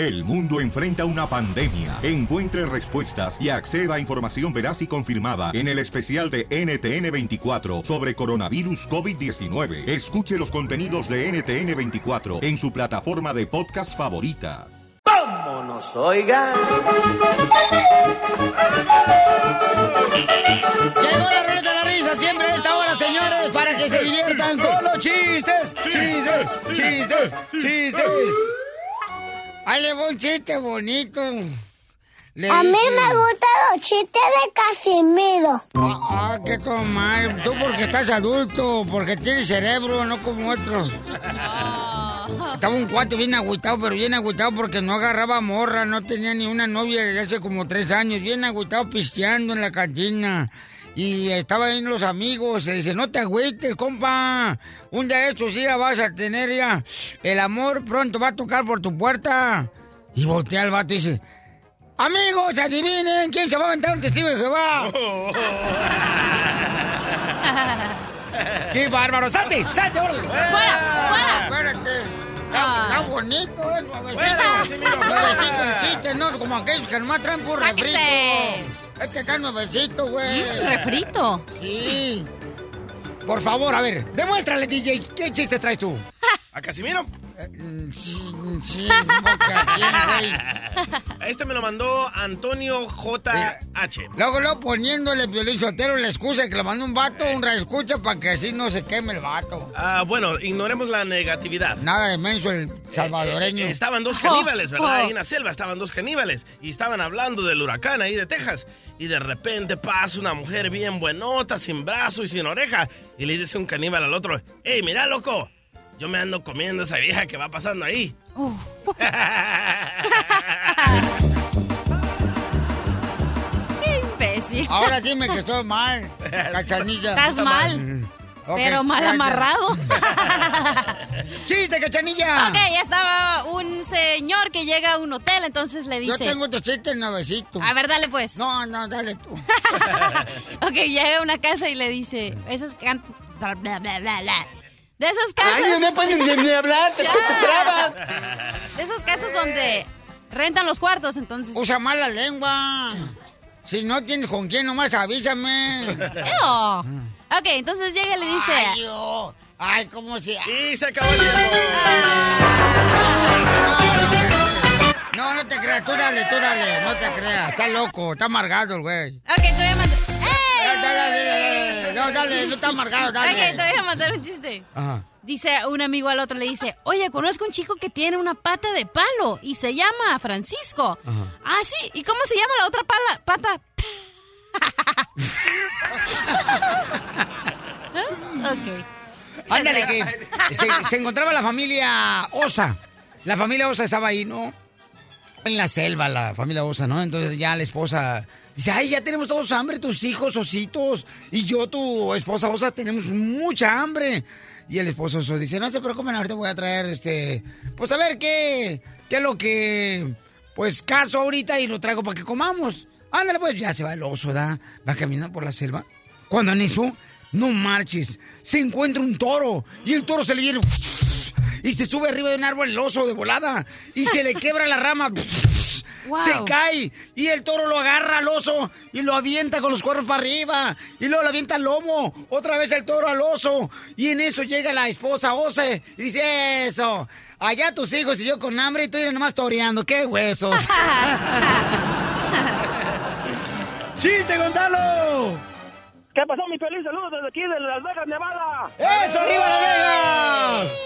El mundo enfrenta una pandemia. Encuentre respuestas y acceda a información veraz y confirmada en el especial de NTN24 sobre coronavirus COVID-19. Escuche los contenidos de NTN24 en su plataforma de podcast favorita. ¡Vámonos, oigan! Llegó la ruleta de la risa siempre a esta hora, señores, para que se diviertan con los chistes, chistes, chistes, chistes. Ahí le un chiste bonito. Le A mí dice- me gustan los chistes de Casimiro. Ah, ah, qué comadre. Tú porque estás adulto, porque tienes cerebro, no como otros. Estaba un cuate bien agüitado, pero bien agüitado porque no agarraba morra, no tenía ni una novia desde hace como tres años, bien agüitado pisteando en la cantina. Y estaba ahí los amigos, le dice, no te agüites, compa. Un día de estos ya vas a tener ya. El amor pronto va a tocar por tu puerta. Y voltea al vato y dice, amigos, adivinen, ¿quién se va a aventar un testigo de Jehová? ¡Qué bárbaro! ¡Salte! ¡Salte! órale! ¡Fuera! ¡Fuera! ¡Espérate! Está, está bonito, ¿eh? Nuevecito. Nuevecito el chiste, ¿no? Como aquellos que nomás traen por refrito. ¡Sáquese! Este está nuevecito, güey. Mm, ¿refrito? Sí. Por favor, a ver, demuéstrale, DJ, ¿qué chiste traes tú? ¿A Casimiro? Sí, sí, como que a quién, güey. Este me lo mandó Antonio JH. Luego, luego poniéndole violín sotero la excusa de que le mandó un vato, un reescucha para que así no se queme el vato. Ah, bueno, ignoremos la negatividad. Nada de menso el salvadoreño. Eh, Estaban dos caníbales, ¿verdad? Ahí en la selva estaban dos caníbales y estaban hablando del huracán ahí de Texas. Y de repente pasa una mujer bien buenota, sin brazo y sin oreja. Y le dice un caníbal al otro, ¡Ey, mira, loco! Yo me ando comiendo a esa vieja que va pasando ahí. ¡Qué imbécil! Ahora dime que estoy mal, cachanilla. Estás mal, Pero mal gracias. amarrado. ¡Chiste, cachanilla! Ok, ya estaba un señor que llega a un hotel, entonces le Yo dice... tengo otro chiste nuevecito. A ver, dale pues. No, no, dale tú. Ok, llega a una casa y le dice... Esos can... Bla, bla, bla, bla, bla. De esas casas... Ay, no pueden ni, ni hablar, te, te, trabas. De esas casas donde rentan los cuartos, entonces... Usa mala lengua. Si no tienes con quién, nomás avísame. Ew. Ok, entonces llega y le dice... Ay, yo. Ay, cómo se... Y se acabó el tiempo. No, no te creas, tú dale, tú dale, no te creas. Está loco, está amargado el güey. Ok, te voy a mandar... Dale, dale, dale, No, dale, no está amargado, dale. Ok, te voy a mandar un chiste. Ajá. Dice un amigo al otro, le dice, oye, conozco un chico que tiene una pata de palo y se llama Francisco. Ah, sí, ¿y cómo se llama la otra pala- pata? Ok. Ándale, que se, se encontraba la familia Osa. La familia Osa estaba ahí, ¿no? En la selva, la familia Osa, ¿no? Entonces ya la esposa dice, ay, ya tenemos todos hambre, tus hijos ositos. Y yo, tu esposa Osa, tenemos mucha hambre. Y el esposo Oso dice, no se preocupen, ahorita voy a traer, este, pues a ver qué, qué es lo que, pues caso ahorita y lo traigo para que comamos. Ándale, pues ya se va el oso, ¿da? Va caminando por la selva. Cuando en eso, no marches, se encuentra un toro y el toro se le viene y se sube arriba de un árbol el oso de volada y se le quebra la rama. Se cae y el toro lo agarra al oso y lo avienta con los cuernos para arriba y luego lo avienta al lomo, otra vez el toro al oso y en eso llega la esposa Ose y dice eso, allá tus hijos y yo con hambre y tú eres nomás toreando, qué huesos. ¡Chiste, Gonzalo! ¿Qué pasó, mi feliz? Saludos desde aquí, de Las Vegas, Nevada. ¡Eso, arriba Las Vegas!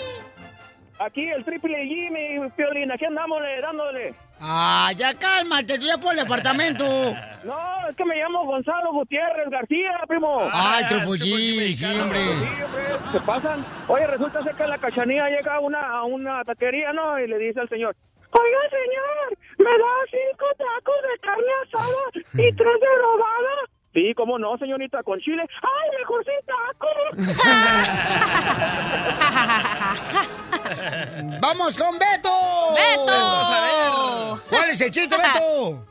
Aquí el triple G, mi Piolín, aquí andamos eh, dándole. Ah, ya cálmate, tú ya por el apartamento. No, es que me llamo Gonzalo Gutiérrez García, primo. Ay, Triple sí, hombre. Sí, hombre, se pasan. Oye, resulta ser que en la cachanía llega una, a una taquería, ¿no? Y le dice al señor, oiga, señor, ¿me da cinco tacos de carne asada y tres de robada? Sí, cómo no, señorita, con chile. ¡Ay, mejor sin tacos! ¡Vamos con Beto! ¡Beto! ¿Cuál es el chiste, Beto?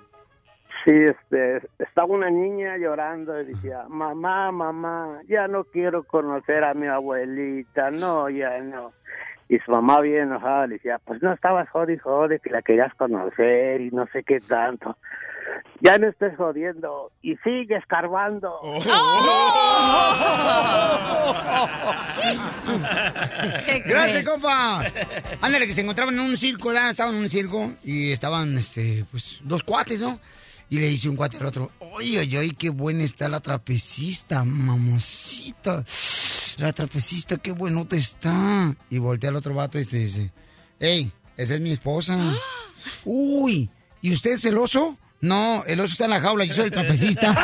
Sí, este, estaba una niña llorando y decía, mamá, mamá, ya no quiero conocer a mi abuelita, no, ya no. Y su mamá bien enojada le decía, pues no estabas jode y jode, que la querías conocer y no sé qué tanto. Ya no estés jodiendo y sigue escarbando. Gracias, compa. Ándale, que se encontraban en un circo, ¿verdad? Estaban en un circo y estaban, este, pues, dos cuates, ¿no? Y le dice un cuate al otro, oye, oye, oye, qué buena está la trapecista, mamosita. La trapecista, qué buenota está. Y voltea al otro vato y se dice, hey, esa es mi esposa. Uy, ¿y usted es el oso? No, el oso está en la jaula, yo soy el trapecista.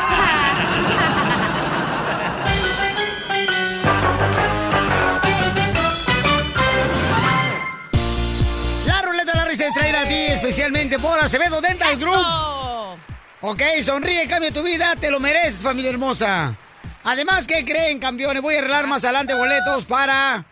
La ruleta de la risa es traída a ti especialmente por Acevedo Dental Group. Ok, sonríe, cambia tu vida, te lo mereces, familia hermosa. Además, ¿qué creen, campeones? Voy a arreglar más adelante boletos para...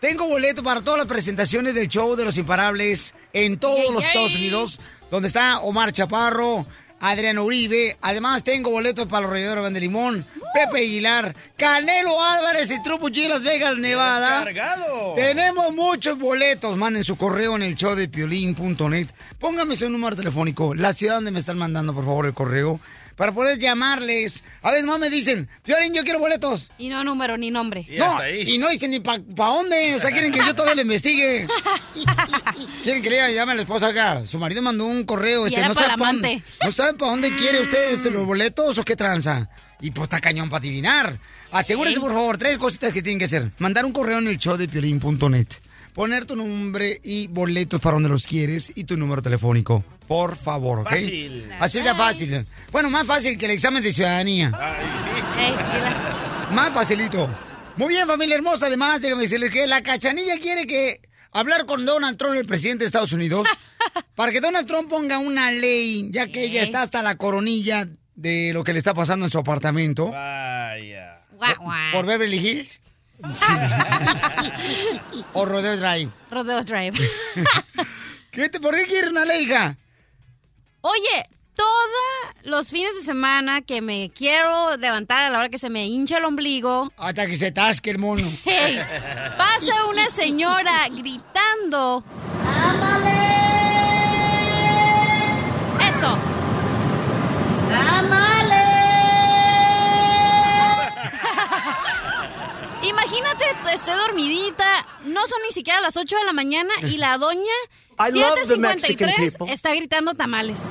Tengo boletos para todas las presentaciones del show de Los Imparables en todos Yay, los yay. Estados Unidos, donde está Omar Chaparro, Adriano Uribe. Además, tengo boletos para los Reyes de Limón, Pepe Aguilar, Canelo Álvarez y Trupo G, Las Vegas, Nevada. ¡Cargado! Tenemos muchos boletos. Manden su correo en el show de piolín.net. Póngame su número telefónico, la ciudad donde me están mandando, por favor, el correo, para poder llamarles. A veces más me dicen, Piolín, yo quiero boletos. Y no número ni nombre. Y no, y no dicen ni para dónde. O sea, quieren que yo todavía le investigue. quieren que le llame a la esposa acá. Su marido mandó un correo. Y Este, era no para sabe pa'. No saben para dónde quiere ustedes los boletos o qué tranza. Y pues está cañón para adivinar. Asegúrense, por favor, tres cositas que tienen que hacer. Mandar un correo en el show de piolín.net. Poner tu nombre y boletos para donde los quieres y tu número telefónico. Por favor, ¿ok? Fácil. Así de fácil. Bueno, más fácil que el examen de ciudadanía. Ay, sí. Más facilito. Muy bien, familia hermosa. Además, déjame decirles que la cachanilla quiere que hablar con Donald Trump, el presidente de Estados Unidos, para que Donald Trump ponga una ley, ya que ella está hasta la coronilla de lo que le está pasando en su apartamento Vaya. Guau, guau. por Beverly Hills. O Rodeo Drive. Rodeos Drive. ¿Qué te, ¿Por qué quiere una ley, hija? Oye, todos los fines de semana que me quiero levantar a la hora que se me hincha el ombligo, Hasta que se tasque el mono. hey, pasa una señora gritando. Imagínate, estoy dormidita, no son ni siquiera las 8 de la mañana y la doña I love the Mexican 753 people. está gritando tamales.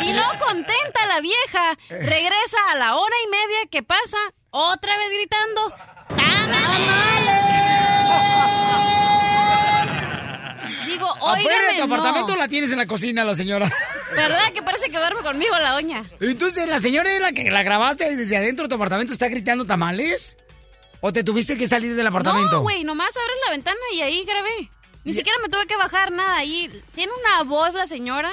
Y luego contenta la vieja, regresa a la hora y media que pasa, otra vez gritando. ¡Tamales! Digo, Afuera de tu no. apartamento la tienes en la cocina, la señora. ¿Verdad que parece que duerme conmigo la doña? Entonces, ¿la señora es la que la grabaste desde adentro de tu apartamento está gritando tamales? ¿O te tuviste que salir del apartamento? No, güey, nomás abres la ventana y ahí grabé. Ni siquiera me tuve que bajar nada. Ahí tiene una voz la señora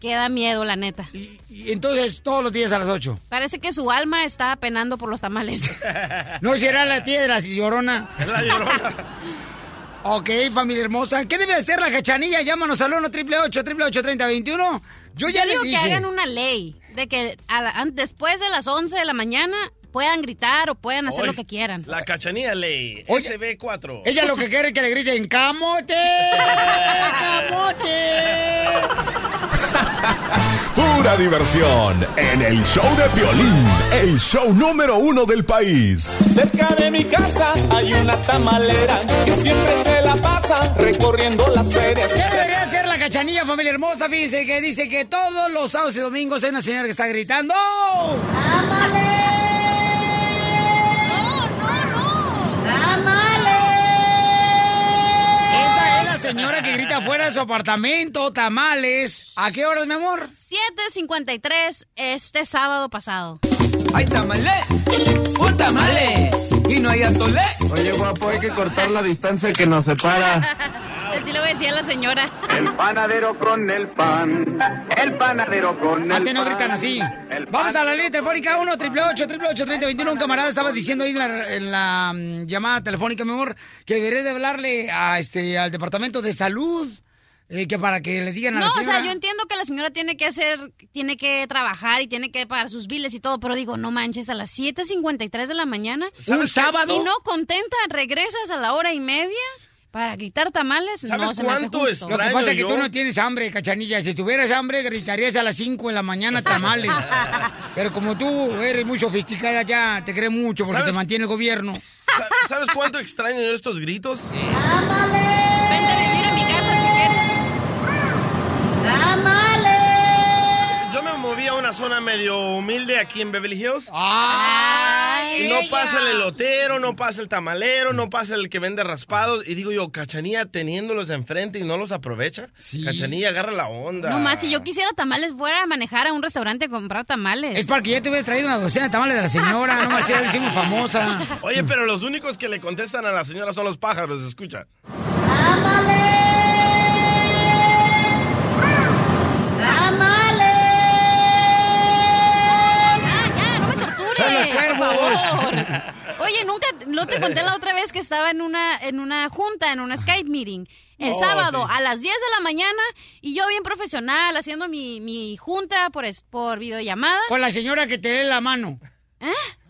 que da miedo, la neta. Y, y entonces, todos los días a las 8. Parece que su alma está penando por los tamales. No será la tía de la llorona. Es la llorona. Ok, familia hermosa. ¿Qué debe hacer la cachanilla? Llámanos al 1 888 3021 Yo ya Yo les digo dije. que hagan una ley de que a la- an- después de las 11 de la mañana puedan gritar o puedan hacer Hoy, lo que quieran. La cachanilla ley. Oye, SB4. Ella lo que quiere es que le griten ¡Camote! ¡Camote! Pura diversión en el show de Piolín, el show número uno del país. Cerca de mi casa hay una tamalera que siempre se la pasa recorriendo las ferias. ¿Qué debería hacer la cachanilla, familia hermosa? Fíjense que dice que todos los sábados y domingos hay una señora que está gritando. No, señora que grita afuera de su apartamento, tamales. ¿A qué horas, mi amor? 7.53 este sábado pasado. ¡Hay tamale! ¡Un tamale! ¡Y no hay atole! Oye, guapo, hay que cortar la distancia que nos separa. Así le voy a decir a la señora. El panadero con el pan. El panadero con el Antes no pan. gritan así. El Vamos pan- a la línea telefónica 1 888 3021 Un camarada estaba diciendo ahí en la, en la, mm, llamada telefónica, mi amor, que debería de hablarle a este al departamento de salud eh, que para que le digan a No, la o señora. sea, yo entiendo que la señora tiene que hacer, tiene que trabajar y tiene que pagar sus biles y todo, pero digo, no manches, a las 7.53 de la mañana. ¿Un sábado? Y no contenta, regresas a la hora y media para gritar tamales. no se me hace justo. Lo que pasa es que tú no tienes hambre, cachanilla. Si tuvieras hambre, gritarías a las 5 de la mañana tamales. Pero como tú eres muy sofisticada ya, te cree mucho porque te ¿Sabes? mantiene el gobierno. Sa- ¿Sabes cuánto extraño yo estos gritos? Vente a vivir a mi casa si Yo me moví a una zona medio humilde aquí en Beverly Hills. Ay, y no pasa el elotero, no pasa el tamalero, no pasa el que vende raspados. Y digo yo, Cachanilla teniéndolos enfrente y no los aprovecha. Cachanilla agarra la onda. No más, si yo quisiera tamales, fuera a manejar a un restaurante a comprar tamales. Es para que ya te hubieras traído una docena de tamales de la señora. No marché, ya la hicimos famosa. Oye, pero los únicos que le contestan a la señora son los pájaros, escucha. Oye, nunca, no te conté la otra vez que estaba en una, en una junta, en una Skype meeting, el Oh, sábado sí. a las 10 de la mañana y yo bien profesional haciendo mi, mi junta por, es- por videollamada. Con la señora que te lee la mano.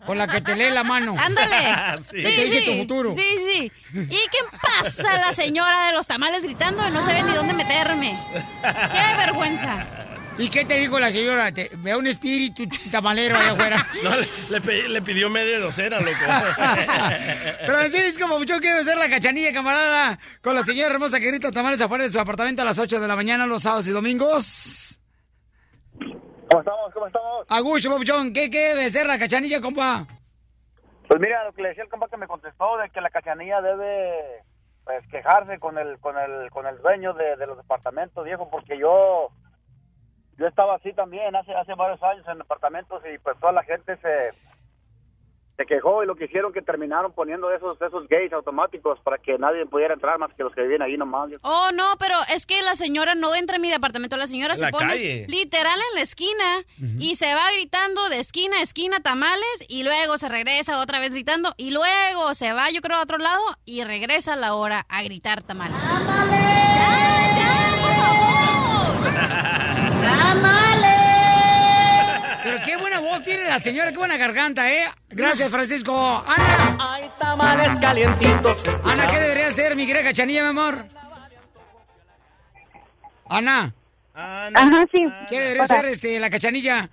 Con la que te lee la mano. Ándale. Que te dice tu futuro. Sí, sí. ¿Y qué pasa la señora de los tamales gritando y no sabe ni dónde meterme? ¡Qué vergüenza! ¿Y qué te dijo la señora? Te, veo un espíritu tamalero allá afuera. No, le, le pidió media docena, loco. Pero así es como yo quiero ser la cachanilla, camarada. Con la señora hermosa que grita tamales afuera de su apartamento a las 8 de la mañana los sábados y domingos. ¿Cómo estamos? ¿Cómo estamos? Agucho, papuchón, ¿qué, qué debe ser la cachanilla, compa? Pues mira, lo que le decía el compa que me contestó de que la cachanilla debe pues quejarse con el con el con el dueño de, de los departamentos, viejo, porque yo yo estaba así también hace hace varios años en departamentos y pues toda la gente se se quejó y lo que hicieron que terminaron poniendo esos esos gates automáticos para que nadie pudiera entrar más que los que vivían ahí nomás. Oh, no, pero es que la señora no entra en mi departamento. La señora En se la pone calle. literal en la esquina y se va gritando de esquina a esquina tamales y luego se regresa otra vez gritando y luego se va, yo creo, a otro lado y regresa a la hora a gritar tamales. Pero voz tiene la señora, qué buena garganta, ¿eh? Gracias, Francisco. Ana. Hay tamales calientitos. Ana, ¿qué debería ser, mi querida cachanilla, mi amor? Ana. Ajá, sí. ¿Qué debería Hola. ser este, la cachanilla?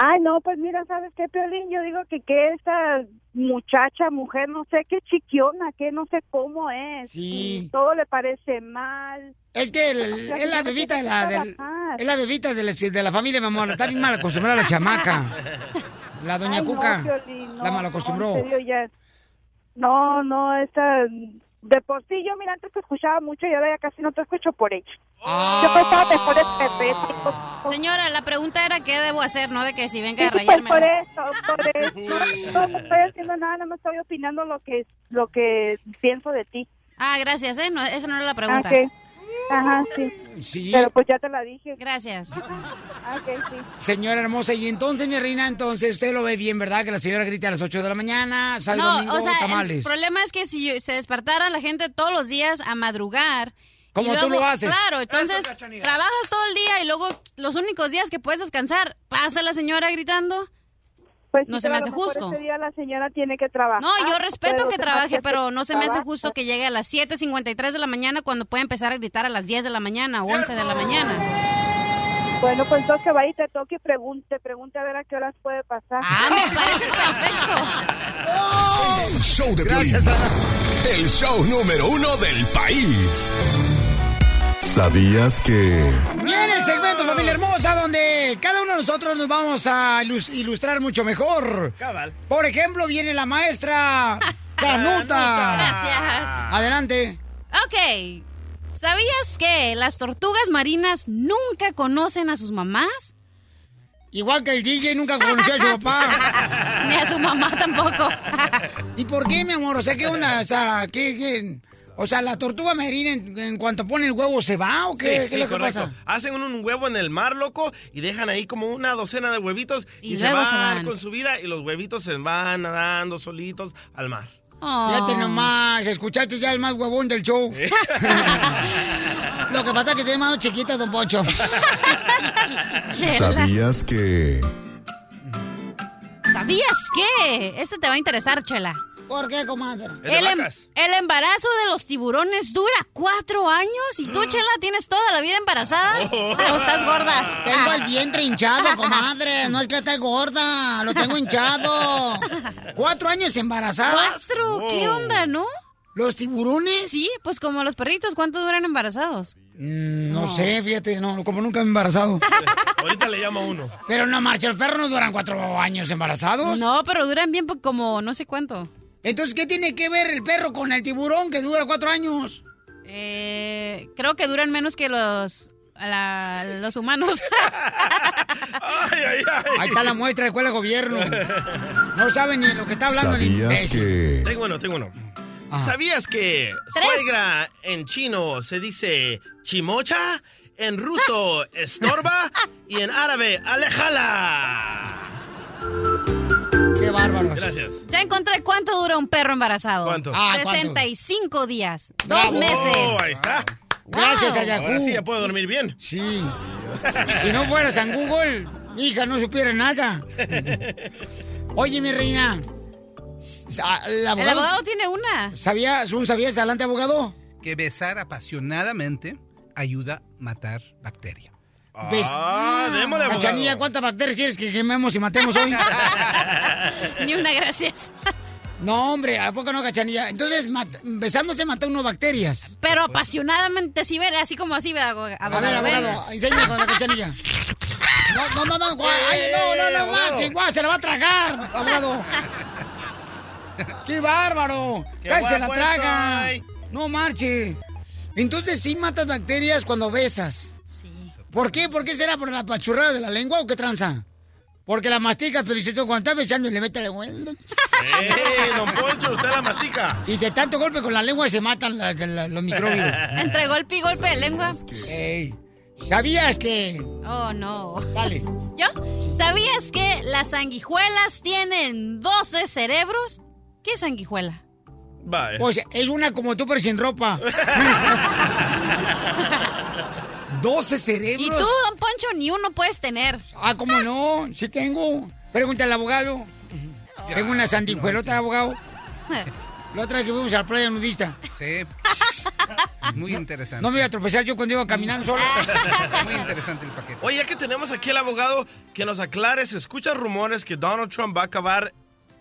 Ay, no, pues mira, ¿sabes qué, Piolín? Yo digo que que esta muchacha, mujer, no sé qué chiquiona, que no sé cómo es. Sí. Todo le parece mal. Es que el- es la bebita de la, del- es la bebita de la, de la familia, mi amor. Está bien mal acostumbrada la chamaca. La doña Ay, no, Cuca. Piolín, no, la mal acostumbró. No, no, esta... De por sí, yo mira, antes te escuchaba mucho y ahora ya casi no te escucho por ella. Yo pensaba mejor este respeto. Señora, la pregunta era qué debo hacer, no de que si venga a Sí, pues rayarme. por eso, por eso. No, no estoy haciendo nada, nada más estoy opinando lo que lo que pienso de ti. Ah, gracias, ¿eh? No, esa no era la pregunta. Ok. Ajá, sí. Sí. Pero pues ya te la dije. Gracias. Ok, sí. Señora hermosa, y entonces, mi reina, entonces usted lo ve bien, ¿verdad? Que la señora grita a las 8 de la mañana, sábado No, domingo, o sea, tamales. el problema es que si se despertara la gente todos los días a madrugar. Como tú lo haces. Claro, entonces trabajas todo el día y luego los únicos días que puedes descansar, pasa la señora gritando. Pues no sí, se me hace justo. Ese día la señora tiene que trabajar. No, yo respeto pero que trabaje, pero no se me hace justo que llegue a las 7.53 de la mañana cuando puede empezar a gritar a las 10 de la mañana o 11 de la mañana. Bueno, pues entonces que vaya y te toque y pregunte, pregunte a ver a qué horas puede pasar. Ah, me parece perfecto. El show de Piolín. El show número uno del país. ¿Sabías que... Viene el segmento, familia hermosa, donde cada uno de nosotros nos vamos a ilus- ilustrar mucho mejor. Cabal. Por ejemplo, viene la maestra Canuta. Gracias. Adelante. Ok. ¿Sabías que las tortugas marinas nunca conocen a sus mamás? Igual que el DJ nunca conoció a su papá. Ni a su mamá tampoco. ¿Y por qué, mi amor? O sea, ¿qué onda? O sea, ¿qué, qué? O sea, la tortuga marina en, en cuanto pone el huevo se va o qué, Sí, ¿Qué sí, es lo que correcto. pasa? Hacen un, huevo en el mar, loco, y dejan ahí como una docena de huevitos y, Y se van, se van. con su vida y los huevitos se van nadando solitos al mar. Fíjate nomás, escuchaste ya el más huevón del show. Lo que pasa es que tiene manos chiquitas, don Poncho. ¿Sabías que... ¿Sabías qué? Este te va a interesar, Chela. ¿Por qué, comadre? El, em- el embarazo de los tiburones dura cuatro años y tú, Chela, tienes toda la vida embarazada. Oh. ¿O estás gorda? Tengo el vientre hinchado, comadre. No es que esté gorda, lo tengo hinchado. Cuatro años embarazadas. ¿Cuatro? ¿Qué onda, no? ¿Los tiburones? Sí, pues como los perritos, ¿cuánto duran embarazados? Mm, no, sé, fíjate, no, como nunca me he embarazado. Ahorita le llamo a uno. Pero no, marcha, los perros no duran cuatro años embarazados. No, pero duran bien como no sé cuánto. Entonces, ¿qué tiene que ver el perro con el tiburón que dura cuatro años? Eh, creo que duran menos que los la- los humanos. Ahí está la muestra de escuela gobierno. No saben ni lo que está hablando el ¿Sabías que... Tengo uno, tengo uno. ¿Sabías que Tres. suegra en chino se dice chimocha? En ruso, estorba. y en árabe, alejala. Qué bárbaros. Gracias. ya encontré cuánto dura un perro embarazado. ¿Cuánto? Ah, ¿cuánto? 65 días. Bravo. Dos meses. Oh, ahí está. Gracias Wow. a Yahoo. Ahora sí ya puedo dormir bien. Sí. Si no fueras en Google, hija no supiera nada. Oye, mi reina. sa- El El abogado, abogado tiene una. ¿Sabías, un sabías adelante, abogado? Que besar apasionadamente ayuda a matar bacterias. ¿Ves? Ah, démosle, abogado. Cachanilla, ¿cuántas bacterias quieres que quememos y matemos hoy? Ni una, gracias. no, hombre, ¿a poco no, cachanilla? Entonces, mat- besándose mata uno bacterias. Pero apasionadamente, sí, ver, así como así, ve, abogado. A ver, abogado, enséñame con la cachanilla. No, no, no, no, guau, ay, no, no, no, manches, guau, se la va a tragar, abogado. ¡Qué bárbaro! ¡Qué ¡Casi se la traga! estoy! No marche. Entonces sí matas bacterias cuando besas. ¿Por qué? ¿Por qué será? ¿Por la pachurrada de la lengua o qué tranza? Porque la si tú cuando estás besando y le metes la lengua. ¡Eh, don Poncho, usted la mastica! Y de tanto golpe con la lengua se matan la- la- los microbios. Entre golpe y golpe de lengua. Ey, ¿Sabías que...? Oh, no. Dale. ¿Yo? ¿Sabías que las sanguijuelas tienen 12 cerebros? ¿Qué es sanguijuela? Vale. O sea, es una como tú, pero sin ropa. 12 cerebros. Y tú, don Poncho, ni uno puedes tener. Ah, ¿cómo no? Sí tengo. Pregúntale al abogado. Tengo una sandijuelota de abogado. La otra vez que fuimos a la playa nudista. Sí. Muy interesante. No me iba a tropezar yo cuando iba caminando solo. Muy interesante el paquete. Oye, ya que tenemos aquí al abogado que nos aclare, se escuchan rumores que Donald Trump va a acabar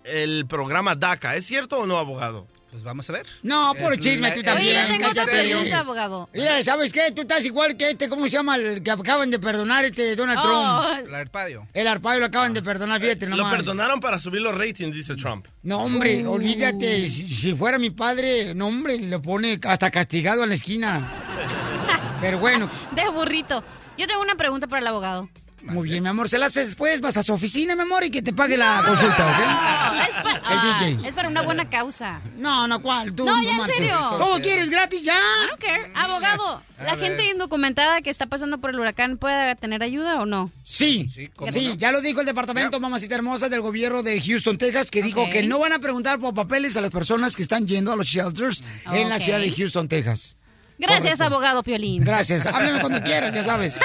el programa DACA. ¿Es cierto o no, abogado? Pues vamos a ver. No, por Es chisme la- tú también. Oye, yo tengo pregunta, abogado. Mira, ¿sabes qué? Tú estás igual que este, ¿cómo se llama? El que acaban de perdonar este Donald Oh, Trump. El arpadio. El arpaio lo acaban de perdonar, fíjate Lo nomás. perdonaron para subir los ratings, dice Trump. No, hombre, olvídate. Si, si fuera mi padre, no, hombre, lo pone hasta castigado a la esquina. Pero bueno, de burrito. Yo tengo una pregunta para el abogado. Muy bien, mi amor. Se la haces después, vas a su oficina, mi amor, y que te pague la consulta, No, ¿ok? es, pa- ah, es para una buena causa. No, no, ¿cuál? Tú, No, ya en serio. ¿Todo quieres gratis ya? I don't care. Abogado, A ¿la ver. gente indocumentada que está pasando por el huracán puede tener ayuda o no? Sí, Sí, sí, ¿cómo no? ya lo dijo el departamento mamacita hermosa del gobierno de Houston, Texas, que dijo que no van a preguntar por papeles a las personas que están yendo a los shelters en la ciudad de Houston, Texas. Gracias, Correcto. abogado Piolín. Gracias. Háblame cuando quieras, ya sabes.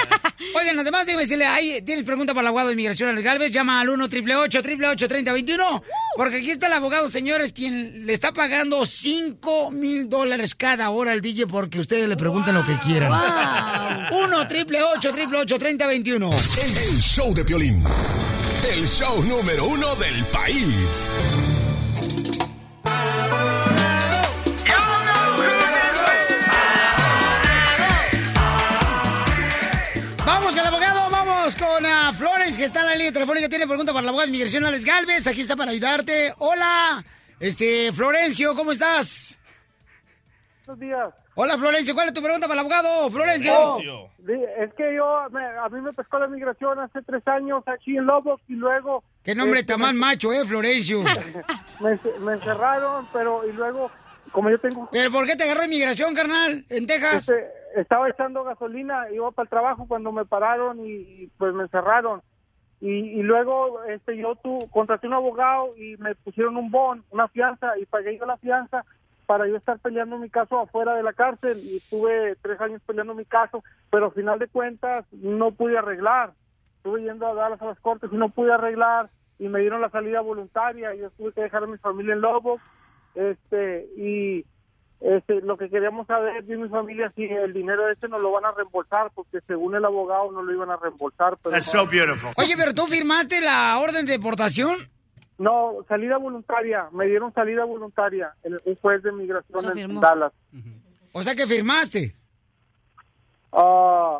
Oigan, además déjame decirle, ahí tienes pregunta para el abogado de inmigración Alex Galvez, llama al 1 888 3021 porque aquí está el abogado, señores, quien le está pagando 5 mil dólares cada hora al DJ porque ustedes le preguntan lo que quieran. Wow. 1 888 3021 El, el show de Piolín. El show número uno del país. Vamos con ah, Flores, que está en la línea telefónica, tiene pregunta para el abogado de inmigración Alex Galvez, aquí está para ayudarte. Hola, este, Florencio, ¿cómo estás? Buenos días. Hola, Florencio, ¿cuál es tu pregunta para el abogado, Florencio? Florencio. Es que yo, me- a mí me pescó la migración hace tres años aquí en Lobos y luego... Qué nombre este, tan más macho, eh, Florencio. Me, me encerraron, pero y luego, como yo tengo... ¿Pero por qué te agarró inmigración, carnal, en Texas? este, estaba echando gasolina, iba para el trabajo cuando me pararon y, y, pues me encerraron. y, y luego este yo tu, contraté un abogado y me pusieron un bon, una fianza y pagué yo la fianza para yo estar peleando mi caso afuera de la cárcel y estuve tres años peleando mi caso, pero al final de cuentas no pude arreglar. Estuve yendo a Dallas a las cortes y no pude arreglar y me dieron la salida voluntaria yo tuve que dejar a mi familia en Lobo este y este, lo que queríamos saber yo y mi familia si el dinero ese nos lo van a reembolsar porque según el abogado no lo iban a reembolsar pero no. Oye, pero tú firmaste la orden de deportación. No, salida voluntaria. Me dieron salida voluntaria. el- Un juez de migración en. Dallas. O sea que firmaste. Ah,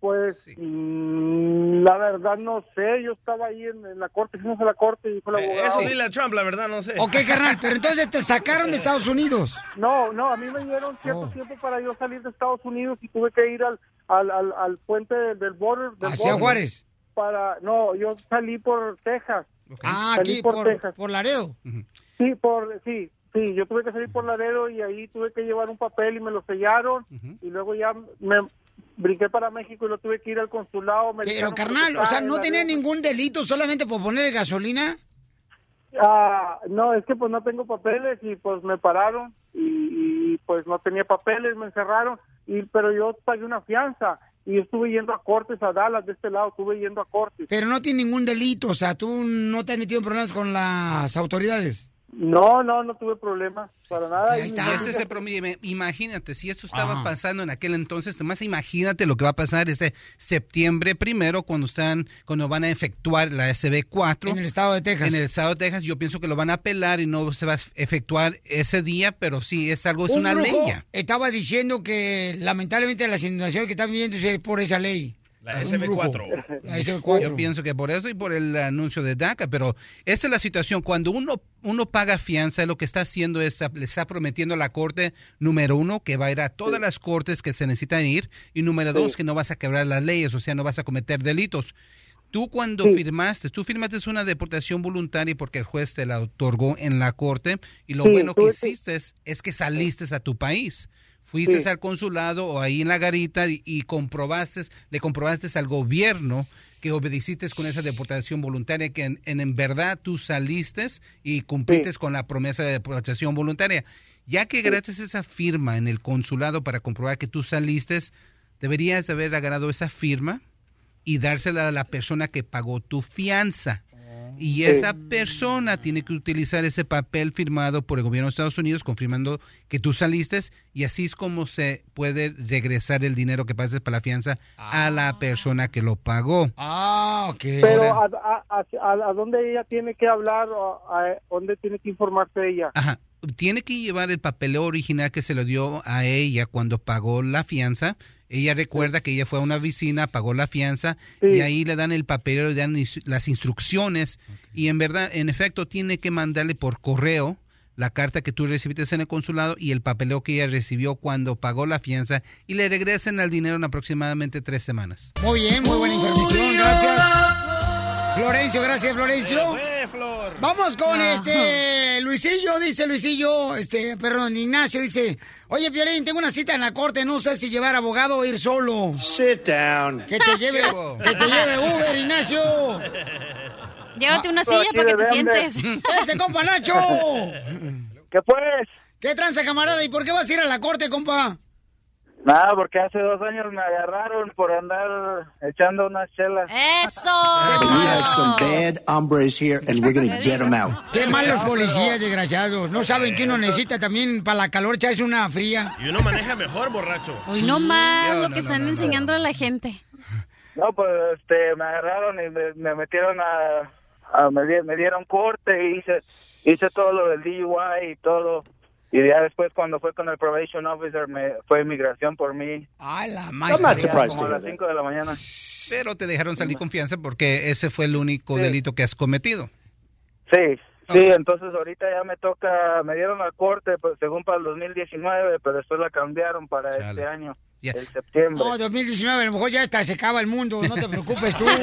pues mm, la verdad no sé. Yo estaba ahí en, en la corte, fuimos a la corte y fue el abogado. Eso dile a Trump, la verdad, no sé. Ok, carnal, pero entonces te sacaron de Estados Unidos. No, no, a mí me dieron cierto Oh. tiempo para yo salir de Estados Unidos y tuve que ir al, al, al, al puente del, del border. Del Hacia border Juárez. Para, no, yo salí por Texas. Ah, Salí aquí, por, Texas. por Laredo. Sí, por, sí, sí, yo tuve que salir por Laredo y ahí tuve que llevar un papel y me lo sellaron y luego ya me brinqué para México y lo tuve que ir al consulado. Pero, carnal, o sea, ¿no tenía ningún delito solamente por ponerle gasolina? Ah, no, es que pues no tengo papeles y pues me pararon y, y, pues no tenía papeles, me encerraron, y pero yo pagué una fianza y estuve yendo a cortes a Dallas de este lado, estuve yendo a cortes. Pero no tiene ningún delito, o sea, tú no te has metido en problemas con las autoridades. No, no, no tuve problemas para nada. Ahí está. Ese es el promedio. Imagínate, si esto estaba Ajá. pasando en aquel entonces, más imagínate lo que va a pasar este septiembre primero cuando están, cuando van a efectuar la SB4. En el estado de Texas. En el estado de Texas, yo pienso que lo van a apelar y no se va a efectuar ese día, pero sí, es algo, es Un una ley. Estaba diciendo que lamentablemente las inundaciones que están viviendo es por esa ley. La Un SB4. brujo. La SB4. Yo pienso que por eso y por el anuncio de DACA, pero esta es la situación. Cuando uno, uno paga fianza, lo que está haciendo es, le está prometiendo a la corte, número uno, que va a ir a todas las cortes que se necesitan ir, y número dos, que no vas a quebrar las leyes, o sea, no vas a cometer delitos. Tú cuando firmaste, tú firmaste una deportación voluntaria porque el juez te la otorgó en la corte, y lo Sí, bueno que hiciste es, es que saliste a tu país. Fuiste Sí. al consulado o ahí en la garita y, y comprobaste, le comprobaste al gobierno que obedeciste con esa deportación voluntaria, que en, en, en verdad tú saliste y cumpliste con la promesa de deportación voluntaria. Ya que gracias a esa firma en el consulado para comprobar que tú saliste, deberías haber agarrado esa firma y dársela a la persona que pagó tu fianza. Y Sí. esa persona tiene que utilizar ese papel firmado por el gobierno de Estados Unidos confirmando que tú saliste y así es como se puede regresar el dinero que pases para la fianza a la persona que lo pagó. Ah, ok. Pero a, a, a, a dónde ella tiene que hablar o a, a dónde tiene que informarse ella. Ajá. Tiene que llevar el papeleo original que se lo dio a ella cuando pagó la fianza. Ella recuerda que ella fue a una oficina, pagó la fianza y ahí le dan el papeleo, le dan las instrucciones. Y en verdad, en efecto, tiene que mandarle por correo la carta que tú recibiste en el consulado y el papeleo que ella recibió cuando pagó la fianza y le regresen el dinero en aproximadamente tres semanas. Muy bien, muy buena información, gracias. Florencio, gracias, Florencio. Vamos con este Luisillo, dice Luisillo, este, perdón, Ignacio dice, oye Violín, tengo una cita en la corte, no sé si llevar abogado o ir solo. Sit down. Que te lleve, que te lleve Uber, Ignacio. Llévate una silla para que te sientes. Ese compa Nacho. ¿Qué pues? ¿Qué tranza, camarada? ¿Y por qué vas a ir a la corte, compa? Nada, porque hace dos años me agarraron por andar echando unas chelas. ¡Eso! We have some bad hombres here, and we're going to get them out. Qué malos policías, desgraciados. No saben que uno necesita también para la calor echarse una fría. Y uno maneja mejor, borracho. Hoy no más lo que no, están no, no. enseñando a la gente. No, pues este, me agarraron y me, me metieron a, a- me, me dieron corte y hice, hice todo lo del DUI y todo. Y ya después cuando fue con el probation officer me fue inmigración por mí. Ay, la I'm not surprised Como a las 5 de la mañana. Pero te dejaron salir confianza porque ese fue el único Sí. delito que has cometido. Sí, sí, entonces ahorita ya me toca, me dieron la corte pues, según para el 2019, pero después la cambiaron para este año. Ya. En septiembre. No, 2019, a lo mejor ya está, se acaba el mundo, no te preocupes tú.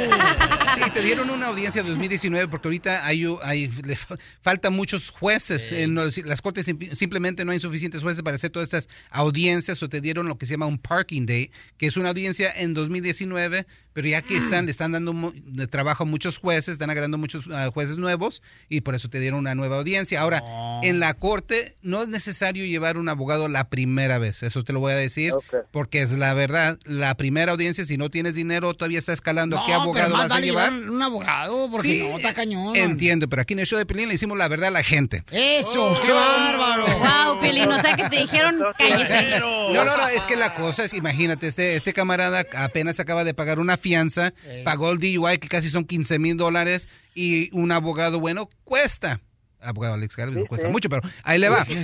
Sí, te dieron una audiencia 2019 porque ahorita hay, hay le fa- faltan muchos jueces. En los- las cortes simp- simplemente no hay suficientes jueces para hacer todas estas audiencias o te dieron lo que se llama un parking day, que es una audiencia en 2019, pero ya que están le están dando mu- de trabajo a muchos jueces, están agregando muchos ah, jueces nuevos y por eso te dieron una nueva audiencia. Ahora, en la corte no es necesario llevar un abogado la primera vez, eso te lo voy a decir, porque es la verdad, la primera audiencia si no tienes dinero todavía está escalando No, qué pero abogado más vas a llevar. llevar un abogado, porque Sí, no, está cañón. Entiendo, pero aquí en el show de Pelín le hicimos la verdad a la gente. Eso, qué bárbaro. Wow, Piolín, o sea que te dijeron cállese. No, no, no, es que la cosa es, imagínate, este, este camarada apenas acaba de pagar una fianza, pagó el DUI que casi son 15 mil dólares y un abogado bueno cuesta. Abogado Alex Galvez no cuesta sí. mucho, pero ahí le va.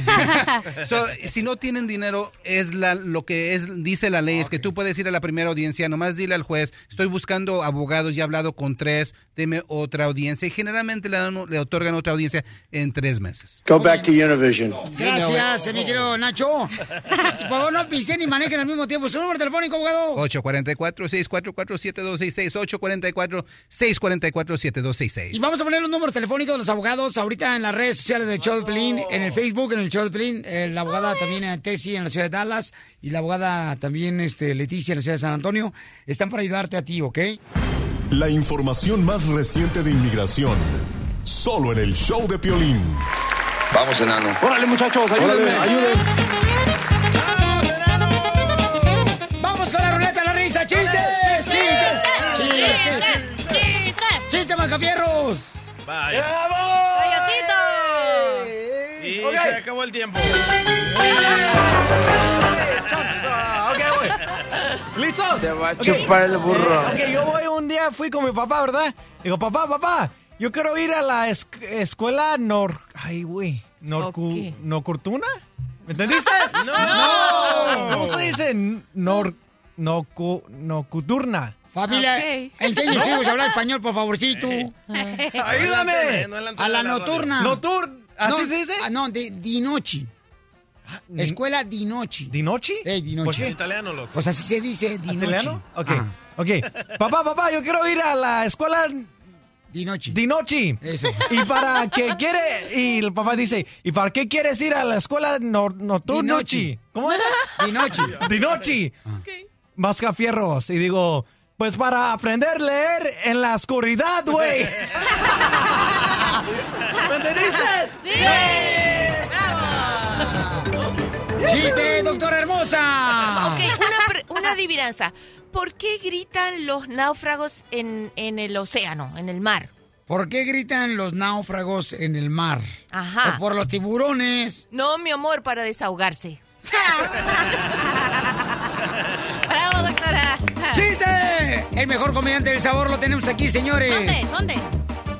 So, si no tienen dinero, es la, lo que es dice la ley, es que tú puedes ir a la primera audiencia, nomás dile al juez, estoy buscando abogados, ya he hablado con tres, deme otra audiencia, y generalmente le, dan, le otorgan otra audiencia en tres meses. Go back to Univision. Gracias, mi querido Nacho. Por favor, no pisen ni manejen al mismo tiempo. Su número telefónico, abogado. 844-644-7266, 844-644-7266. Y vamos a poner los números telefónicos de los abogados ahorita en las redes sociales del show de Pelín, en el Facebook, en el show de Pelín, eh, la abogada también eh, Tessie en la ciudad de Dallas y la abogada también este, Leticia en la ciudad de San Antonio. Están para ayudarte a ti, ¿ok? La información más reciente de inmigración. Solo en el show de Piolín. Vamos, enano. Órale, muchachos, ayúdenme, ayúdenme. ¡Vamos con la se acabó el tiempo. Ok, voy. ¿Listos? Se va a chupar el burro. Eh, ok, yo voy un día, fui con mi papá, ¿verdad? Digo, papá, papá, yo quiero ir a la es- escuela Nor... Ay, güey. Norcu... ¿Nocurtuna? ¿Me entendiste? ¡No! ¿Cómo se dice? Nor... Nocu... Nocuturna. Familia, enseñen a sus hijos a hablar español, por favorcito. Ayúdame. A la nocturna. Nocturna. ¿Así No, se dice? ah, no, de Dinochi. Escuela Dinochi. ¿Dinochi? Eh, Dinochi. ¿Por qué? Italiano, loco. Pues así se dice Dinochi. ¿Italiano? Ok. Ajá. Ok. Papá, papá, yo quiero ir a la escuela Dinochi. Dinochi. Eso. Y para qué quiere, y el papá dice, ¿y para qué quieres ir a la escuela nocturnochi? Dinochi. ¿Cómo era? Dinochi. Dinochi. Mascafierros. Y digo, pues para aprender a leer en la oscuridad, güey. ¿Me entendiste? ¡Sí! ¡Chiste, doctora hermosa! Ok, una, una adivinanza. ¿Por qué gritan los náufragos en, en el océano, en el mar? ¿Por qué gritan los náufragos en el mar? Ajá. Pues por los tiburones. No, mi amor, para desahogarse. ¡Bravo, doctora! ¡Chiste! El mejor comediante del sabor lo tenemos aquí, señores. ¿Dónde? ¿Dónde?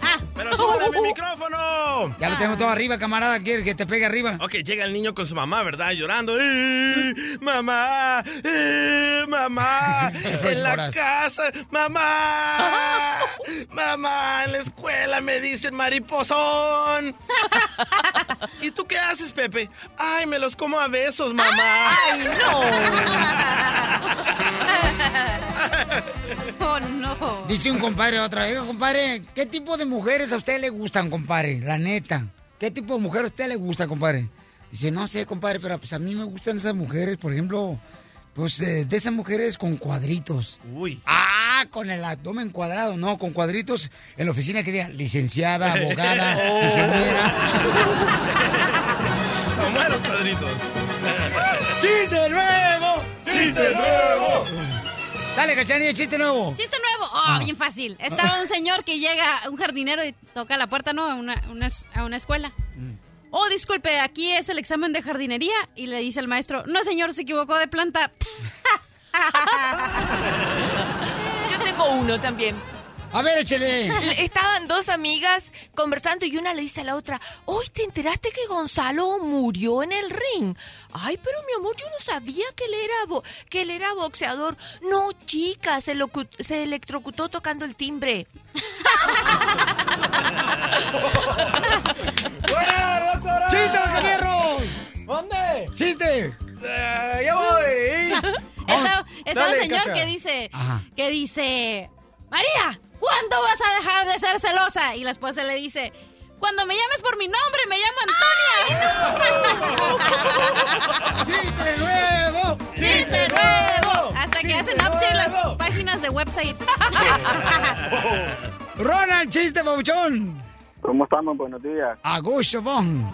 Ah. ¡Pero súbele mi micrófono! Ya lo tenemos todo arriba, camarada. ¿Quieres que te pegue arriba? Ok, llega el niño con su mamá, ¿verdad? Llorando. ¡Eh, mamá! ¡Eh, mamá! En la casa, mamá. Mamá, en la escuela me dicen mariposón. ¿Y tú qué haces, Pepe? Ay, me los como a besos, mamá. ¡Ay, no! ¡Oh, no! Dice un compadre otra vez, compadre, ¿qué tipo de mujeres a usted le gustan, compadre? La neta. ¿Qué tipo de mujer a usted le gusta, compadre? Dice, no sé, compadre, pero pues a mí me gustan esas mujeres, por ejemplo, pues eh, de esas mujeres con cuadritos. Uy. Ah, con el abdomen cuadrado, no, con cuadritos en la oficina que diga licenciada, abogada, Oh. ingeniera. Son buenos cuadritos. ¡Chiste nuevo! ¡Chiste nuevo! Dale, cachanilla, chiste nuevo. Chiste nuevo. Oh, Ah. bien fácil. Estaba un señor que llega, un jardinero, y toca la puerta, ¿no? A una, una- a una escuela. Oh, disculpe, aquí es el examen de jardinería. Y le dice el maestro, no, señor, se equivocó de planta. Yo tengo uno también. A ver, échele. Estaban dos amigas conversando y una le dice a la otra, hoy te enteraste que Gonzalo murió en el ring. Ay, pero mi amor, yo no sabía que él era, bo- que él era boxeador. No, chica, se, se electrocutó tocando el timbre. ¿Dónde? ¡Chiste! Eh, ya voy. Vamos Estaba un Dale, señor Cacha. que dice, Ajá. que dice, María, ¿cuándo vas a dejar de ser celosa? Y la esposa le dice, cuando me llames por mi nombre, me llamo Antonia. ¡Chiste nuevo! ¡Chiste nuevo! Hasta que hacen update las páginas de website. Ronald, chiste, babuchón. ¿Cómo estamos? Buenos días. A gusto, bon.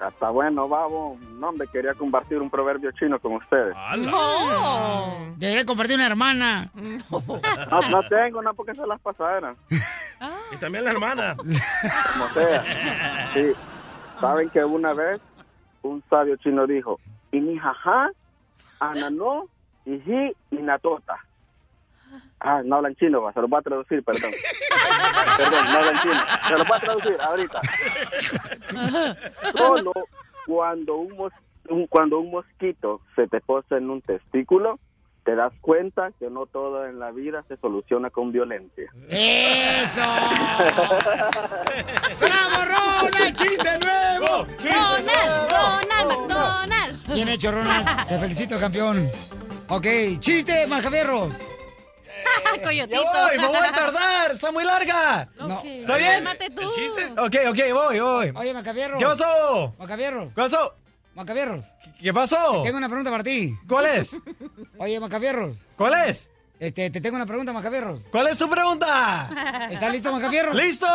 Hasta bueno, babo. No, hombre, quería compartir un proverbio chino con ustedes. No. Debería compartir una hermana. No, no tengo, no, porque se las pasaron. Y también la hermana. Como sea. Sí. Saben que una vez un sabio chino dijo, Inijaja, Anano, Iji, Inatota. Ah, no hablan chino, va, se lo voy a traducir, perdón. perdón, no hablan chino. Se lo voy a traducir ahorita. Solo cuando un, mos- un- cuando un mosquito se te posa en un testículo, te das cuenta que no todo en la vida se soluciona con violencia. ¡Eso! ¡Bravo, Ronald! ¡Chiste nuevo! Ronald, Ronald McDonald. Bien hecho, Ronald. Te felicito, campeón. Ok, chiste, Majaverros. Coyotito. Ya voy, me voy a tardar, está muy larga. No. ¿Está bien? Mate tú. Ok, ok, voy, voy. Oye, Macavierros. ¿Qué pasó? Macavierros. ¿Qué pasó? Macavierros. ¿Qué pasó? Tengo una pregunta para ti. ¿Cuál es? Oye, Macavierros. ¿Cuál es? Este, te tengo una pregunta, Macavierros. ¿Cuál es tu pregunta? ¿Estás listo, Macavierros? ¡Listo!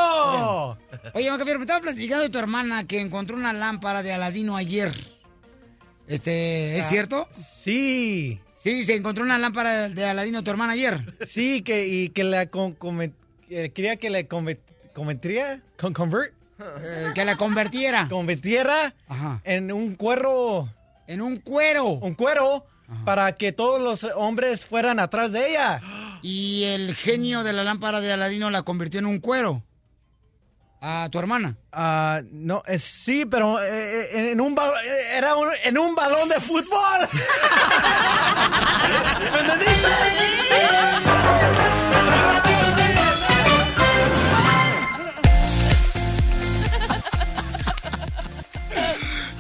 Oye, Macavierros, me estaba platicando de tu hermana que encontró una lámpara de Aladino ayer. Este, ¿es Ah, cierto? Sí. Sí, se encontró una lámpara de Aladino tu hermana ayer. Sí, que, y que la con, eh, quería que la conve- convertiría, con, convert, Eh, que la convirtiera Ajá. en un cuero, En un cuero. un cuero para que todos los hombres fueran atrás de ella. Y el genio de la lámpara de Aladino la convirtió en un cuero. A tu hermana. Ah, no, eh, sí, pero eh, eh, en un eh, era un- en un balón de fútbol. ¿Me entendiste?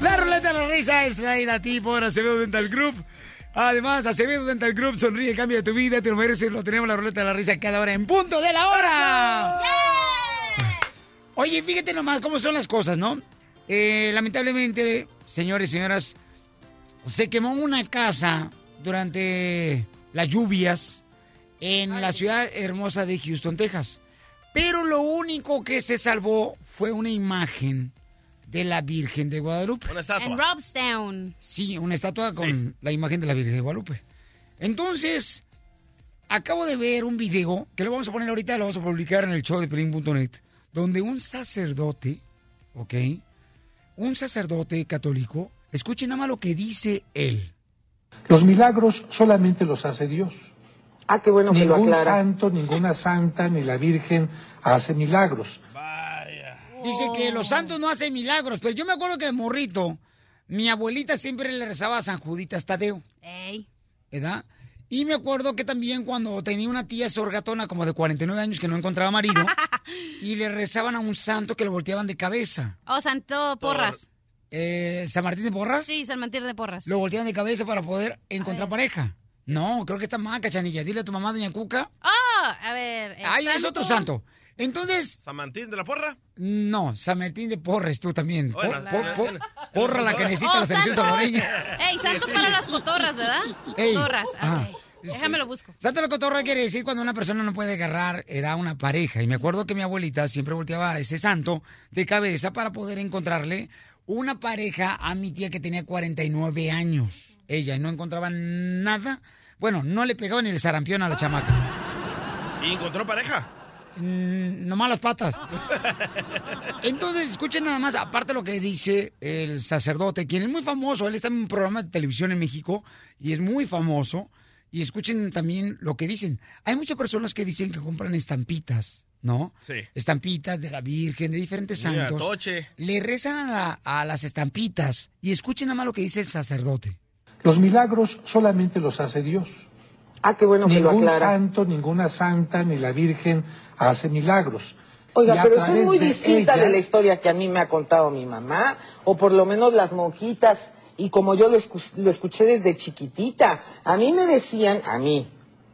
La ruleta de la risa es traída a ti por Acevedo Dental Group. Además, Acevedo Dental Group sonríe, cambia tu vida, te lo mereces, lo tenemos la ruleta de la risa cada hora en punto de la hora. Oye, fíjate nomás cómo son las cosas, ¿no? Eh, lamentablemente, señores y señoras, se quemó una casa durante las lluvias en la ciudad hermosa de Houston, Texas. Pero lo único que se salvó fue una imagen de la Virgen de Guadalupe. Una estatua. En Robstown. Sí, una estatua con la imagen de la Virgen de Guadalupe. Entonces, acabo de ver un video que lo vamos a poner ahorita, lo vamos a publicar en el show de Pelín.net, donde un sacerdote, ¿ok? Un sacerdote católico, escuchen nada más lo que dice él. Los milagros solamente los hace Dios. Ah, qué bueno que lo Ningún aclara. santo, ninguna santa, ni la Virgen hace milagros. Dice que los santos no hacen milagros, pero yo me acuerdo que de morrito, mi abuelita siempre le rezaba a San Juditas Tadeo. Ey. ¿verdad? Y me acuerdo que también cuando tenía una tía sorgatona como de 49 años que no encontraba marido y le rezaban a un santo que lo volteaban de cabeza. Oh, Santo Porras. Eh, ¿San Martín de Porras? Sí, San Martín de Porras. Lo volteaban de cabeza para poder encontrar pareja. No, creo que está mal, cachanilla. Dile a tu mamá, doña Cuca. Oh, a ver. Ay, es otro santo. Entonces, ¿San Martín de la Porra? no, San Martín de Porres, tú también. Po- Bueno, po- po- porra la que necesita Oh, la selección salvadoreña. Ey, santo para las cotorras, ¿verdad? Ey. Cotorras. Déjame lo busco. Santo la cotorra quiere decir cuando una persona no puede agarrar, eh, da una pareja. Y me acuerdo que mi abuelita siempre volteaba a ese santo de cabeza para poder encontrarle una pareja a mi tía que tenía 49 años. Ella y no encontraba nada. Bueno, no le pegaba ni el sarampión a la chamaca. ¿Y encontró pareja? Mm, nomás las patas. Entonces, escuchen nada más, aparte lo que dice el sacerdote, quien es muy famoso, él está en un programa de televisión en México y es muy famoso. Y escuchen también lo que dicen. Hay muchas personas que dicen que compran estampitas, ¿no? Sí. Estampitas de la Virgen, de diferentes Mira, santos. Toche. Le rezan a, la- a las estampitas. Y escuchen nada más lo que dice el sacerdote. Los milagros solamente los hace Dios. Ah, qué bueno que lo Ningún aclara. santo, ninguna santa, ni la Virgen hace milagros. Oiga, pero eso es muy de distinta ella- de la historia que a mí me ha contado mi mamá, o por lo menos las monjitas y como yo lo, escu- lo escuché desde chiquitita, a mí me decían, a mí,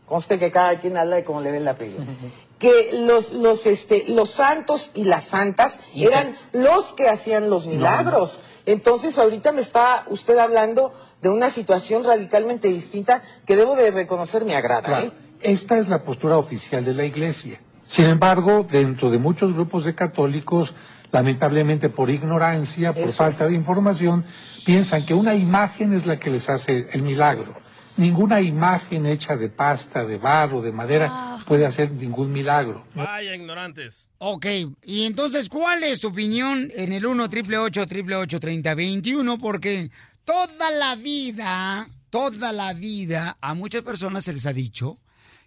conste que cada quien habla de cómo le den la peli, que los, los, este, los santos y las santas eran los que hacían los milagros. Entonces ahorita me está usted hablando de una situación radicalmente distinta que debo de reconocer me agrada. ¿eh? Esta es la postura oficial de la Iglesia. Sin embargo, dentro de muchos grupos de católicos, lamentablemente por ignorancia, por Eso falta es. de información, piensan que una imagen es la que les hace el milagro. Ninguna imagen hecha de pasta, de barro, de madera puede hacer ningún milagro. Vaya ignorantes. Ok, y entonces, ¿cuál es tu opinión en el 1 888 3021 Porque toda la vida, toda la vida, a muchas personas se les ha dicho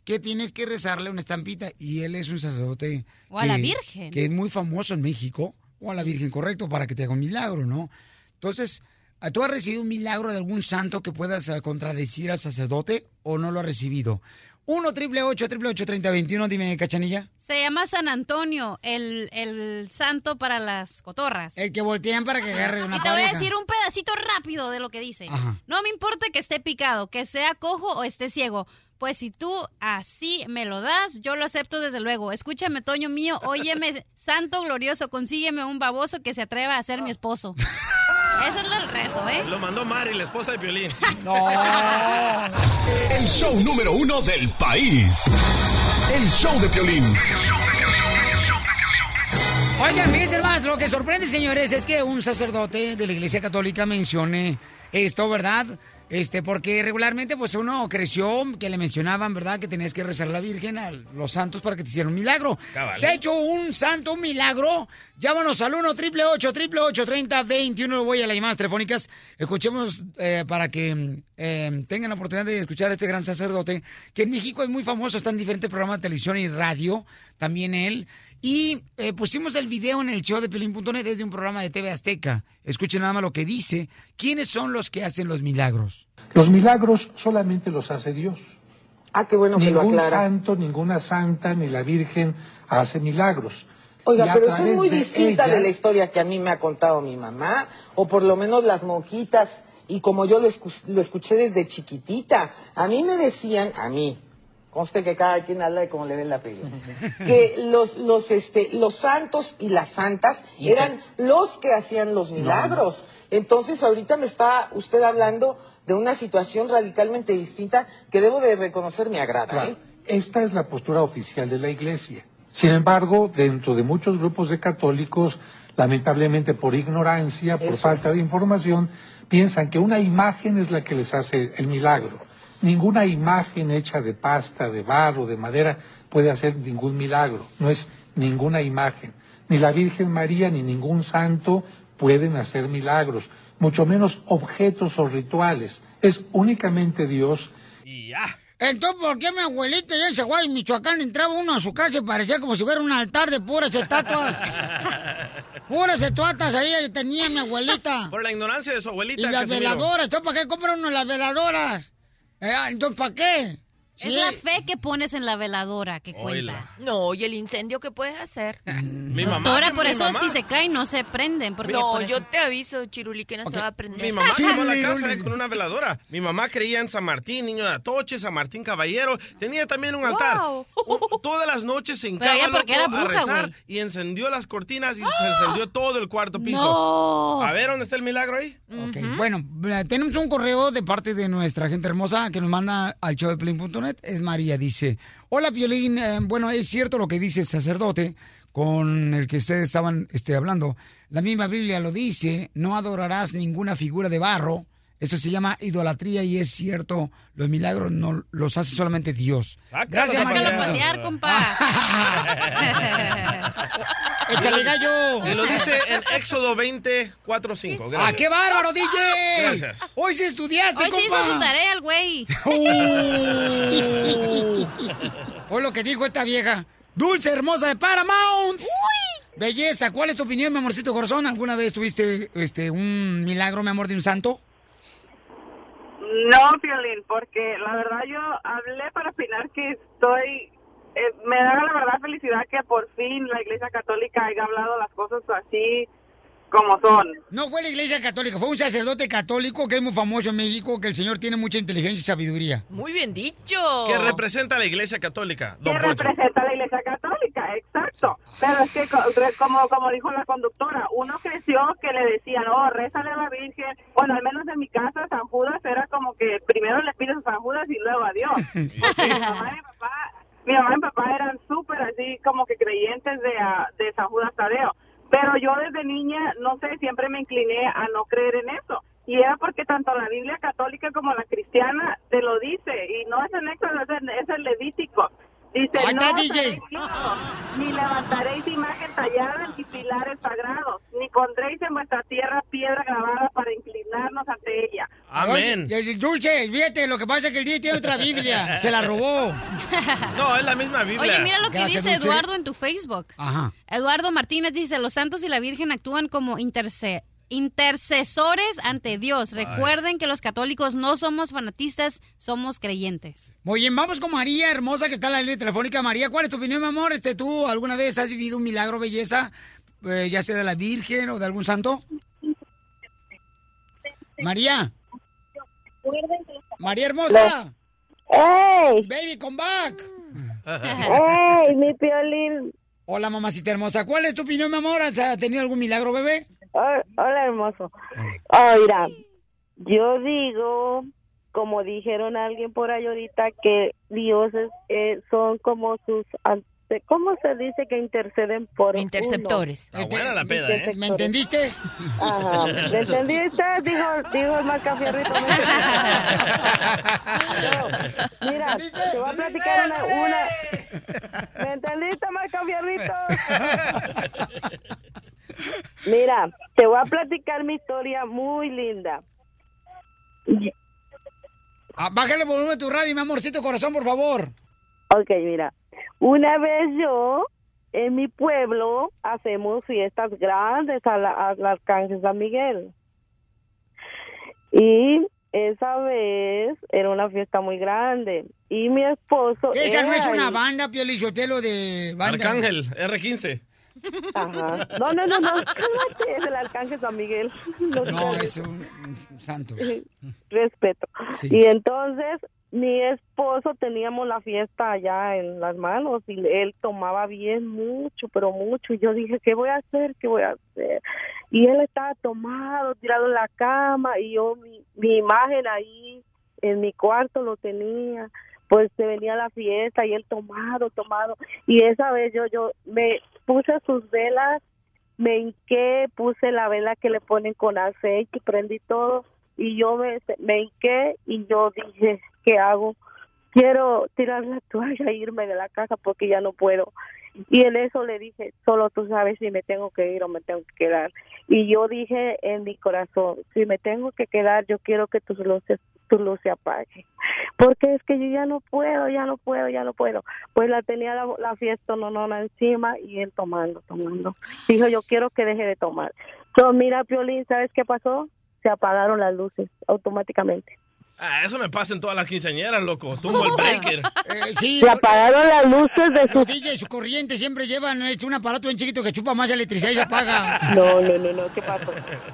que tienes que rezarle una estampita y él es un sacerdote. O a la que- Virgen. Que es muy famoso en México, o a la Virgen, correcto, para que te haga un milagro, ¿no? Entonces, ¿tú has recibido un milagro de algún santo que puedas eh, contradecir al sacerdote o no lo has recibido? 1 888 3021 dime, cachanilla. Se llama San Antonio, el, el santo para las cotorras. El que voltean para que agarre una Y te voy a decir un pedacito rápido de lo que dice. Ajá. No me importa que esté picado, que sea cojo o esté ciego. Pues si tú así me lo das, yo lo acepto desde luego. Escúchame, Toño mío, óyeme, santo glorioso, consígueme un baboso que se atreva a ser mi esposo. Ese es el rezo, ¿eh? Lo mandó Mari, la esposa de Piolín. El show número uno del país. El show de Piolín. Oigan, fíjense más, lo que sorprende, señores, es que un sacerdote de la Iglesia Católica mencione esto, ¿verdad? Este, porque regularmente, pues uno creció que le mencionaban, ¿verdad? Que tenías que rezar a la Virgen, a los santos para que te hicieran un milagro. Cabal. De hecho, un santo, un milagro. Llámanos al 1 888 30 21 Voy a las llamadas telefónicas. Escuchemos eh, para que eh, tengan la oportunidad de escuchar a este gran sacerdote, que en México es muy famoso, está en diferentes programas de televisión y radio, también él. Y eh, pusimos el video en el show de Pelín.net desde un programa de TV Azteca. Escuchen nada más lo que dice. ¿Quiénes son los que hacen los milagros? Los milagros solamente los hace Dios. Ah, qué bueno que lo Ningún aclara. santo, ninguna santa, ni la Virgen hace milagros. Oiga, pero eso es muy de distinta ella- de la historia que a mí me ha contado mi mamá, o por lo menos las monjitas, y como yo lo, escu- lo escuché desde chiquitita. A mí me decían, a mí, conste que cada quien habla de cómo le den la peli, que los, los, este, los santos y las santas eran los que hacían los milagros. Entonces ahorita me está usted hablando de una situación radicalmente distinta que debo de reconocer me agrada. ¿eh? Esta es la postura oficial de la Iglesia. Sin embargo, dentro de muchos grupos de católicos, lamentablemente por ignorancia, por Eso falta es. de información, piensan que una imagen es la que les hace el milagro. Ninguna imagen hecha de pasta, de barro, de madera puede hacer ningún milagro. No es ninguna imagen. Ni la Virgen María ni ningún santo pueden hacer milagros, mucho menos objetos o rituales. Es únicamente Dios Entonces, ¿por qué mi abuelita allá en Zaguay, Michoacán, entraba uno a su casa y parecía como si hubiera un altar de puras estatuas? puras estatuas ahí tenía mi abuelita. Por la ignorancia de su abuelita. Y las veladoras, ¿entonces para qué compra uno las veladoras? Eh, entonces, ¿para qué? Es la fe que pones en la veladora que cuenta. No, y el incendio que puedes hacer. Mi mamá. Doctora, por mi eso mamá- si se caen no se prenden. Porque no, por yo eso- te aviso, Chiruli, que no se va a prender. Mi mamá quemó la casa eh, con una veladora. Mi mamá creía en San Martín, niño de Atoche, San Martín Caballero. Tenía también un altar. Wow. U- Todas las noches se hincaba porque era a bruja, rezar güey. y encendió las cortinas y se encendió todo el cuarto piso. No. A ver, ¿dónde está el milagro ahí? Ok, Bueno, eh, tenemos un correo de parte de nuestra gente hermosa que nos manda al show de Es María, dice: Hola, Piolín. eh, bueno, es cierto lo que dice el sacerdote con el que ustedes estaban este, hablando. La misma Biblia lo dice: no adorarás ninguna figura de barro. Eso se llama idolatría y es cierto, los milagros no los hace solamente Dios. Gracias, Sácalo a María. pasear, compa. Échale gallo. Y lo dice en Éxodo 20, 4, 5. ¡Ah, qué bárbaro, DJ! Gracias. Hoy sí estudiaste, Hoy sí compa. hizo su tarea el güey. Fue lo que dijo esta vieja. Dulce, hermosa de Paramount. Belleza, ¿cuál es tu opinión, mi amorcito corazón? ¿Alguna vez tuviste este un milagro, mi amor, de un santo? No, Piolín, porque la verdad yo hablé para opinar que estoy... eh, me da la verdad felicidad que por fin la Iglesia Católica haya hablado las cosas así como son. No fue la iglesia católica, fue un sacerdote católico que es muy famoso en México, que el señor tiene mucha inteligencia y sabiduría. Muy bien dicho. ¿Qué representa la iglesia católica, que representa la iglesia católica, exacto. Pero es que, como, como dijo la conductora, uno creció que le decían, oh, rézale a la Virgen. Bueno, al menos en mi casa, San Judas era como que primero le pides a San Judas y luego a Dios. Porque mi mamá y mi papá, mi mamá y mi papá eran súper así como que creyentes de, ah, de San Judas Tadeo. Pero yo desde niña, no sé, siempre me incliné a no creer en eso. Y era porque tanto la Biblia católica como la cristiana te lo dice. Y no es en Éxodo, es en, es en Levítico. Dice, Ahí está, no DJ. ni levantaréis imagen tallada ni pilares sagrados, ni pondréis en vuestra tierra piedra grabada para inclinarnos ante ella. Amén. Oye, el Dulce, fíjate, lo que pasa es que el DJ tiene otra Biblia, se la robó. No, es la misma Biblia. Oye, mira lo que Gracias, dice Dulce. Eduardo en tu Facebook. Ajá. Eduardo Martínez dice, los santos y la Virgen actúan como interce- intercesores ante Dios. Recuerden que los católicos no somos fanatistas, somos creyentes. Muy bien, vamos con María, hermosa, que está en la línea telefónica. María, ¿cuál es tu opinión, mi amor? Este, ¿Tú alguna vez has vivido un milagro, belleza, eh, ya sea de la Virgen o de algún santo? María. María hermosa. ¡Ey! Baby, come back. ¡Ey, mi piolín! Hola, mamacita hermosa. ¿Cuál es tu opinión, mi amor? ¿Has ah, tenido algún milagro, bebé? Oh, hola, hermoso. Oh, mira, yo digo, como dijeron alguien por ahí ahorita, que dioses eh, son como sus... ¿Cómo se dice que interceden por uno? Interceptores. Está buena la peda, ¿eh? ¿Me entendiste? Ajá. ¿Me entendiste? Dijo, dijo el marcafierrito. No, mira, te voy a platicar una... una... ¿Me entendiste, marcafierrito? Mira, te voy a platicar mi historia muy linda. Ah, bájale el volumen de tu radio, mi amorcito corazón, por favor. Ok, mira. Una vez yo, en mi pueblo, hacemos fiestas grandes a la- al Arcángel San Miguel. Y esa vez era una fiesta muy grande. Y mi esposo... Esa no es una banda, Piolichotelo, de banda. Arcángel, R15. Ajá. No, no, no, no, cálmate, es el Arcángel San Miguel. No, es un, un santo. respeto. Sí. Y entonces mi esposo teníamos la fiesta allá en las manos y él tomaba bien mucho, pero mucho. Y yo dije, ¿qué voy a hacer? ¿Qué voy a hacer? Y él estaba tomado, tirado en la cama y yo mi, mi imagen ahí en mi cuarto lo tenía. Pues se venía la fiesta y él tomado, tomado. Y esa vez yo, yo me puse sus velas me hinqué, puse la vela que le ponen con aceite, prendí todo y yo me, hinqué y yo dije, ¿qué hago? Quiero tirar la toalla e irme de la casa porque ya no puedo. Y en eso le dije, solo tú sabes si me tengo que ir o me tengo que quedar. Y yo dije en mi corazón, si me tengo que quedar, yo quiero que tus luces, tu luz se apague. Porque es que yo ya no puedo, ya no puedo, ya no puedo. Pues la tenía la, la fiesta no, no, encima y él tomando, tomando. Dijo, yo quiero que deje de tomar. So, mira, Piolín, ¿sabes qué pasó? Se apagaron las luces automáticamente. Ah, eso me pasa en todas las quinceañeras, loco. Tumbo el breaker. Eh, sí, Se apagaron las luces de sus... DJ, su corriente siempre llevan hecho un aparato bien chiquito que chupa más electricidad y se apaga. No, no, no, no, ¿qué pasó?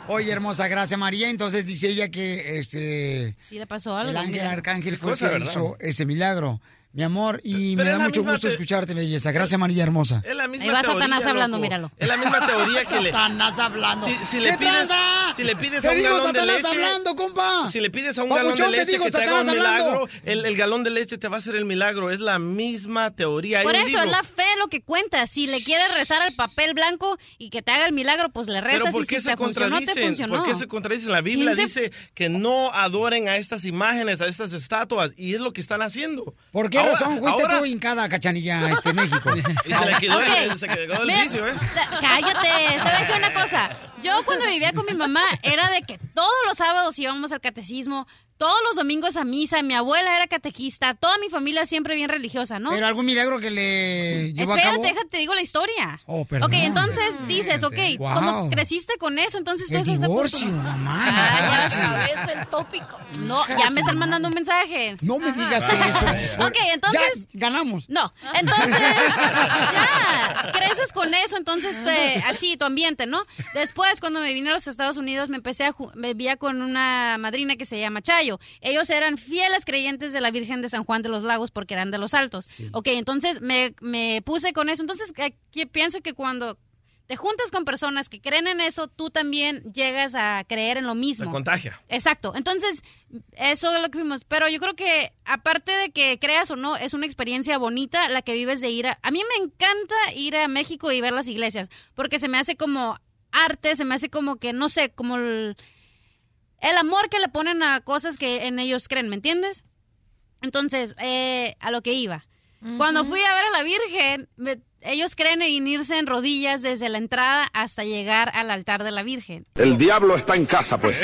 Oye, hermosa, gracias María. Entonces dice ella que este Sí, le pasó algo. el ángel mira. arcángel fue hizo ese milagro. Mi amor, y Pero me da mucho gusto te- escucharte, belleza. Gracias, María hermosa. Es la misma Ahí va teoría, Satanás hablando, loco. míralo. Es la misma teoría que le... Satanás hablando. Si, si le ¿Qué pides, si le pides ¿Qué a un dijo galón de Satanás leche, hablando, compa? si le pides a un galón de leche que te haga un milagro, el, el galón de leche te va a hacer el milagro. Es la misma teoría. Por eso es la fe lo que cuenta. Si le quieres rezar al papel blanco y que te haga el milagro, pues le Pero rezas ¿por y qué si se te funcionó, te funcionó. ¿Por qué se contradicen? La Biblia ¿Quién se- dice que no adoren a estas imágenes, a estas estatuas, y es lo que están haciendo. ¿Por qué razón fuiste ahora- tú hincada, cachanilla, este México? Y se le quedó, Ok. el, se quedó el Mira, vicio, ¿eh? Cállate, te voy a decir una cosa. Yo cuando vivía con mi mamá era de que todos los sábados íbamos al catecismo, todos los domingos a misa, mi abuela era catequista, toda mi familia siempre bien religiosa, ¿no? ¿Pero algún milagro que le llevó a Espérate, cabo? déjate, te digo la historia. Oh, perdón. Ok, entonces dices, ok, como creciste con eso, entonces tú El estás divorcio, mamá. Ah, ya sabes el tópico. No, ya me están mandando un mensaje. No me digas eso. Ok, entonces... Ya, ganamos. No, entonces ya creces con eso, entonces te, así tu ambiente, ¿no? Después cuando me vine a los Estados Unidos, me empecé a me vivía con una madrina que se llama Ellos eran fieles creyentes de la Virgen de San Juan de los Lagos porque eran de los Altos. Ok, entonces me, me puse con eso. Entonces, aquí pienso que cuando te juntas con personas que creen en eso, tú también llegas a creer en lo mismo. Se contagia. Exacto. Entonces, eso es lo que vimos. Pero yo creo que, aparte de que creas o no, es una experiencia bonita la que vives de ir a... A mí me encanta ir a México y ver las iglesias, porque se me hace como arte, se me hace como que, no sé, como el, el amor que le ponen a cosas que en ellos creen, ¿me entiendes? Entonces, eh, a lo que iba. Cuando fui a ver a la Virgen, me- ellos creen en irse en rodillas desde la entrada hasta llegar al altar de la Virgen. El diablo está en casa, pues.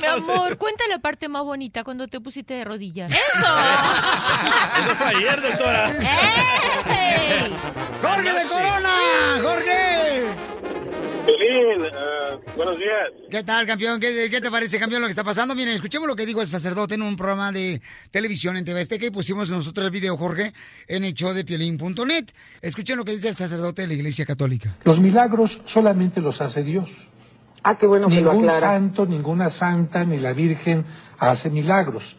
Mi amor, cuenta la parte más bonita cuando te pusiste de rodillas. ¡Eso! Eso fue ayer, doctora. ¡Jorge de Corona! ¡Jorge! Piolín, ah, buenos días. ¿Qué tal, campeón? ¿Qué, qué te parece, campeón, lo que está pasando? Miren, escuchemos lo que dijo el sacerdote en un programa de televisión en TV Azteca y pusimos nosotros el video, Jorge, en el show de piolín.net. Escuchen lo que dice el sacerdote de la Iglesia Católica. Los milagros solamente los hace Dios. Ah, qué bueno que lo Ningún aclara. santo, ninguna santa, ni la Virgen hace milagros.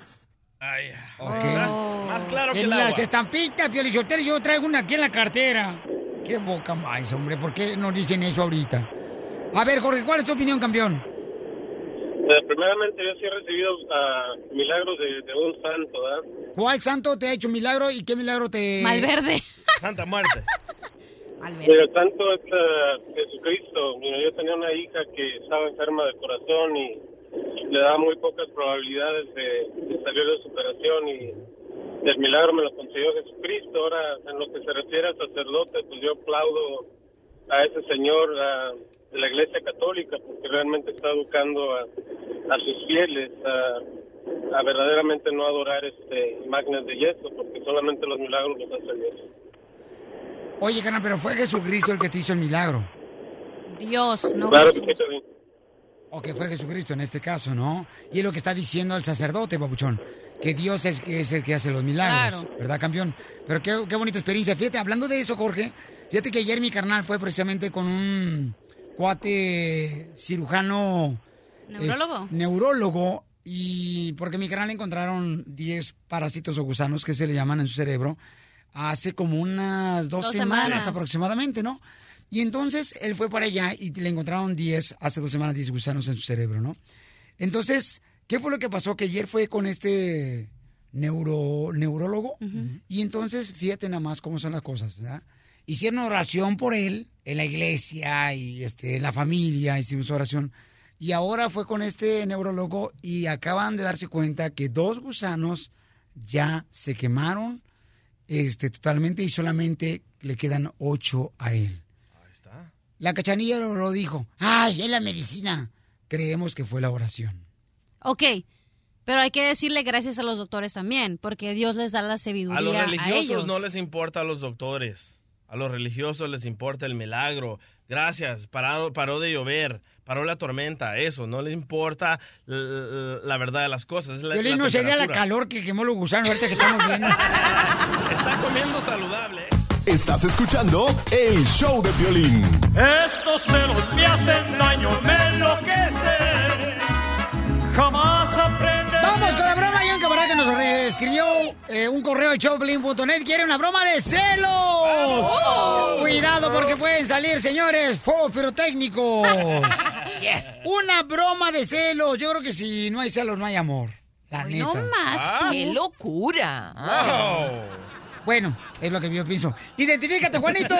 Más claro que el agua. las estampitas, Piolichotero, yo traigo una aquí en la cartera. Qué boca más, hombre, ¿por qué nos dicen eso ahorita? A ver, Jorge, ¿cuál es tu opinión, campeón? Eh, primeramente, yo sí he recibido ah, milagros de, de un santo, ¿verdad? ¿Cuál santo te ha hecho milagro y qué milagro te... Malverde. Santa muerte. Mira, el santo es ah, Jesucristo. Mira, yo tenía una hija que estaba enferma de corazón y le daba muy pocas probabilidades de, de salir de su operación y el milagro me lo concedió Jesucristo. Ahora, en lo que se refiere al sacerdote, pues yo aplaudo a ese señor ah, de la Iglesia Católica porque realmente está educando a, a sus fieles a, a verdaderamente no adorar este imágenes de yeso porque solamente los milagros los hace Dios. Oye, carnal, pero fue Jesucristo el que te hizo el milagro. Dios, no Claro Jesús. que sí. O que fue Jesucristo en este caso, ¿no? Y es lo que está diciendo el sacerdote, papuchón. Que Dios es, que es el que hace los milagros, Claro. ¿verdad, campeón? Pero qué, qué bonita experiencia. Fíjate, hablando de eso, Jorge, fíjate que ayer mi carnal fue precisamente con un cuate cirujano... ¿Neurólogo? es- neurólogo. Y porque mi carnal le encontraron 10 parásitos o gusanos que se le llaman en su cerebro hace como unas dos, Dos semanas, semanas. aproximadamente, ¿no? Y entonces él fue para allá y le encontraron 10, hace dos semanas, 10 gusanos en su cerebro, ¿no? Entonces, ¿qué fue lo que pasó? Que ayer fue con este neuro, neurólogo y entonces fíjate nada más cómo son las cosas, ¿verdad? Hicieron oración por él en la iglesia y este, la familia, hicimos oración. Y ahora fue con este neurólogo y acaban de darse cuenta que dos gusanos ya se quemaron este, totalmente y solamente le quedan ocho a él. La cachanilla lo, lo dijo. ¡Ay, es la medicina! Creemos que fue la oración. Ok, pero hay que decirle gracias a los doctores también, porque Dios les da la sabiduría A los a, religiosos ellos. no les importa a los doctores. A los religiosos les importa el milagro. Gracias, parado, paró de llover, paró la tormenta, eso. No les importa la, verdad de las cosas. es la- la no sería la calor que quemó los gusanos ahorita que estamos viendo. Está comiendo saludable. ¿eh? Estás escuchando el show de violín. Estos celos me hacen daño, me enloquece. Jamás aprende. Vamos con la broma. Hay un camarada que nos escribió eh, un correo de showplin.net. Quiere una broma de celos. Cuidado porque pueden salir, señores, fuegos pirotécnicos. Una broma de celos. Yo creo que si no hay celos, no hay amor. La neta. no más, Ah. ¡Qué locura! Bueno, es lo que yo pienso. Identifícate, Juanito.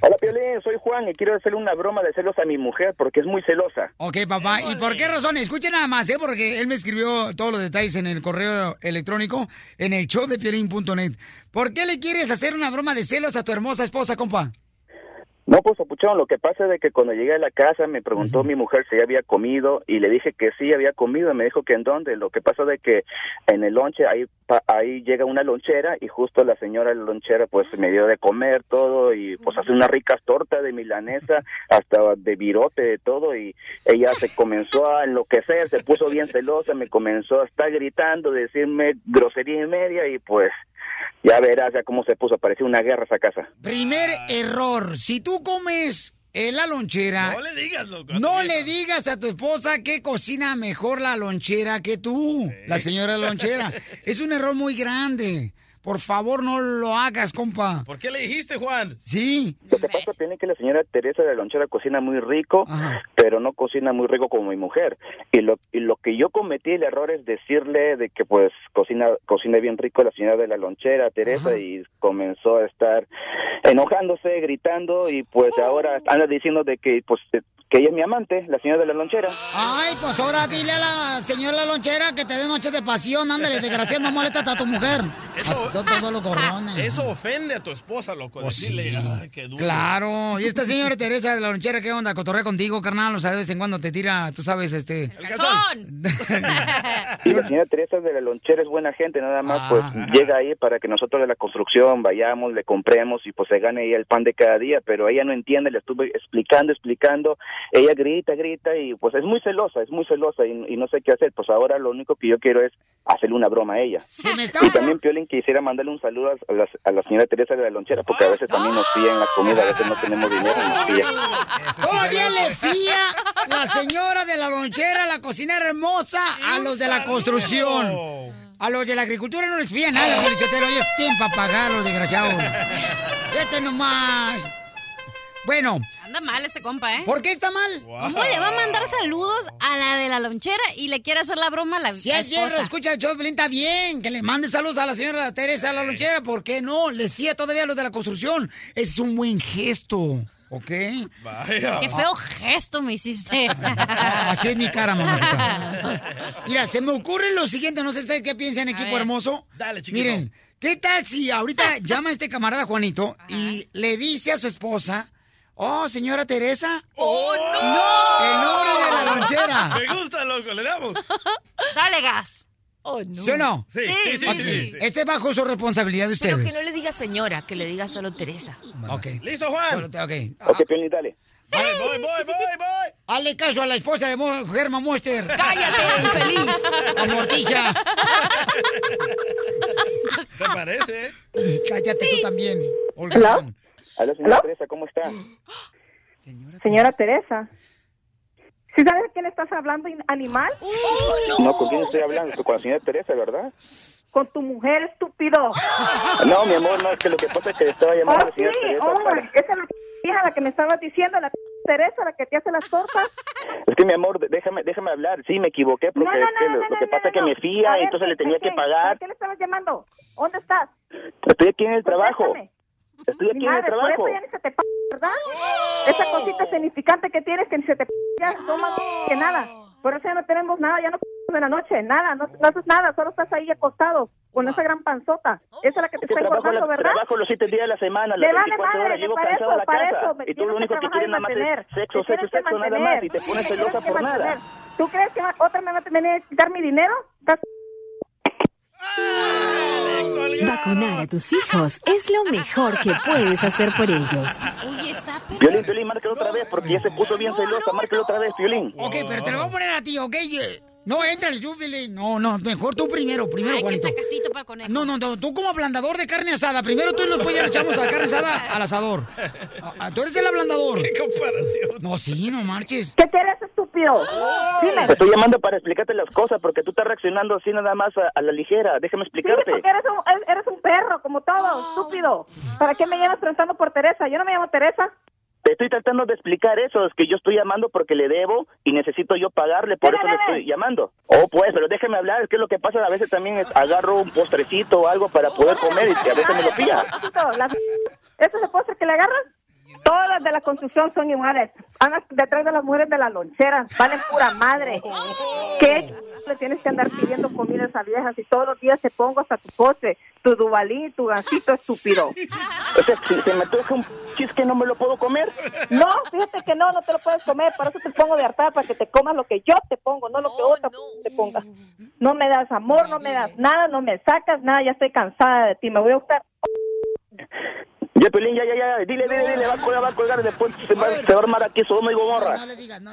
Hola, Piolín, soy Juan y quiero hacerle una broma de celos a mi mujer porque es muy celosa. Ok, papá. ¿Y por qué razón? Escuchen nada más, ¿eh? Porque él me escribió todos los detalles en el correo electrónico en el show de piolín.net. ¿Por qué le quieres hacer una broma de celos a tu hermosa esposa, compa? No, pues, Papuchón, lo que pasa es de que cuando llegué a la casa me preguntó mi mujer si había comido y le dije que sí había comido y me dijo que en dónde. Lo que pasa de que en el lonche ahí, pa- ahí llega una lonchera y justo la señora lonchera pues me dio de comer todo y pues hace unas ricas tortas de milanesa hasta de virote de todo y ella se comenzó a enloquecer, se puso bien celosa, me comenzó a estar gritando, decirme grosería y media y pues Ya verás ya cómo se puso, parecía una guerra esa casa. Primer error, si tú comes en la lonchera... No le digas, loco. No le digas a tu esposa que cocina mejor la lonchera que tú, la señora lonchera. Es un error muy grande. Por favor, no lo hagas, compa. ¿Por qué le dijiste, Juan? Sí. Lo que pasa tiene que la señora Teresa de la Lonchera cocina muy rico, pero no cocina muy rico como mi mujer. Y lo, y lo que yo cometí el error es decirle de que pues cocina cocina bien rico la señora de la Lonchera, Teresa, y comenzó a estar enojándose, gritando y pues ahora anda diciendo de que pues que ella es mi amante, la señora de la Lonchera. Ay, pues ahora dile a la señora lonchera que te dé noche de pasión. Ándale, desgraciado, no molesta a tu mujer. Así son todos los gorrones. Eso ofende a tu esposa, loco. Decirle, "Ay, qué duro". Claro. Y esta señora Teresa de la lonchera, ¿qué onda? Cotorrea contigo, carnal. O sea, de vez en cuando te tira, tú sabes, este... Y la señora Teresa de la Lonchera es buena gente, nada más pues llega ahí para que nosotros de la construcción vayamos, le compremos y pues se gane ella el pan de cada día, pero ella no entiende, le estuve explicando, explicando, ella grita, grita y pues es muy celosa, es muy celosa y, y no sé qué hacer, pues ahora lo único que yo quiero es hacerle una broma a ella. Y también Piolín quisiera mandarle un saludo a la, a la señora Teresa de la Lonchera, porque a veces también nos fían la comida, a veces no tenemos dinero y nos fía. Todavía le fía la señora de la lonchera, la cocinera hermosa, a los de la construcción. A los de la agricultura no les fía nada, Pelichotero. Ellos tienen para pagar, los desgraciados. Vete nomás. Bueno, Anda mal ese compa, ¿eh? ¿por qué está mal? ¿Cómo le va a mandar saludos a la de la lonchera y le quiere hacer la broma a la Si es bien, escucha el show, Pelín, está bien. Que le mande saludos a la señora Teresa de la lonchera. ¿Por qué no? Les fía todavía a los de la construcción. Ese es un buen gesto, ¿ok? Vaya. Qué feo gesto me hiciste. Así es mi cara, mamacita. Mira, se me ocurre lo siguiente, no sé ustedes qué piensan, equipo hermoso. Dale, chiquito. Miren, ¿qué tal si ahorita llama este camarada Juanito y le dice a su esposa, oh, señora Teresa, ¡Oh, no! el nombre de la lonchera? Me gusta, loco, le damos. Dale gas. Oh, no. ¿Sí o no? Sí, sí, sí, sí, sí, sí. Este es bajo su responsabilidad de Pero ustedes. que no le diga señora, que le diga solo Teresa. Ok. ¿Listo, Juan? Ok. Ok, Piolín, dale. Voy, voy, voy, voy, voy. Hazle caso a la esposa de Germa Monster. ¡Cállate, infeliz! A Morticia. ¿Te parece? eh? Cállate tú también. holgazán. Hola, señora ¿Aló? Teresa, ¿cómo está? Señora Teresa. ¿Sí sabes a quién estás hablando, animal? No, ¿con quién estoy hablando? Con la señora Teresa, ¿verdad? Con tu mujer, estúpido. No, mi amor, no, es que lo que pasa es que le estaba llamando a Oh, la sí, señora Teresa. oh, para- esa es la hija la que me estabas diciendo, la Teresa, la que te hace las tortas. Es que mi amor, déjame, déjame hablar. Sí, me equivoqué porque No, no, es que no, lo, no, lo no, que no, pasa es que no. me fía A y ver, entonces le ¿por tenía que pagar. ¿Por qué le estabas llamando? ¿Dónde estás? Estoy aquí en el trabajo. Contéstame. Estoy aquí Mi en el madre, por trabajo. eso ya ni se te p ¿verdad? Esa cosita significante que tienes que ni se te p ya no más que nada. Por eso ya no tenemos nada, ya no en la noche, nada, no, no haces nada, solo estás ahí acostado con esa gran panzota. Esa es la que te Que está trabajo, engordando, ¿verdad? trabajo los siete días de la semana, las vale 24 madre, horas. Llego para cansado a eso, la para casa. eso, y tú lo único que quieres nada más es sexo, sexo, sexo, nada más. Y te pones tienes celosa por nada. ¿Tú crees que otra me va a tener que quitar mi dinero? ¿Estás Vacunar a tus hijos es lo mejor que puedes hacer por ellos. Oye, está Violín, Violín, márcalo otra vez porque ya se puso bien celosa. Márcalo otra vez, Violín. Ok, pero te lo voy a poner a ti, ¿ok? No, entra, tú, Piolín. No, no, mejor tú primero, primero, Juanito. sacatito para el conejo. No, no, no, tú como ablandador de carne asada. Primero tú y después ya le echamos a la carne asada al asador. Ah, ah, Tú eres el ablandador. ¿Qué comparación? No, sí, no marches. ¿Qué quieres, estúpido? Dime. Te estoy llamando para explicarte las cosas porque tú estás reaccionando así nada más a, a la ligera. Déjame Sí, explicarte. porque eres un, eres un perro, como todo, estúpido. ¿Para qué me llamas preguntando por Teresa? Yo no me llamo Teresa. Te estoy tratando de explicar eso, es que yo estoy llamando porque le debo y necesito yo pagarle, por ¿Qué eso le estoy llamando. Oh, pues, pero déjeme hablar, es que lo que pasa a veces también es agarro un postrecito o algo para poder comer y a veces me lo pilla. ¿Eso es el postre que le agarras? Todas las de la construcción son iguales. Andas detrás de las mujeres de la lonchera. Valen pura madre. ¿Qué le tienes que andar pidiendo comida a esa vieja si todos los días te pongo hasta tu postre, tu dubalí, tu gansito estúpido? O sea, si se me toca un chisque no me lo puedo comer. No, fíjate que no, no te lo puedes comer. Por eso te pongo de hartar para que te comas lo que yo te pongo, no lo que otra te ponga. No me das amor, no me das nada, no me sacas nada. Ya estoy cansada de ti. Me voy a gustar. Ya, Pelín, ya, ya, ya, dile, dile, dile, va a colgar, va a colgar, después se va, se va a armar aquí Sodoma y Gomorra.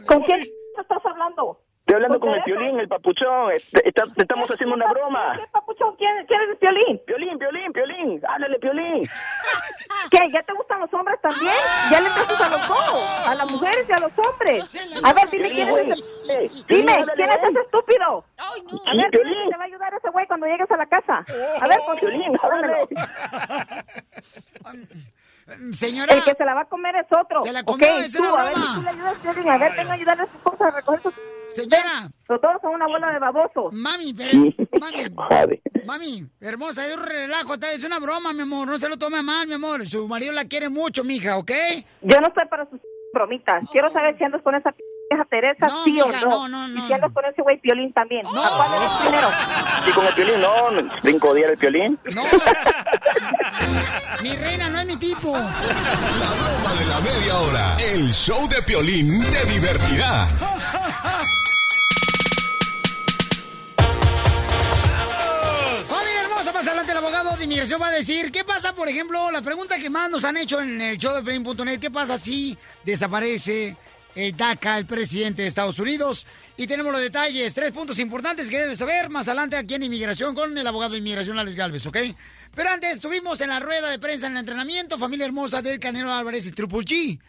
¿Con quién estás hablando? Estoy hablando con el Piolín, el papuchón. Este- está- te estamos haciendo una broma. ¿Qué papuchón? ¿Quién, quién es el Piolín? Piolín, Piolín, Piolín. Háblale, Piolín. ¿Qué? ¿Ya te gustan los hombres también? ¿Ya le empiezas a los dos? ¿A las mujeres y a los hombres? A ver, dime quién es ese... Dime, ¿quién es ese estúpido? A ver, si te va a ayudar ese güey cuando llegues a la casa. A ver, con Piolín, háblamelo. Señora. El que se la va a comer es otro. Se la comió, Ok, es tú, una a ver broma. tú le ayudas, Piolín. A ver, venga a ayudarle a su esposa a recoger sus... Señora. Pero todos son una bola de babosos. Mami, pero... Mami, mami, hermosa, es un relajo, está- es una broma, mi amor, no se lo tome mal, mi amor. Su marido la quiere mucho, mija, ¿ok? Yo no estoy para sus bromitas. Quiero saber si andas con esa vieja Teresa, No, sí mija, o no, no. no, no. Y si andas con ese güey Piolín también. ¿A cuál eres primero? Sí, con el Piolín, no. Brinco odiar el Piolín. Mi reina no es mi tipo. La broma de la media hora. El show de Piolín te divertirá. Familia hermosa, más adelante el abogado de inmigración va a decir qué pasa, por ejemplo, la pregunta que más nos han hecho en el show de Pelín.net, qué pasa si desaparece el DACA, el presidente de Estados Unidos. Y tenemos los detalles, tres puntos importantes que debes saber más adelante aquí en Inmigración con el abogado de inmigración Alex Galvez, ¿ok? Pero antes estuvimos en la rueda de prensa en el entrenamiento, familia hermosa del Canelo Álvarez y Triple G.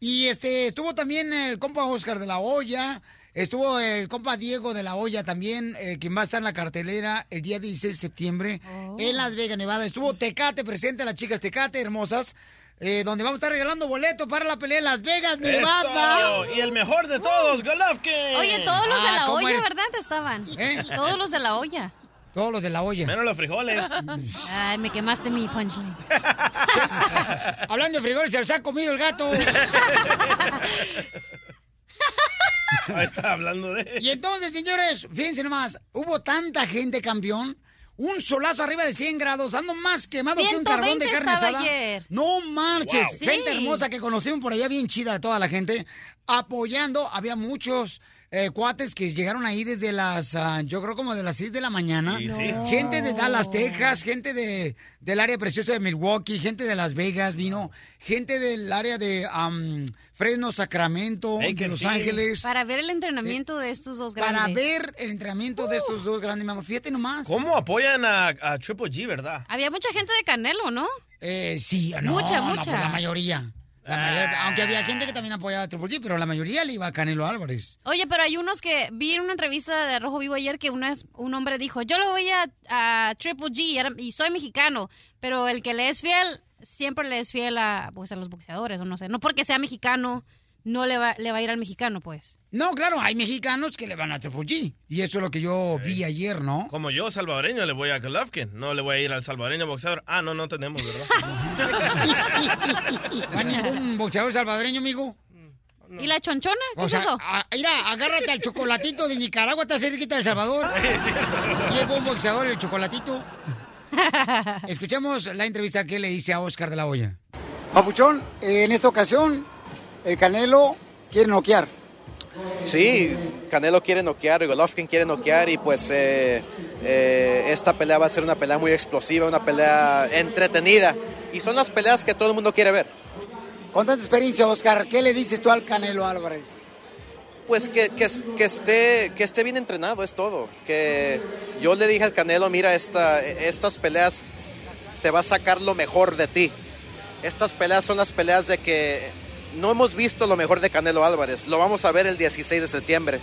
Y este estuvo también el compa Oscar de la Hoya, estuvo el compa Diego de la Hoya también, eh, quien va a estar en la cartelera el día 16 de septiembre en Las Vegas, Nevada. Estuvo Tecate presente, las chicas Tecate hermosas, eh, donde vamos a estar regalando boletos para la pelea en Las Vegas, Nevada. Eso. Y el mejor de todos, Golovkin. Oye, todos los de Ah, la ¿cómo olla, eres? ¿verdad? Estaban. ¿Eh? Todos los de la olla. Todos los de la olla. Menos los frijoles. Ay, me quemaste mi punchline. Hablando de frijoles, se los ha comido el gato. Ahí está hablando de... Y entonces, señores, fíjense nomás, hubo tanta gente campeón. Un solazo arriba de 100 grados, ando más quemado que un carbón de 120 carne asada. ayer. No marches. Wow. Sí. Gente hermosa que conocimos por allá, bien chida, toda la gente, apoyando. Había muchos eh, cuates que llegaron ahí desde las, ah, yo creo como de las 6 de la mañana. Sí, sí. No. Gente de Dallas, Texas, gente de, del área preciosa de Milwaukee, gente de Las Vegas vino, gente del área de am, Fresno, Sacramento, de Los Ángeles. Para ver el entrenamiento de estos dos grandes. Para ver el entrenamiento de estos dos grandes mamás. Fíjate nomás. ¿Cómo apoyan a, a Triple G, verdad? Había mucha gente de Canelo, ¿no? Eh, sí, no, Mucha, no, mucha. pues la mayoría. La mayor- aunque había gente que también apoyaba a Triple G, pero la mayoría le iba a Canelo Álvarez. Oye, pero hay unos que vi en una entrevista de Rojo Vivo ayer que una- un hombre dijo, yo lo voy a, a Triple G y soy mexicano, pero el que le es fiel, siempre le es fiel a, pues, a los boxeadores, o no sé. No porque sea mexicano, no le va, le va a ir al mexicano, pues. No, claro, hay mexicanos que le van a Triple G. Y eso es lo que yo vi ayer, ¿no? Como yo, salvadoreño, le voy a Golovkin. No le voy a ir al salvadoreño boxeador. Ah, no, no tenemos, ¿verdad? ¿No hay ningún boxeador salvadoreño, amigo? ¿Y la chonchona? ¿Qué O es sea, eso? a- mira, agárrate al chocolatito de Nicaragua, está cerquita de El Salvador. Y es buen boxeador el chocolatito. Escuchemos la entrevista que le hice a Oscar de la Hoya. Papuchón, en esta ocasión, el Canelo quiere noquear. Sí, Canelo quiere noquear, Golovkin quiere noquear y pues eh, eh, esta pelea va a ser una pelea muy explosiva, una pelea entretenida y son las peleas que todo el mundo quiere ver. Con tanta experiencia, Oscar, ¿qué le dices tú al Canelo Álvarez? Pues que, que, que esté, que esté bien entrenado, es todo. Que yo le dije al Canelo, mira, esta, estas peleas te va a sacar lo mejor de ti. Estas peleas son las peleas de que no hemos visto lo mejor de Canelo Álvarez. Lo vamos a ver el 16 de septiembre.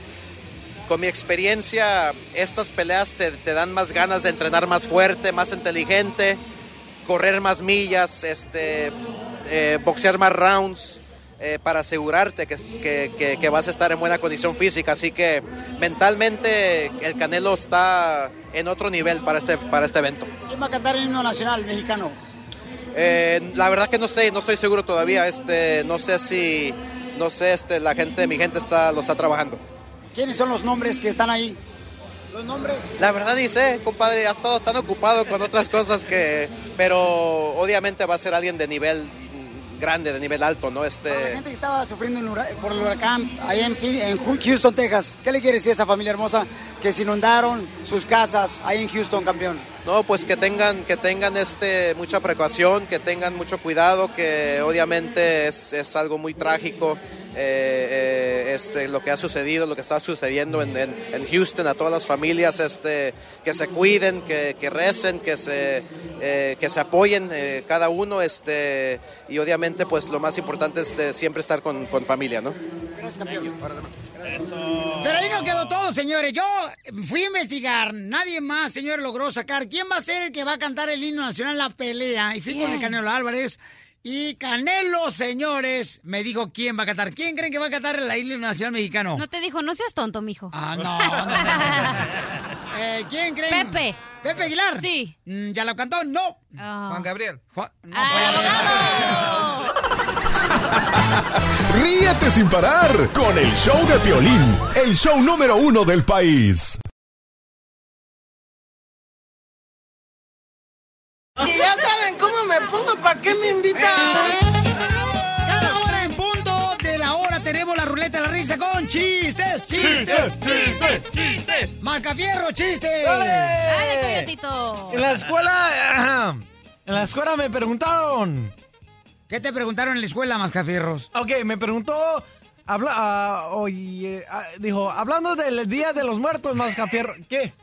Con mi experiencia, estas peleas te, te dan más ganas de entrenar más fuerte, más inteligente, correr más millas, este, eh, boxear más rounds eh, para asegurarte que, que- que- vas a estar en buena condición física. Así que mentalmente el Canelo está en otro nivel para este, para este evento. ¿Quién va a cantar el himno nacional mexicano? Eh, la verdad que no sé, no estoy seguro todavía. Este, no sé si, no sé, este, la gente, mi gente está, lo está trabajando. ¿Quiénes son los nombres que están ahí? Los nombres. La verdad ni sé, compadre, ha estado tan ocupado con otras cosas que, pero obviamente va a ser alguien de nivel grande, de nivel alto, ¿no? La Este, gente que estaba sufriendo por el huracán ahí en, Houston, Texas. ¿Qué le quiere decir a esa familia hermosa que se inundaron sus casas ahí en Houston, campeón? no, pues que tengan, que tengan este mucha precaución, que tengan mucho cuidado, que obviamente es, es algo muy trágico. Eh, eh, este, lo que ha sucedido, lo que está sucediendo en, en- en Houston, a todas las familias este, que se cuiden, que, que recen, que se, eh, que se apoyen eh, cada uno este, y obviamente pues lo más importante es eh, siempre estar con, con familia, ¿no? Pero ahí no quedó todo, señores. Yo fui a investigar. Nadie más, señores, logró sacar. ¿Quién va a ser el que va a cantar el himno nacional en la pelea? Y fui con el. Canelo Álvarez. Y Canelo, señores, me dijo quién va a cantar. ¿Quién creen que va a cantar el himno nacional mexicano? No te dijo, no seas tonto, mijo. Ah, no, no, no, no. Eh, ¿Quién creen? Pepe. ¿Pepe Aguilar? Sí. Mm, ¿Ya lo cantó? No. Juan Gabriel. Juan- no, Ah, Ríete sin parar con el show de Piolín, el show número uno del país. Saben cómo me pongo, ¿para qué me invitan? Cada hora en punto de la hora tenemos la ruleta de la risa con chistes, chistes, chistes, chistes. Macafierro, chistes. Dale, coyotito. En la escuela, en la escuela me preguntaron. ¿Qué te preguntaron en la escuela, Mascafierros? Ok, me preguntó, habla, oye, ah, dijo, hablando del Día de los Muertos, Mascafierro, ¿qué?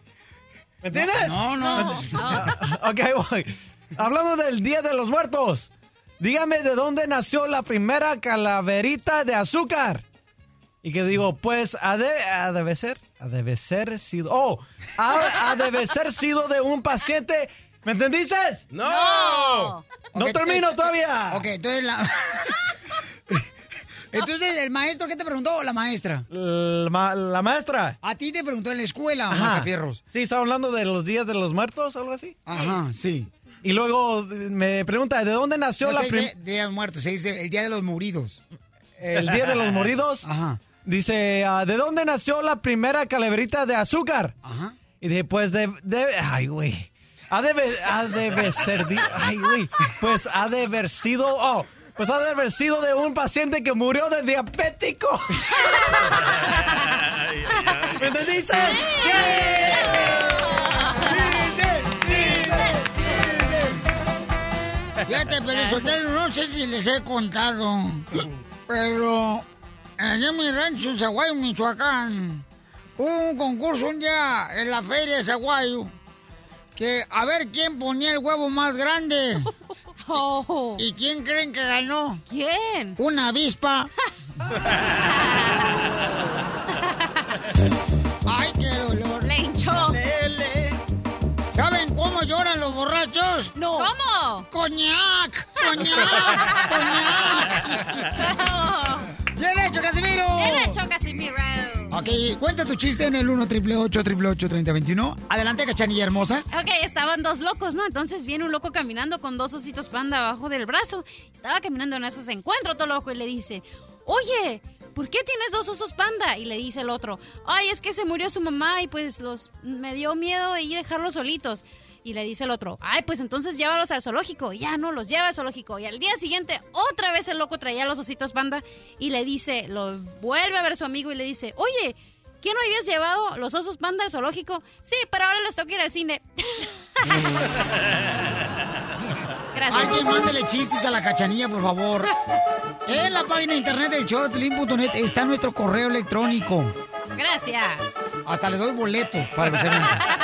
¿Me entiendes? No, no. ok, voy. Hablando del Día de los Muertos, dígame de dónde nació la primera calaverita de azúcar. Y que digo, pues ha de, ha debe ser, ha debe ser sido, oh, ha, ha debe ser sido de un paciente, ¿me entendiste? ¡No! No termino eh, todavía. Ok, entonces la... Entonces, ¿el maestro qué te preguntó o la maestra? La, ma- la maestra. A ti te preguntó en la escuela, Ajá. Macafierros. Sí, estaba hablando de los días de los muertos, algo así. Ajá, sí. Y luego me pregunta, ¿de dónde nació No la se prim- dice Día de los Muertos, se dice el Día de los Moridos. el día de los moridos? Ajá. Dice, ah, ¿de dónde nació la primera calaverita de azúcar? Ajá. Y dije, pues de, de- ay, güey. Ha de, haber- ha de haber ser, ay, güey. Pues ha de haber sido, oh, pues ha de haber sido de un paciente que murió de diabético. ¿Me entendiste? Fíjate, Pelizotelo, no sé si les he contado, pero allá en mi rancho en Zaguayo, Michoacán, hubo un concurso un día en la feria de Zaguayo, que a ver quién ponía el huevo más grande. ¿Y quién creen que ganó? ¿Quién? Una avispa. ¡Ay, qué dolor! Le hinchó. ¿Saben cómo lloran los borrachos? No. ¿Cómo? ¡Coñac! ¡Coñac! ¡Coñac! ¡Bien hecho, Casimiro! Bien hecho, Casimiro. Ok, cuenta tu chiste en el 1 888 3021 Adelante, cachanilla hermosa. Ok, estaban dos locos, ¿no? Entonces viene un loco caminando con dos ositos panda abajo del brazo. Estaba caminando en eso, se encuentra otro loco y le dice, oye, ¿por qué tienes dos osos panda? Y le dice el otro, ay, es que se murió su mamá y pues los me dio miedo y dejarlos solitos. Y le dice el otro, ay, pues entonces llévalos al zoológico. Y ya no, los lleva al zoológico. Y al día siguiente, otra vez el loco traía los ositos panda y le dice, lo vuelve a ver su amigo y le dice, oye, ¿qué no habías llevado los osos panda al zoológico? Sí, pero ahora les toca ir al cine. Gracias. Alguien mándele chistes a la cachanilla, por favor. En la página de internet del show de está nuestro correo electrónico. Gracias. Hasta le doy boletos para los eventos.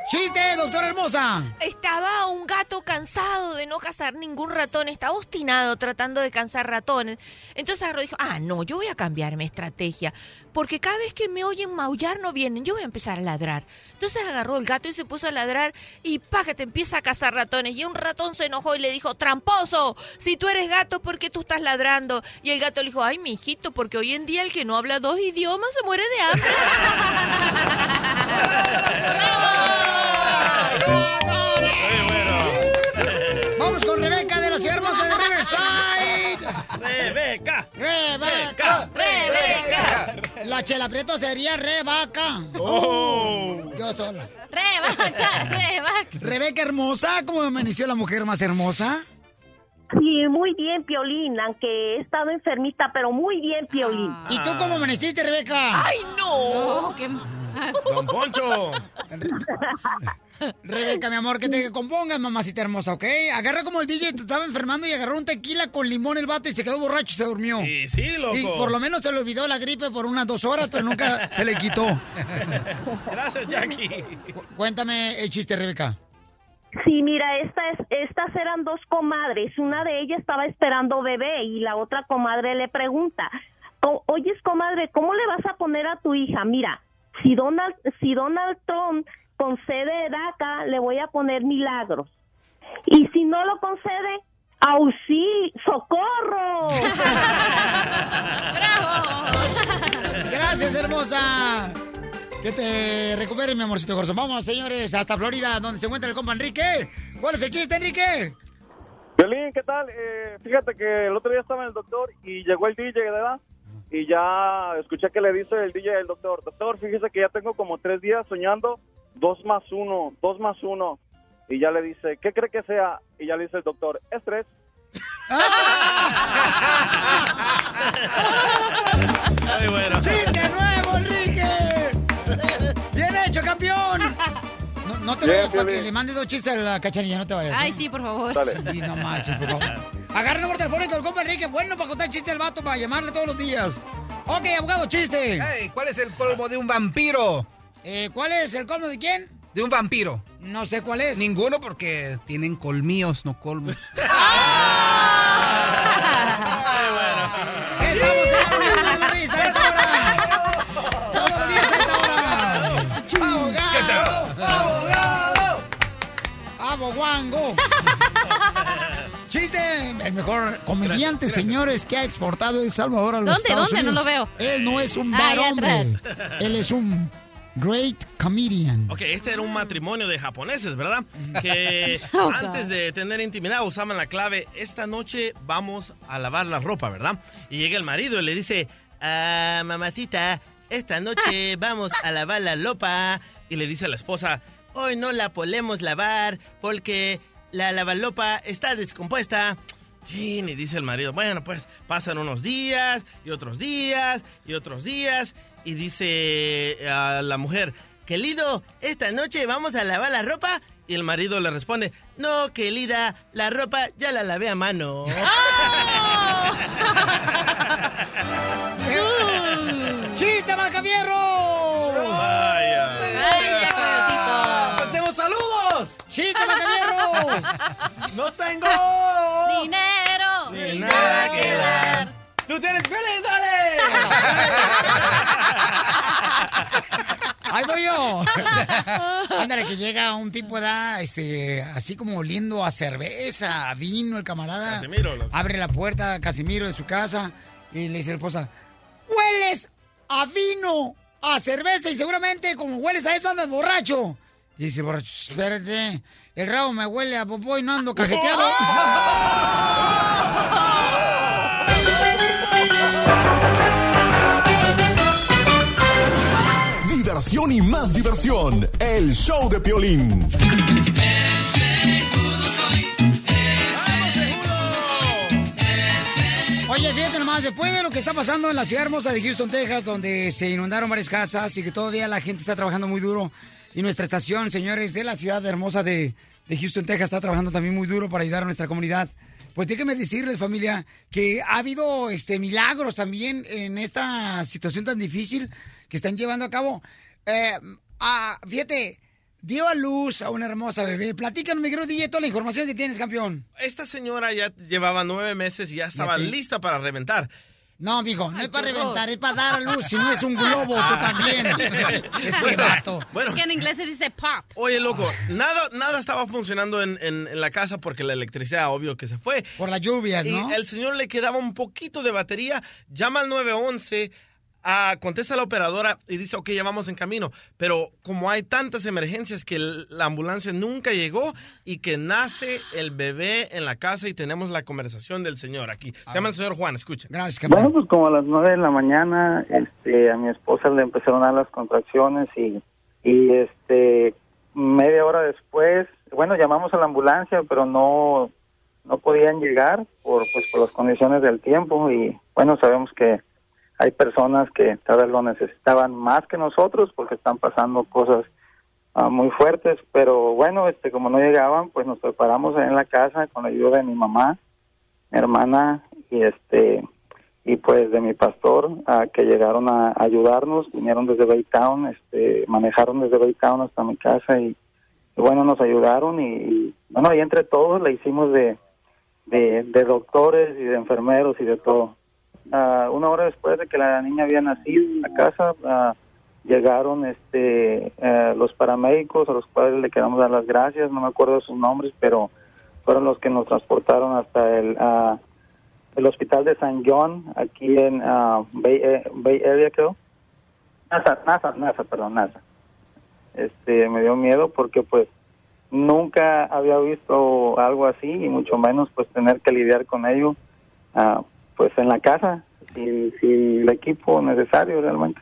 ¡Chiste, doctora hermosa! Estaba un gato cansado de no cazar ningún ratón, estaba obstinado tratando de cazar ratones. Entonces agarró y dijo, ah, no, yo voy a cambiar mi estrategia, porque cada vez que me oyen maullar no vienen, yo voy a empezar a ladrar. Entonces agarró el gato y se puso a ladrar y pa, que te empieza a cazar ratones. Y un ratón se enojó y le dijo, tramposo, si tú eres gato, ¿por qué tú estás ladrando? Y el gato le dijo, ay, mi hijito, porque hoy en día el que no habla dos idiomas se muere de hambre. Vamos con Rebeca de la ciudad hermosa de Riverside. Rebeca. Rebeca. Rebeca. La chela prieto sería Rebeca. Oh. Yo sola. Rebeca, Rebeca. Rebeca hermosa, ¿cómo amaneció la mujer más hermosa? Sí, muy bien, Piolín, aunque he estado enfermita, pero muy bien, Piolín. ¿Y tú cómo amaneciste, Rebeca? ¡Ay, no! No, qué... Don Poncho. Rebeca, mi amor, que te compongas, mamacita hermosa, ¿ok? Agarra como el DJ te estaba enfermando y agarró un tequila con limón el vato y se quedó borracho y se durmió. Sí, sí, loco. Y por lo menos se le olvidó la gripe por unas dos horas, pero nunca se le quitó. Gracias, Jackie. Cuéntame el chiste, Rebeca. Sí, mira, esta es, estas eran dos comadres. Una de ellas estaba esperando bebé y la otra comadre le pregunta, "O- oyes comadre, ¿cómo le vas a poner a tu hija? Mira, si Donald, si Donald Trump concede DACA, le voy a poner milagros. Y si no lo concede, ¡auxilio! ¡Socorro! Gracias, hermosa. Que te recupere, mi amorcito corazón. Vamos, señores, hasta Florida, donde se encuentra el compa Enrique. ¿Cuál es el chiste, Enrique? Violín, ¿qué tal? Eh, fíjate que el otro día estaba en el doctor y llegó el DJ, ¿verdad? Y ya escuché que le dice el DJ al doctor, doctor, fíjese que ya tengo como tres días soñando dos más uno, dos más uno. Y ya le dice, ¿qué cree que sea? Y ya le dice el doctor, estrés. Ay, bueno. ¡Chiste nuevo, Enrique! ¡Bien hecho, campeón! No, no te Bien, vayas para que le mande dos chistes a la cachanilla, no te vayas. Ay, ¿eh? sí, por favor. Dale. Sí, no marches, por favor. Agarra el número telefónico del compa Enrique, bueno para contar chiste al vato, para llamarle todos los días. Ok, abogado, chiste. Ey, ¿Cuál es el colmo de un vampiro? Eh, ¿Cuál es el colmo de quién? De un vampiro. No sé cuál es. Ninguno porque tienen colmillos, no colmos. Estamos en la ruleta de la risa a esta hora. Todos los días a esta hora. Abogado. Abogado. Aboguango. Chiste, el mejor comediante, señores, que ha exportado El Salvador a los ¿Dónde? Estados ¿Dónde? No Unidos. lo veo. Él no es un Ah, varón. Él es un great comedian. Ok, este era un matrimonio de japoneses, ¿verdad? Que Oh, antes de tener intimidad usaban la clave, esta noche vamos a lavar la ropa, ¿verdad? Y llega el marido y le dice, ah, mamacita, esta noche vamos a lavar la ropa. Y le dice a la esposa, hoy no la podemos lavar porque la lavalopa está descompuesta. Sí, y dice el marido, bueno, pues pasan unos días y otros días y otros días. Y dice a la mujer, querido, esta noche vamos a lavar la ropa. Y el marido le responde, no, querida, la ropa ya la lavé a mano. ¡Chiste, Macafierro! ¡Chiste, Macafierros! ¡No tengo! ¡Dinero! Ni nada que dar. ¡Tú tienes feliz, dale! ¡Ahí voy yo! Ándale, que llega un tipo de este, así como oliendo a cerveza, a vino, el camarada. Casimiro, loco. Abre la puerta a Casimiro de su casa y le dice a la esposa, ¡hueles a vino, a cerveza y seguramente como hueles a eso andas borracho! Dice el borracho, espérate, el rabo me huele a popó y no ando cajeteado. Diversión y más diversión. El show de Piolín. Oye, fíjate nomás, después de lo que está pasando en la ciudad hermosa de Houston, Texas, donde se inundaron varias casas y que todavía la gente está trabajando muy duro, y nuestra estación, señores, de la ciudad hermosa de, de Houston, Texas, está trabajando también muy duro para ayudar a nuestra comunidad. Pues déjenme decirles, familia, que ha habido este milagros también en esta situación tan difícil que están llevando a cabo. Eh, ah, fíjate, dio a luz a una hermosa bebé. Platícanos, mi querido DJ, toda la información que tienes, campeón. Esta señora ya llevaba nueve meses y ya estaba lista para reventar. No, mijo, no es para reventar, es para dar a luz. Si no es un globo, tú también. Este vato. Bueno. Es que en inglés se dice pop. Oye, loco, nada, nada estaba funcionando en, en- en la casa porque la electricidad, obvio que se fue. Por las lluvias, Y ¿no? el señor le quedaba un poquito de batería, llama al 911, ah, contesta la operadora y dice, ok, ya vamos en camino. Pero como hay tantas emergencias que la ambulancia nunca llegó y que nace el bebé en la casa y tenemos la conversación del señor aquí. Se llama el señor Juan, escuchen. Gracias, Bueno, pues como a las nueve de la mañana, este, a mi esposa le empezaron a dar las contracciones y, y este, media hora después, bueno, llamamos a la ambulancia, pero no, no podían llegar por, pues, por las condiciones del tiempo y bueno, sabemos que hay personas que tal vez lo necesitaban más que nosotros porque están pasando cosas ah, muy fuertes, pero bueno, este como no llegaban, pues nos preparamos en la casa con la ayuda de mi mamá, mi hermana y este y pues de mi pastor ah, que llegaron a ayudarnos, vinieron desde Baytown, este manejaron desde Baytown hasta mi casa y, y bueno, nos ayudaron y, y, bueno, ahí entre todos la hicimos de, de doctores y de enfermeros y de todo. Ah, una hora después de que la niña había nacido en la casa, ah, llegaron este eh, los paramédicos a los cuales le queremos dar las gracias, no me acuerdo sus nombres, pero fueron los que nos transportaron hasta el ah, el hospital de San John aquí en Bay, eh, Bay Area creo. NASA, NASA, NASA, perdón, NASA. Este me dio miedo porque pues nunca había visto algo así y mucho menos pues tener que lidiar con ello ah, pues en la casa sin, sin el equipo necesario realmente.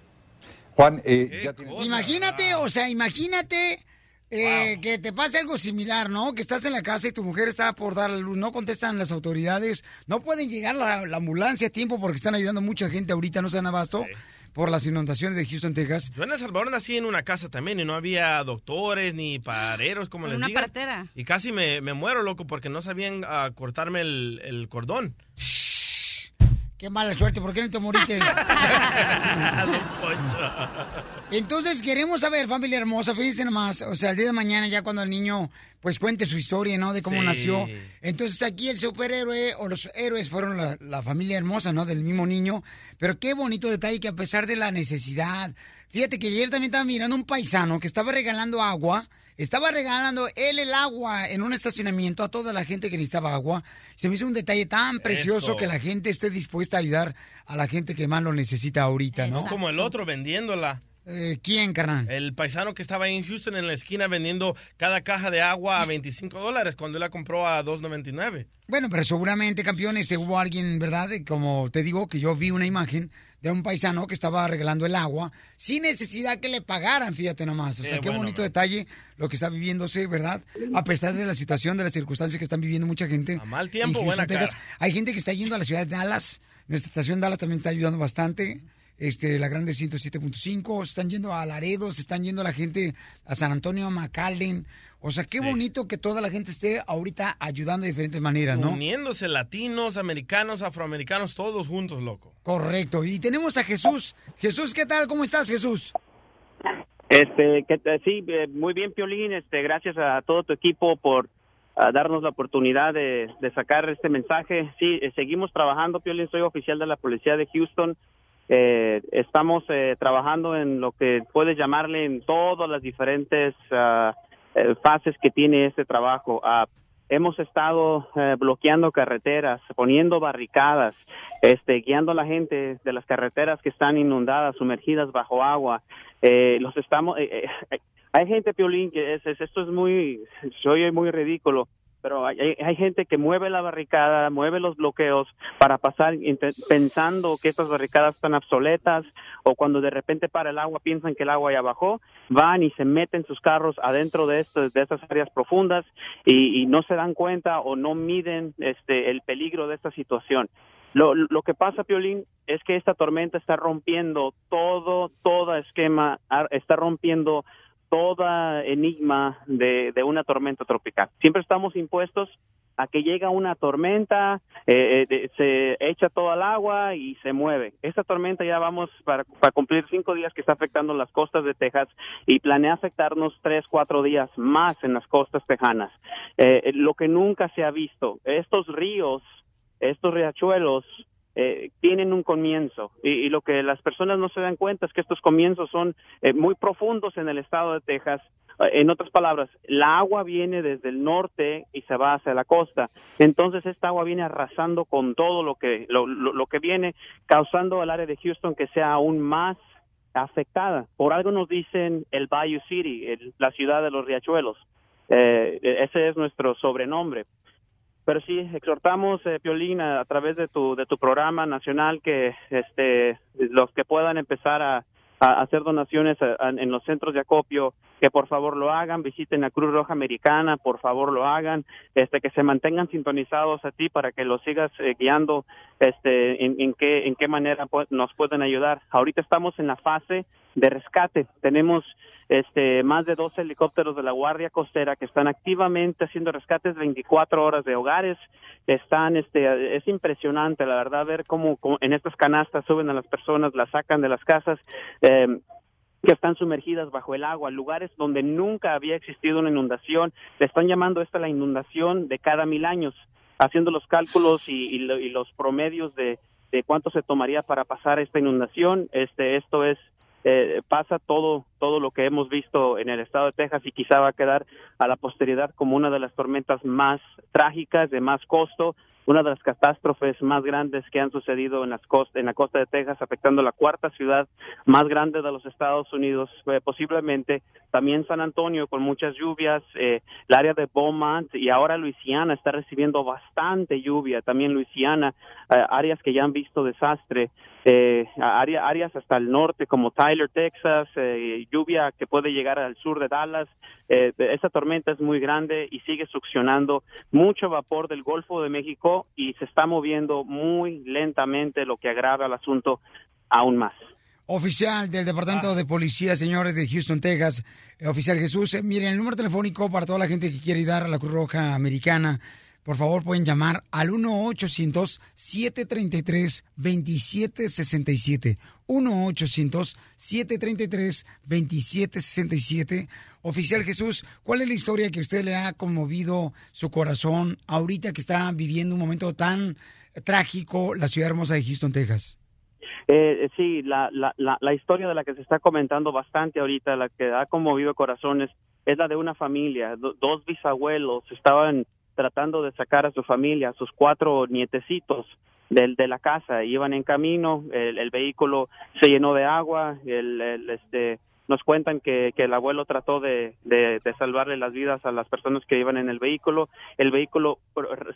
Juan, eh, ya tienes- Imagínate, o sea, imagínate eh, que te pase algo similar, ¿no? Que estás en la casa y tu mujer está por dar la luz, no contestan las autoridades, no pueden llegar la, la ambulancia a tiempo porque están ayudando mucha gente ahorita, no se dan abasto por las inundaciones de Houston, Texas. Yo en El Salvador nací en una casa también y no había doctores ni pareros, como Con les una digan. partera. Y casi me, me muero, loco, porque no sabían ah, cortarme el, el cordón. Qué mala suerte, ¿por qué no te moriste? Entonces queremos saber, familia hermosa, fíjense nomás, o sea, el día de mañana ya cuando el niño pues cuente su historia, ¿no? De cómo Sí. nació. Entonces aquí el superhéroe o los héroes fueron la, la familia hermosa, ¿no? Del mismo niño. Pero qué bonito detalle que a pesar de la necesidad, fíjate que ayer también estaba mirando un paisano que estaba regalando agua. Estaba regalando él el agua en un estacionamiento a toda la gente que necesitaba agua. Se me hizo un detalle tan precioso Eso. que la gente esté dispuesta a ayudar a la gente que más lo necesita ahorita, ¿no? Como el otro vendiéndola. Eh, ¿Quién, carnal? El paisano que estaba ahí en Houston en la esquina vendiendo cada caja de agua a 25 dólares cuando él la compró a 2.99. Bueno, pero seguramente, campeones, este, hubo alguien, ¿verdad? Como te digo, que yo vi una imagen de un paisano que estaba regalando el agua sin necesidad que le pagaran, fíjate nomás. O sea, Qué qué bueno, bonito detalle lo que está viviéndose, ¿verdad? A pesar de la situación, de las circunstancias que están viviendo mucha gente. A mal tiempo, buena cara. Hay gente que está yendo a la ciudad de Dallas. Nuestra estación Dallas también está ayudando bastante. Este, la grande 107.5, se están yendo a Laredo, se están yendo la gente a San Antonio, a McAllen. O sea, qué bonito que toda la gente esté ahorita ayudando de diferentes maneras, ¿no? Uniéndose latinos, americanos, afroamericanos, todos juntos, loco. Correcto. Y tenemos a Jesús. Jesús, ¿qué tal? ¿Cómo estás, Jesús? Este, que, sí, eh, muy bien, Piolín. Este, gracias a todo tu equipo por ah, darnos la oportunidad de, de sacar este mensaje. Sí, eh, seguimos trabajando, Piolín. Soy oficial de la policía de Houston. Eh, estamos eh, trabajando en lo que puedes llamarle en todas las diferentes ah, eh, fases que tiene este trabajo. Ah, hemos estado eh, bloqueando carreteras, poniendo barricadas, este, guiando a la gente de las carreteras que están inundadas, sumergidas bajo agua. Eh, los estamos, eh, eh, hay gente, Piolín, que es, es- esto es muy, se oye muy ridículo, pero hay, hay- gente que mueve la barricada, mueve los bloqueos para pasar pensando que estas barricadas están obsoletas o cuando de repente para el agua piensan que el agua ya bajó, van y se meten sus carros adentro de, estos, de estas áreas profundas y, no se dan cuenta o no miden este, el peligro de esta situación. Lo, lo que pasa, Piolín, es que esta tormenta está rompiendo todo, todo esquema, está rompiendo toda enigma de, una tormenta tropical. Siempre estamos impuestos a que llega una tormenta, eh, eh, se echa todo el agua y se mueve. Esta tormenta ya vamos para, cumplir cinco días que está afectando las costas de Texas y planea afectarnos tres, cuatro días más en las costas tejanas. Eh, lo que nunca se ha visto, estos ríos, estos riachuelos, eh, tienen un comienzo y, lo que las personas no se dan cuenta es que estos comienzos son eh, muy profundos en el estado de Texas. Eh, En otras palabras, la agua viene desde el norte y se va hacia la costa. Entonces esta agua viene arrasando con todo lo que lo, lo- lo que viene, causando al área de Houston que sea aún más afectada. Por algo nos dicen el Bayou City, el- la ciudad de los riachuelos. Eh, ese es nuestro sobrenombre. Pero sí, exhortamos, eh, Piolín, a, través de tu, de tu programa nacional que este, los que puedan empezar a, hacer donaciones a- a- en los centros de acopio, que por favor lo hagan, visiten la Cruz Roja Americana, por favor lo hagan, este, que se mantengan sintonizados a ti para que los sigas eh, guiando este, en, qué, en qué manera nos pueden ayudar. Ahorita estamos en la fase de rescate. Tenemos este, más de 12 helicópteros de la Guardia Costera que están activamente haciendo rescates 24 horas de hogares. Están, este, es impresionante, la verdad, ver cómo, en estas canastas suben a las personas, las sacan de las casas. eh, que están sumergidas bajo el agua, lugares donde nunca había existido una inundación. Le están llamando esta la inundación de cada mil años, haciendo los cálculos y, y y los promedios de, de cuánto se tomaría para pasar esta inundación. Este, esto es eh, pasa todo todo lo que hemos visto en el estado de Texas y quizá va a quedar a la posteridad como una de las tormentas más trágicas de más costo una de las catástrofes más grandes que han sucedido en las costa, en la costa de Texas, afectando la cuarta ciudad más grande de los Estados Unidos, eh, posiblemente también San Antonio con muchas lluvias, eh, el área de Beaumont y ahora Luisiana está recibiendo bastante lluvia, también Luisiana, eh, áreas que ya han visto desastre, eh, área- áreas hasta el norte como Tyler, Texas, eh, lluvia que puede llegar al sur de Dallas. Eh, esta tormenta es muy grande y sigue succionando mucho vapor del Golfo de México y se está moviendo muy lentamente, lo que agrava el asunto aún más. Oficial del Departamento de Policía, señores de Houston, Texas, eh, oficial Jesús, eh, miren, el número telefónico para toda la gente que quiere ayudar a la Cruz Roja Americana, por favor pueden llamar al 1-800-733-2767. 1-800-733-2767. Oficial Jesús, ¿cuál es la historia que usted le ha conmovido su corazón ahorita que está viviendo un momento tan trágico la ciudad hermosa de Houston, Texas? Eh, sí, la, la, la, historia de la que se está comentando bastante ahorita, la que ha conmovido corazones, es la de una familia. Do- dos bisabuelos estaban tratando de sacar a su familia, a sus cuatro nietecitos del, de la casa. Iban en camino, el, vehículo se llenó de agua, el, este, nos cuentan que, que el abuelo trató de, de, de salvarle las vidas a las personas que iban en el vehículo. El vehículo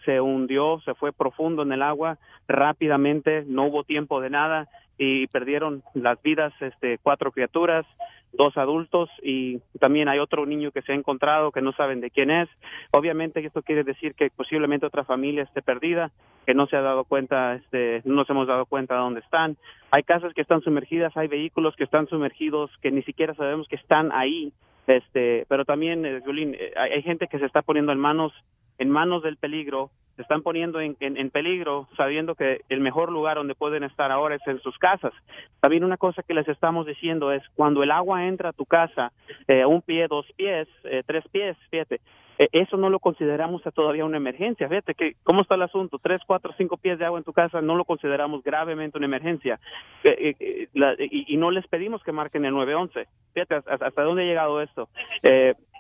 se hundió, se fue profundo en el agua rápidamente, no hubo tiempo de nada y perdieron las vidas este, cuatro criaturas, dos adultos y también hay otro niño que se ha encontrado que no saben de quién es. Obviamente esto quiere decir que posiblemente otra familia esté perdida, que no se ha dado cuenta, este, no nos hemos dado cuenta de dónde están. Hay casas que están sumergidas, hay vehículos que están sumergidos que ni siquiera sabemos que están ahí. Este, pero también, eh, Violín, eh, hay, hay gente que se está poniendo en manos en manos del peligro, se están poniendo en, en- en peligro sabiendo que el mejor lugar donde pueden estar ahora es en sus casas. También una cosa que les estamos diciendo es cuando el agua entra a tu casa, eh, un pie, dos pies, eh, tres pies, fíjate, eh, eso no lo consideramos todavía una emergencia. Fíjate que cómo está el asunto, tres, cuatro, cinco pies de agua en tu casa no lo consideramos gravemente una emergencia Eh, y no les pedimos que marquen el 911. Fíjate hasta, hasta dónde ha llegado esto.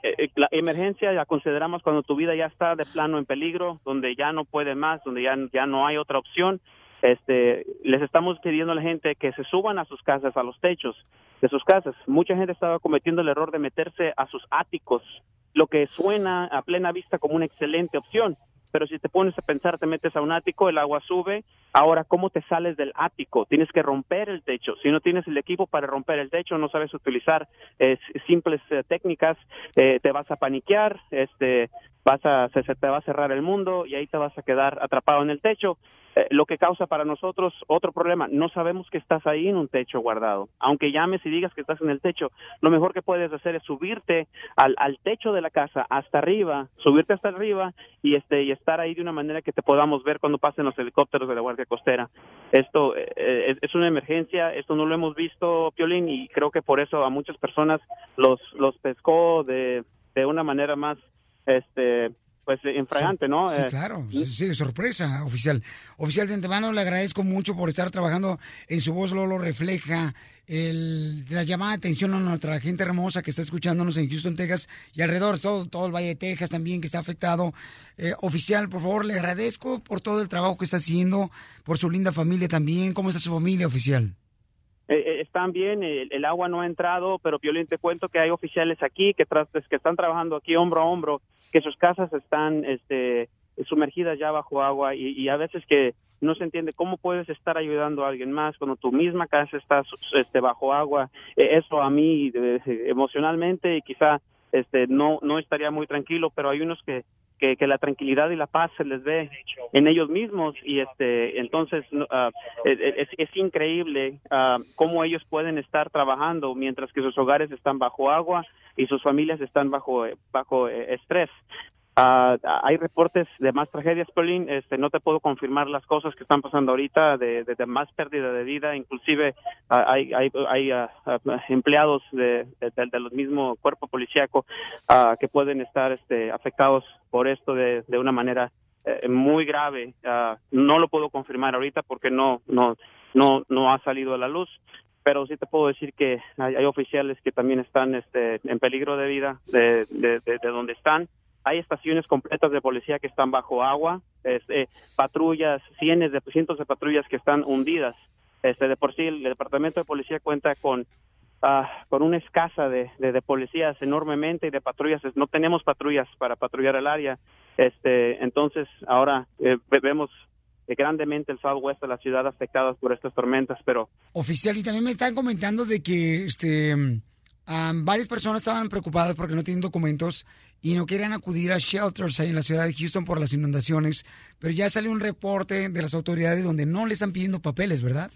Eh, eh, la emergencia la consideramos cuando tu vida ya está de plano en peligro, donde ya no puede más, donde ya, ya no hay otra opción. Este, les estamos pidiendo a la gente que se suban a sus casas, a los techos de sus casas. Mucha gente estaba cometiendo el error de meterse a sus áticos, lo que suena a plena vista como una excelente opción. Pero si te pones a pensar, te metes a un ático, el agua sube. Ahora, ¿cómo te sales del ático? Tienes que romper el techo. Si no tienes el equipo para romper el techo, no sabes utilizar eh, simples eh, técnicas, eh, te vas a paniquear, este, vas a, se, se te va a cerrar el mundo y ahí te vas a quedar atrapado en el techo. Eh, lo que causa para nosotros otro problema, no sabemos que estás ahí en un techo guardado. Aunque llames y digas que estás en el techo, lo mejor que puedes hacer es subirte al, al techo de la casa, hasta arriba, subirte hasta arriba y este y estar ahí de una manera que te podamos ver cuando pasen los helicópteros de la Guardia Costera. Esto eh, es, una emergencia, esto no lo hemos visto, Piolín, y creo que por eso a muchas personas los, los pescó de, de una manera más este pues infragante, ¿no? Sí, Eh, claro, sí, sí, sorpresa, oficial. Oficial de antemano, le agradezco mucho por estar trabajando en su voz, Lolo refleja el, la llamada de atención a nuestra gente hermosa que está escuchándonos en Houston, Texas y alrededor, todo, todo el Valle de Texas también que está afectado. Eh, oficial, por favor, le agradezco por todo el trabajo que está haciendo, por su linda familia también. ¿Cómo está su familia, oficial? Eh, eh, están bien, el, el agua no ha entrado, pero Piolín, te cuento que hay oficiales aquí que, tras- que están trabajando aquí hombro a hombro, que sus casas están este, sumergidas ya bajo agua y, y a veces que no se entiende cómo puedes estar ayudando a alguien más cuando tu misma casa está este, bajo agua. Eh, eso a mí eh, emocionalmente y quizá este, no, no estaría muy tranquilo, pero hay unos que que, que la tranquilidad y la paz se les ve en ellos mismos y este entonces ah, es, increíble ah, cómo ellos pueden estar trabajando mientras que sus hogares están bajo agua y sus familias están bajo bajo eh, estrés. Ah, hay reportes de más tragedias, Pauline. Este, no te puedo confirmar las cosas que están pasando ahorita, de, de- más pérdida de vida. Inclusive ah, hay, ah, empleados de, de- de- los mismos cuerpo policíaco que pueden estar este, afectados por esto de, una manera eh, muy grave. No lo puedo confirmar ahorita porque no, no, no, no ha salido a la luz. Pero sí te puedo decir que hay, hay oficiales que también están este, en peligro de vida de- de donde están. Hay estaciones completas de policía que están bajo agua, este, patrullas, cientos de, cientos de patrullas que están hundidas. Este, de por sí, el departamento de policía cuenta con ah, con una escasa de, de, policías enormemente y de patrullas. No tenemos patrullas para patrullar el área. Este, entonces, ahora eh, ve- vemos eh, grandemente el southwest de la ciudad afectadas por estas tormentas, pero Oficial, y también me están comentando de que este am, varias personas estaban preocupadas porque no tienen documentos y no querían acudir a shelters ahí en la ciudad de Houston por las inundaciones, pero ya salió un reporte de las autoridades donde no le están pidiendo papeles, ¿verdad?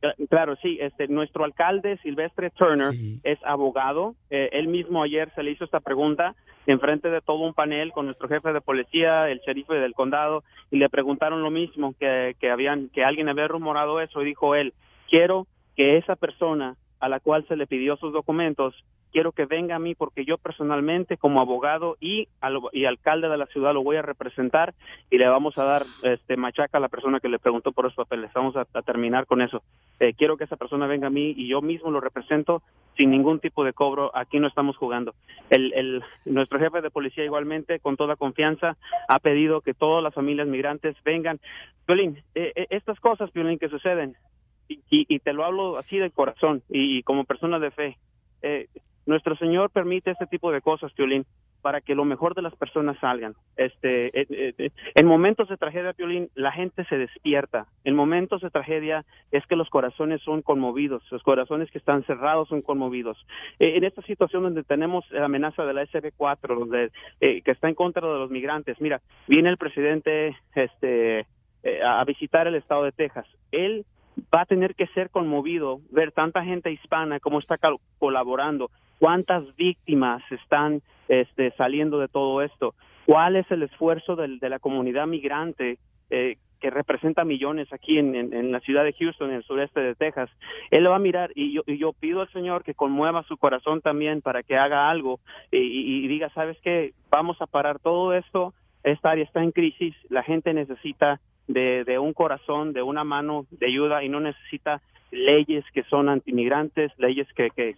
Cla- Claro, sí. Este, nuestro alcalde Silvestre Turner es abogado. Eh, él mismo ayer se le hizo esta pregunta en frente de todo un panel con nuestro jefe de policía, el sheriff del condado, y le preguntaron lo mismo que, que habían que alguien había rumorado eso y dijo él, quiero que esa persona a la cual se le pidió sus documentos quiero que venga a mí porque yo personalmente como abogado y, al- y alcalde de la ciudad lo voy a representar y le vamos a dar este machaca a la persona que le preguntó por esos papeles. Vamos a, terminar con eso. Eh, quiero que esa persona venga a mí y yo mismo lo represento sin ningún tipo de cobro. Aquí no estamos jugando. El, el, nuestro jefe de policía igualmente, con toda confianza, ha pedido que todas las familias migrantes vengan. Piolín, eh, eh, estas cosas, Piolín, que suceden, y, y- te lo hablo así de corazón y, como persona de fe, eh, nuestro Señor permite este tipo de cosas, Piolín, para que lo mejor de las personas salgan. Este, eh, eh, eh, en momentos de tragedia, Piolín, la gente se despierta. En momentos de tragedia es que los corazones son conmovidos, los corazones que están cerrados son conmovidos. En esta situación donde tenemos la amenaza de la SB4, donde, eh, que está en contra de los migrantes, mira, viene el presidente este, a visitar el estado de Texas. Él va a tener que ser conmovido ver tanta gente hispana cómo está colaborando, cuántas víctimas están este, saliendo de todo esto, cuál es el esfuerzo de la comunidad migrante eh, que representa millones aquí en la ciudad de Houston, en el sureste de Texas. Él va a mirar y yo, y yo pido al Señor que conmueva su corazón también para que haga algo y, y- y diga, ¿sabes qué? Vamos a parar todo esto, esta área está en crisis, la gente necesita de, de un corazón, de una mano de ayuda y no necesita leyes que son antimigrantes, leyes que, que,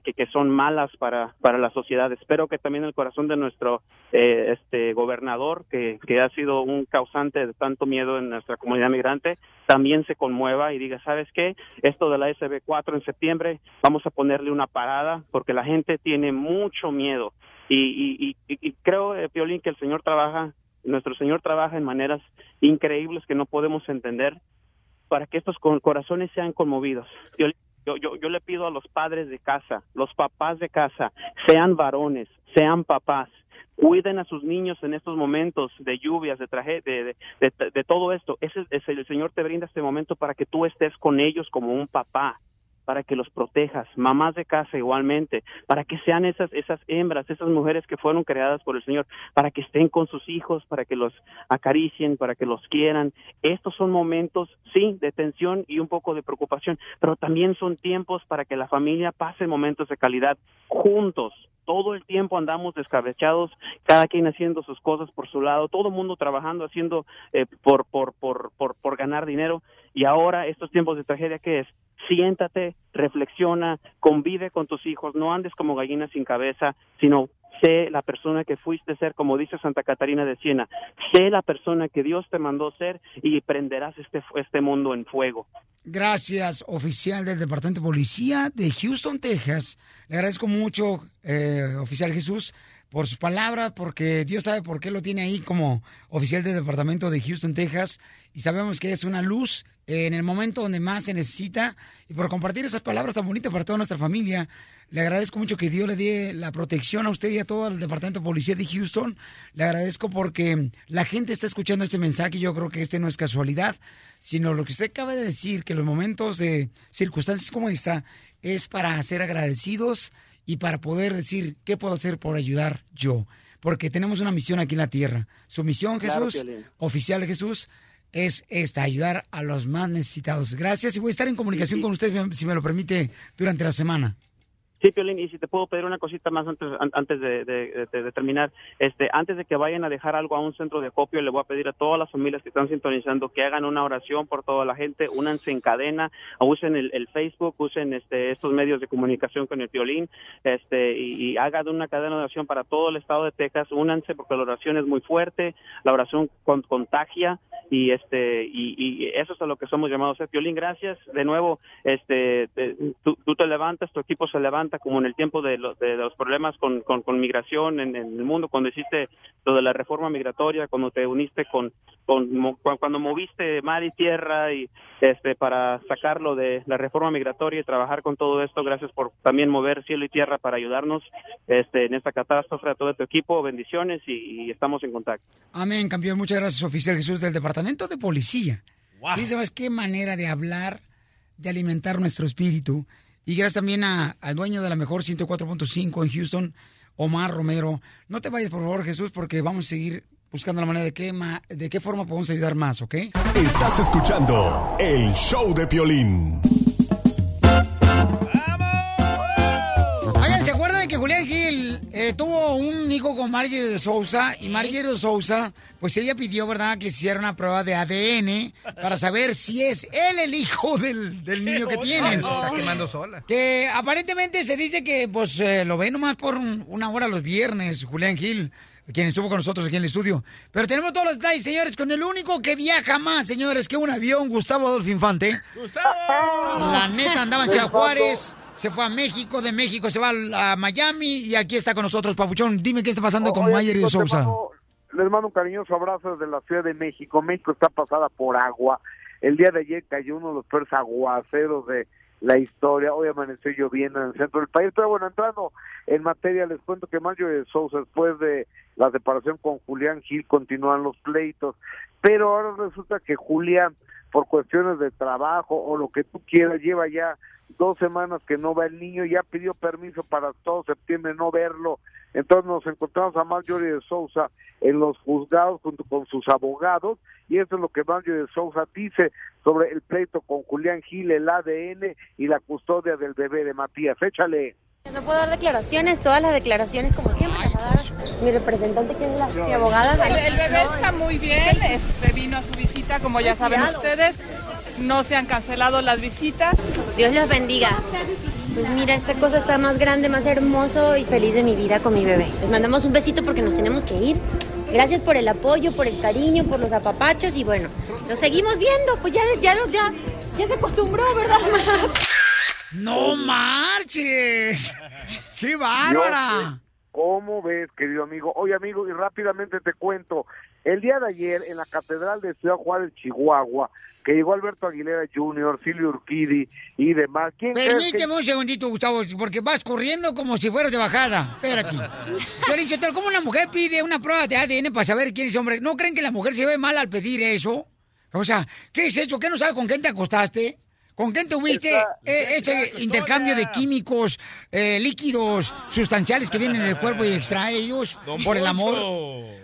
que, son malas para, para la sociedad. Espero que también el corazón de nuestro eh, este gobernador, que, que ha sido un causante de tanto miedo en nuestra comunidad migrante, también se conmueva y diga, ¿sabes qué? Esto de la SB4 en septiembre, vamos a ponerle una parada porque la gente tiene mucho miedo. Y, y, y, y- y creo, eh, Piolín, que el Señor trabaja, nuestro Señor trabaja en maneras increíbles que no podemos entender para que estos co- corazones sean conmovidos. Yo, yo, yo, yo le pido a los padres de casa, los papás de casa, sean varones, sean papás, cuiden a sus niños en estos momentos de lluvias, de traje, de, de, de- de todo esto. Ese, ese- el Señor te brinda este momento para que tú estés con ellos como un papá para que los protejas, mamás de casa igualmente, para que sean esas esas hembras, esas mujeres que fueron creadas por el Señor, para que estén con sus hijos, para que los acaricien, para que los quieran. Estos son momentos, sí, de tensión y un poco de preocupación, pero también son tiempos para que la familia pase momentos de calidad juntos. Todo el tiempo andamos descabechados, cada quien haciendo sus cosas por su lado, todo el mundo trabajando, haciendo eh, por, por, por, por, por ganar dinero. Y ahora, estos tiempos de tragedia, ¿qué es? Siéntate, reflexiona, convive con tus hijos, no andes como gallina sin cabeza, sino sé la persona que fuiste ser, como dice Santa Catarina de Siena, sé la persona que Dios te mandó ser y prenderás este, este mundo en fuego. Gracias, oficial del Departamento de Policía de Houston, Texas. Le agradezco mucho, eh, oficial Jesús, por sus palabras, porque Dios sabe por qué lo tiene ahí como oficial del Departamento de Houston, Texas. Y sabemos que es una luz en el momento donde más se necesita y por compartir esas palabras tan bonitas para toda nuestra familia. Le agradezco mucho que Dios le dé la protección a usted y a todo el Departamento de Policía de Houston. Le agradezco porque la gente está escuchando este mensaje y yo creo que este no es casualidad, sino lo que usted acaba de decir, que los momentos de circunstancias como esta es para ser agradecidos y para poder decir qué puedo hacer por ayudar yo. Porque tenemos una misión aquí en la tierra. Su misión, Jesús, oficial de Jesús, es esta, ayudar a los más necesitados. Gracias y voy a estar en comunicación con usted, si me lo permite, durante la semana. Sí, Piolín, y si te puedo pedir una cosita más antes, an- antes de, terminar. Este, antes de que vayan a dejar algo a un centro de acopio, le voy a pedir a todas las familias que están sintonizando que hagan una oración por toda la gente, únanse en cadena, usen el, el Facebook, usen este, estos medios de comunicación con el Piolín, este, y, y hagan una cadena de oración para todo el estado de Texas, únanse porque la oración es muy fuerte, la oración con- contagia, y este y, y eso es a lo que somos llamados a Piolín gracias. De nuevo este te- tú, te levantas tu equipo se levanta como en el tiempo de, lo- de los problemas con, con, migración en, el mundo cuando hiciste lo de la reforma migratoria cuando te uniste con, con cuando moviste mar y tierra y este para sacarlo de la reforma migratoria y trabajar con todo esto. Gracias por también mover cielo y tierra para ayudarnos este en esta catástrofe a todo tu equipo. Bendiciones y- y estamos en contacto. Amén, campeón. Muchas gracias, oficial Jesús del Departamento de Policía. Y sabes qué manera de hablar, de alimentar nuestro espíritu. Y gracias también a- al dueño de la mejor 104.5 en Houston, Omar Romero. No te vayas, por favor, Jesús, porque vamos a seguir buscando la manera de qué, ma- de qué forma podemos ayudar más, ¿ok? Estás escuchando el show de Piolín. Oigan, ¿se acuerdan de que Julián Gil eh, tuvo un hijo con Marjorie de Sousa? Y Marjorie de Sousa, pues ella pidió, ¿verdad?, que se hiciera una prueba de ADN para saber si es él el hijo del, del niño que tienen. Se está quemando sola. Que aparentemente se dice que pues eh, lo ve nomás por un- una hora los viernes, Julián Gil, quien estuvo con nosotros aquí en el estudio. Pero tenemos todos los detalles, señores, con el único que viaja más, señores, que un avión, Gustavo Adolfo Infante. La neta andaba en Ciudad Juárez, se fue a México, de México se va a Miami y aquí está con nosotros, Papuchón. Dime qué está pasando con Mayer y Sousa. mando- Les mando un cariñoso abrazo desde la Ciudad de México. México está pasada por agua. El día de ayer cayó uno de los peores aguaceros de la historia. Hoy amaneció lloviendo en el centro del país. Pero bueno, entrando en materia, les cuento que Mario de Sousa, después de la separación con Julián Gil, continúan los pleitos. Pero ahora resulta que Julián, por cuestiones de trabajo o lo que tú quieras, lleva ya dos semanas que no va el niño, ya pidió permiso para todo septiembre no verlo. Entonces nos encontramos a Marjorie de Sousa en los juzgados junto con sus abogados y eso es lo que Marjorie de Sousa dice sobre el pleito con Julián Gil, el ADN y la custodia del bebé de Matías. Échale. No puedo dar declaraciones, todas las declaraciones como siempre las va a dar mi representante que es la mi abogada. El, el bebé está muy bien, este vino a su visita, como ya saben ustedes. No se han cancelado las visitas. Dios los bendiga. Pues mira, esta cosa está más grande, más hermoso y feliz de mi vida con mi bebé. Les mandamos un besito porque nos tenemos que ir. Gracias por el apoyo, por el cariño, por los apapachos y bueno, nos seguimos viendo. Pues ya, ya, ya, ya se acostumbró, ¿verdad? ¡No marches! ¡Qué bárbara! ¿Cómo ves, querido amigo? Oye, amigo, y rápidamente te cuento. El día de ayer, en la Catedral de Ciudad Juárez, Chihuahua, que llegó Alberto Aguilera Jr., Silvio Urquidi y demás. ¿Quién crees que- Permíteme un segundito, Gustavo, porque vas corriendo como si fueras de bajada. Espérate. Yo le dije, ¿cómo una mujer pide una prueba de ADN para saber quién es hombre? ¿No creen que la mujer se ve mal al pedir eso? O sea, ¿qué es eso? ¿Qué no sabes con quién te acostaste? ¿Con quién tuviste Está- eh, ese intercambio de químicos, eh, líquidos, sustanciales que vienen del cuerpo y extraídos Don por el amor?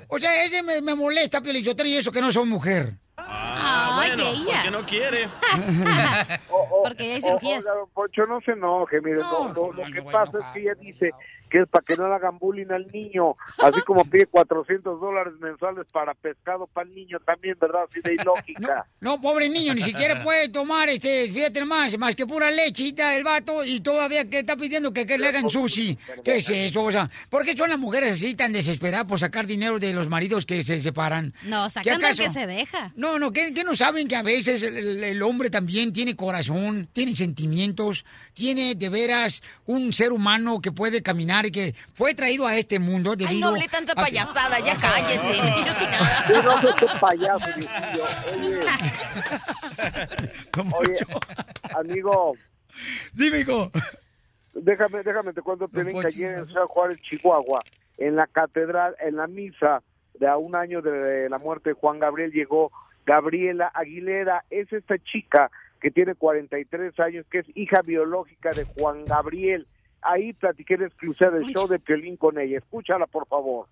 O sea, ese me, me molesta, Pielichotero, y eso que no soy mujer. Ah, Ay, bueno, ella. porque no quiere. Porque ya hay O- cirugías. Poncho, no se enoje, mire, lo, lo- lo que pasa es que ella dice que es para que no le hagan bullying al niño, así como pide 400 dólares mensuales para pescado para el niño también, ¿verdad? Así de ilógica. No, pobre niño, ni siquiera puede tomar, este, fíjate más, más que pura lechita el vato y todavía que está pidiendo que, que le hagan sushi. ¿Qué es eso? O sea, ¿por qué son las mujeres así tan desesperadas por sacar dinero de los maridos que se separan? No, ¿Qué sacando el que se deja. No, no, ¿qué, qué no saben que a veces el hombre también tiene corazón, tiene sentimientos, tiene de veras un ser humano que puede caminar y que fue traído a este mundo Ay, no hable tanta a payasada, ya cállese, me tiene nada. Yo no soy tu payaso. Oye, oye, amigo. Dime, hijo. Déjame, déjame te cuento, Piolín, que ayer en Ciudad Juárez, Chihuahua, en la catedral, en la misa de a un año de la muerte de Juan Gabriel, llegó Gabriela Aguilera. Es esta chica que tiene 43 años, que es hija biológica de Juan Gabriel. Ahí platiqué en exclusiva del show de Piolín con ella. Escúchala, por favor.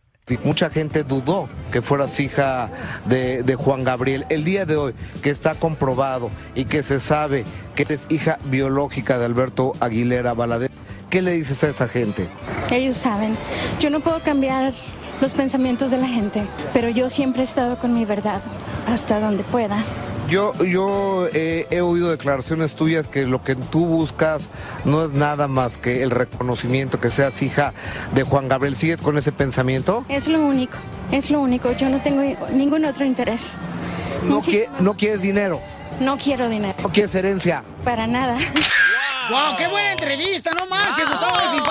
Mucha gente dudó que fueras hija de, de Juan Gabriel. El día de hoy, que está comprobado y que se sabe que eres hija biológica de Alberto Aguilera Valadez, ¿qué le dices a esa gente? Ellos saben. Yo no puedo cambiar los pensamientos de la gente, pero yo siempre he estado con mi verdad hasta donde pueda. Yo, yo eh, he oído declaraciones tuyas que lo que tú buscas no es nada más que el reconocimiento que seas hija de Juan Gabriel. ¿Sigues con ese pensamiento? Es lo único, es lo único. Yo no tengo ningún otro interés. No, qui- no quieres dinero, No quiero dinero, no quieres herencia. para nada. ¡Wow! ¡Qué buena entrevista! ¡No marches, Wow. Gustavo! Es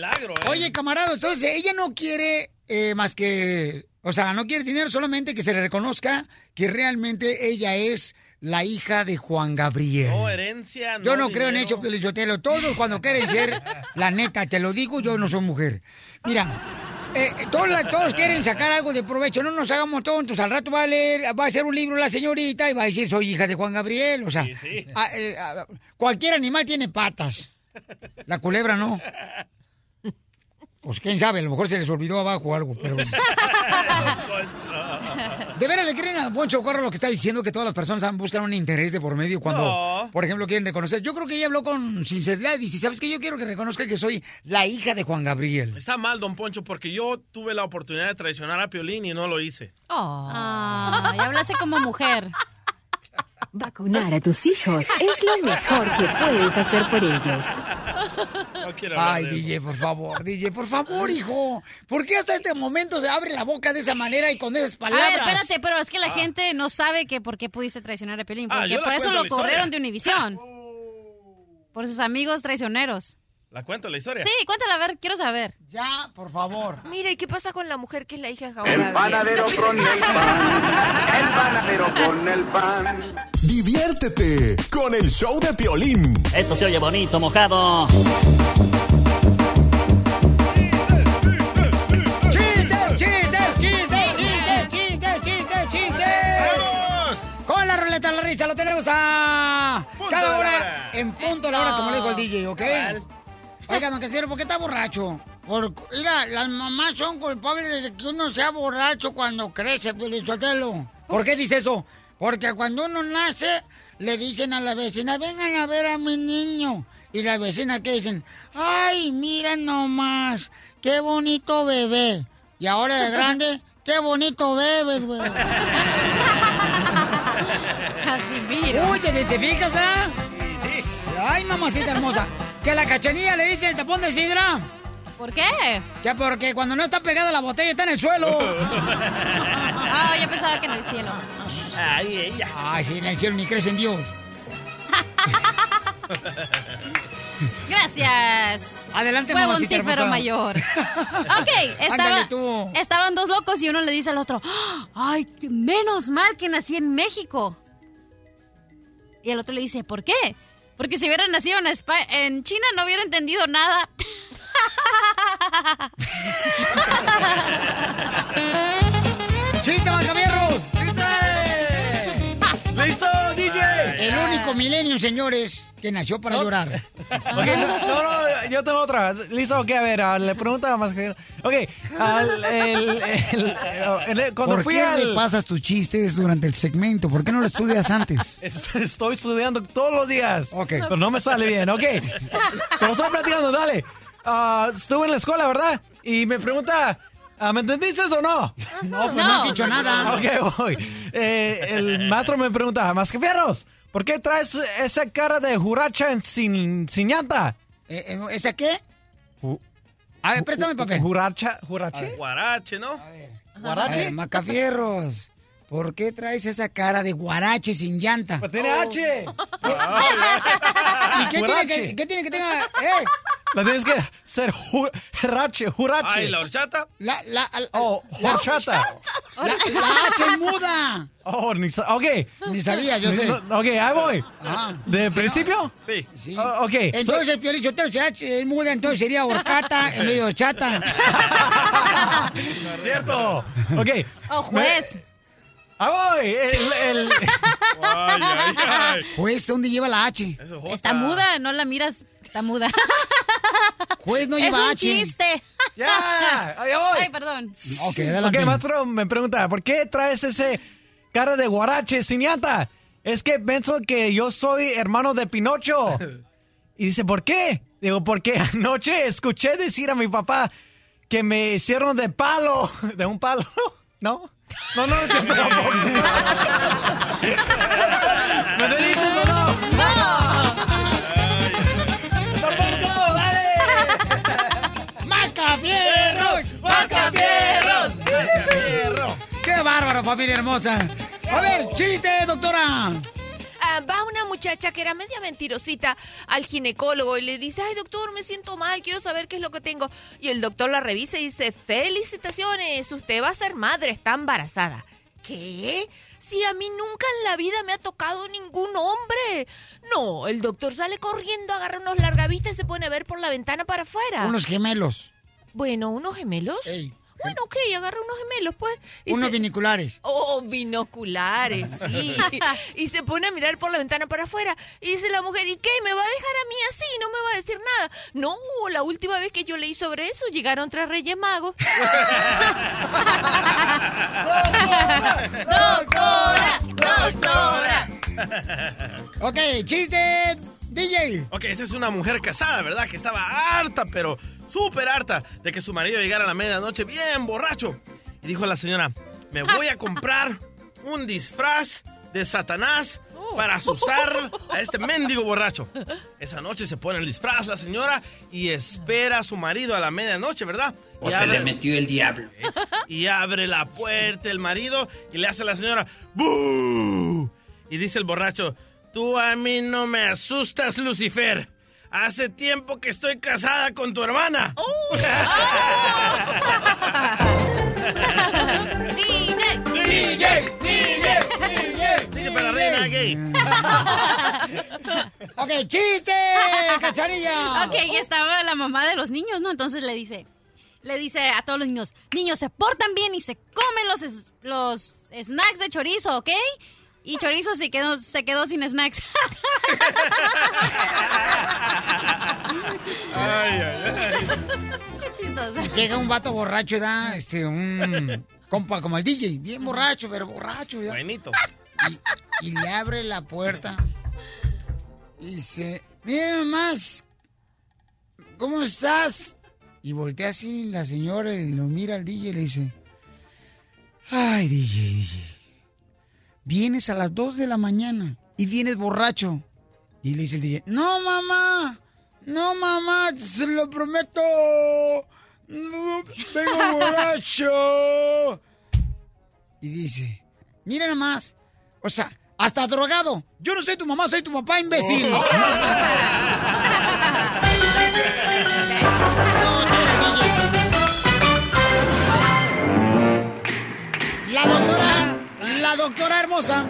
milagro, ¿eh? Oye, camarada, entonces ella no quiere eh, más que, o sea, no quiere dinero, solamente que se le reconozca que realmente ella es la hija de Juan Gabriel. No herencia, no yo no creo en eso, Pelichotelo. Todos cuando quieren ser, la neta, te lo digo, yo no soy mujer. Mira, eh, todos, todos quieren sacar algo de provecho, no nos hagamos tontos. Al rato va a leer, va a hacer un libro la señorita y va a decir, soy hija de Juan Gabriel. O sea, a- a- cualquier animal tiene patas. La culebra no. Pues quién sabe, a lo mejor se les olvidó abajo algo, pero... ¿De veras le creen a Don Poncho Corro lo que está diciendo que todas las personas buscan un interés de por medio cuando, No. por ejemplo, quieren reconocer? Yo creo que ella habló con sinceridad y dice, ¿sabes qué? Yo quiero que reconozca que soy la hija de Juan Gabriel. Está mal, don Poncho, porque yo tuve la oportunidad de traicionar a Piolín y no lo hice. Ah, ya hablaste como mujer. Vacunar a tus hijos es lo mejor que puedes hacer por ellos. No quiero Ay. DJ, por favor, DJ, por favor, hijo. ¿Por qué hasta este momento se abre la boca de esa manera y con esas A palabras? ver, espérate, pero es que la gente no sabe que por qué pudiste traicionar a Pelín. Ah, Porque por eso lo corrieron de Univisión. Por sus amigos traicioneros. ¿La cuento la historia? Sí, cuéntala, a ver, quiero saber. Ya, por favor. Mira, ¿y qué pasa con la mujer que es la hija de El panadero con el pan, el panadero con el pan. Diviértete con el show de Piolín. Esto se oye bonito, mojado. ¡Chistes, chistes, chistes, chistes, chistes, chistes, chistes! Con la ruleta de la risa lo tenemos a cada hora. en punto de la hora, como le dijo el DJ, ¿ok? Oiga, don Casero, ¿por qué está borracho? Por, mira, las mamás son culpables de que uno sea borracho cuando crece, Pelichotelo. ¿Por qué dice eso? Porque cuando uno nace, le dicen a la vecina, vengan a ver a mi niño. Y la vecina que dicen, ay, mira nomás, qué bonito bebé. Y ahora de grande, qué bonito bebes, güey. Así mira. Uy, ¿te, fijas, ah? Ay, mamacita hermosa. Que a la cachanilla le dicen el tapón de sidra. ¿Por qué? Ya porque cuando no está pegada la botella está en el suelo. Ah, yo pensaba que en el cielo. Ay, ella. Ay, sí, en el cielo ni crees en Dios. Gracias. Adelante, Fue hermosa. mayor. Ok, estaba, estaban dos locos y uno le dice al otro, ay, menos mal que nací en México. Y el otro le dice, ¿por qué? Porque si hubiera nacido en, Espa- en China no hubiera entendido nada. ¡Chiste, Macabierros! ¡Listo, DJ! El único milenio, señores, que nació para llorar. Ok, no, no, no, yo tengo otra. Listo, ok, a ver, le pregunta más que... Ok, al- el, el- el- cuando ¿Por fui qué al... repasas tus chistes durante el segmento? ¿Por qué no lo estudias antes? Es- Estoy estudiando todos los días. Ok. Pero no me sale bien, ok. Pero estoy platicando, dale. Ah, estuve en la escuela, ¿verdad? Y me pregunta, ah, ¿me entendiste o no? No, pues no has dicho nada. Ok, voy. Eh, el maestro me pregunta, ¿Mascafierros? ¿Por qué traes esa cara de juracha en- sin, sin llanta? Eh, eh, ¿Esa qué? A ver, préstame el papel. ¿Juracha? ¿Jurache? Guarache, ¿no? A ver, Macafierros. ¿Por qué traes esa cara de guarache sin llanta? Pues tiene H. ¿Y qué tiene, que, qué tiene que tenga? Eh? La tienes que ser ju- jurache, jurache. Ay, la horchata. La, la, Oh, la- horchata. La, la H es muda. Oh, ni ok. Ni sabía, yo Ni- sé. Ok, ahí voy. Ah. ¿De Sí, principio? Sí. Sí. Oh, ok. Entonces el Piolín Sotelo se hace es muda, entonces sería horcata en medio de chata. Cierto. Ok. Oh, juez. Voy. El, el- Ay, ay, ay. Juez, ¿dónde lleva la H? Es. Está muda, no la miras. Está muda. Juez no es lleva un H. chiste. Ya, ahí voy. Ay, perdón. Ok, adelante. Ok, maestro, me pregunta, ¿por qué traes ese cara de guarache sin llanta? Es que pienso que yo soy hermano de Pinocho. Y dice, ¿por qué? Digo, porque anoche escuché decir a mi papá que me hicieron de palo, de un palo. ¿No? No, no, que tampoco. ¿Me entendiste o no? ¡Tampoco! ¡Dale! ¡Macafierros! ¡Macafierros! ¡Qué bárbaro, familia hermosa! A ver, chiste, doctora. Ah, va una muchacha que era media mentirosita al ginecólogo y le dice, ay doctor, me siento mal, quiero saber qué es lo que tengo. Y el doctor la revisa y dice, felicitaciones, usted va a ser madre, está embarazada. ¿Qué? Si a mí nunca en la vida me ha tocado ningún hombre. No, el doctor sale corriendo, agarra unos largavistas y se pone a ver por la ventana para afuera. Unos gemelos. Bueno, ¿unos gemelos? Ey. Bueno, ok, agarra unos gemelos, pues. y Unos se- viniculares. Oh, binoculares, sí. y se pone a mirar por la ventana para afuera. Y dice la mujer, ¿y qué? ¿Me va a dejar a mí así? ¿No me va a decir nada? No, la última vez que yo leí sobre eso, llegaron tres reyes magos. Doctora, doctora. Ok, chiste, DJ. Ok, esta es una mujer casada, ¿verdad? Que estaba harta, pero súper harta de que su marido llegara a la medianoche bien borracho. Y dijo la señora, me voy a comprar un disfraz de Satanás para asustar a este mendigo borracho. Esa noche se pone el disfraz la señora y espera a su marido a la medianoche, ¿verdad? O Y se abre- le metió el diablo. y abre la puerta el marido y le hace a la señora ¡Bú! Y dice el borracho, tú a mí no me asustas, Lucifer. Hace tiempo que estoy casada con tu hermana. DJ, DJ, DJ, DJ para la reina gay. Ok, chiste, cacharilla. Ok, y estaba la mamá de los niños, ¿no? Entonces le dice, le dice a todos los niños, niños, se portan bien y se comen los, es- los snacks de chorizo, ¿ok? Y chorizo se quedó, se quedó sin snacks. Qué chistosa. Llega un vato borracho, da, este, un compa como el DJ, bien borracho, pero borracho, ¿ya? Buenito. Y, y le abre la puerta y dice, miren más, ¿cómo estás? Y voltea así la señora y lo mira al DJ y le dice, ay, DJ, DJ, vienes a las 2 de la mañana y vienes borracho. Y le dice el DJ, no, mamá, no, mamá, se lo prometo, no, vengo borracho. Y dice, mira nomás, o sea, hasta drogado. Yo no soy tu mamá, soy tu papá, imbécil. No, sí el DJ. La la doctora hermosa.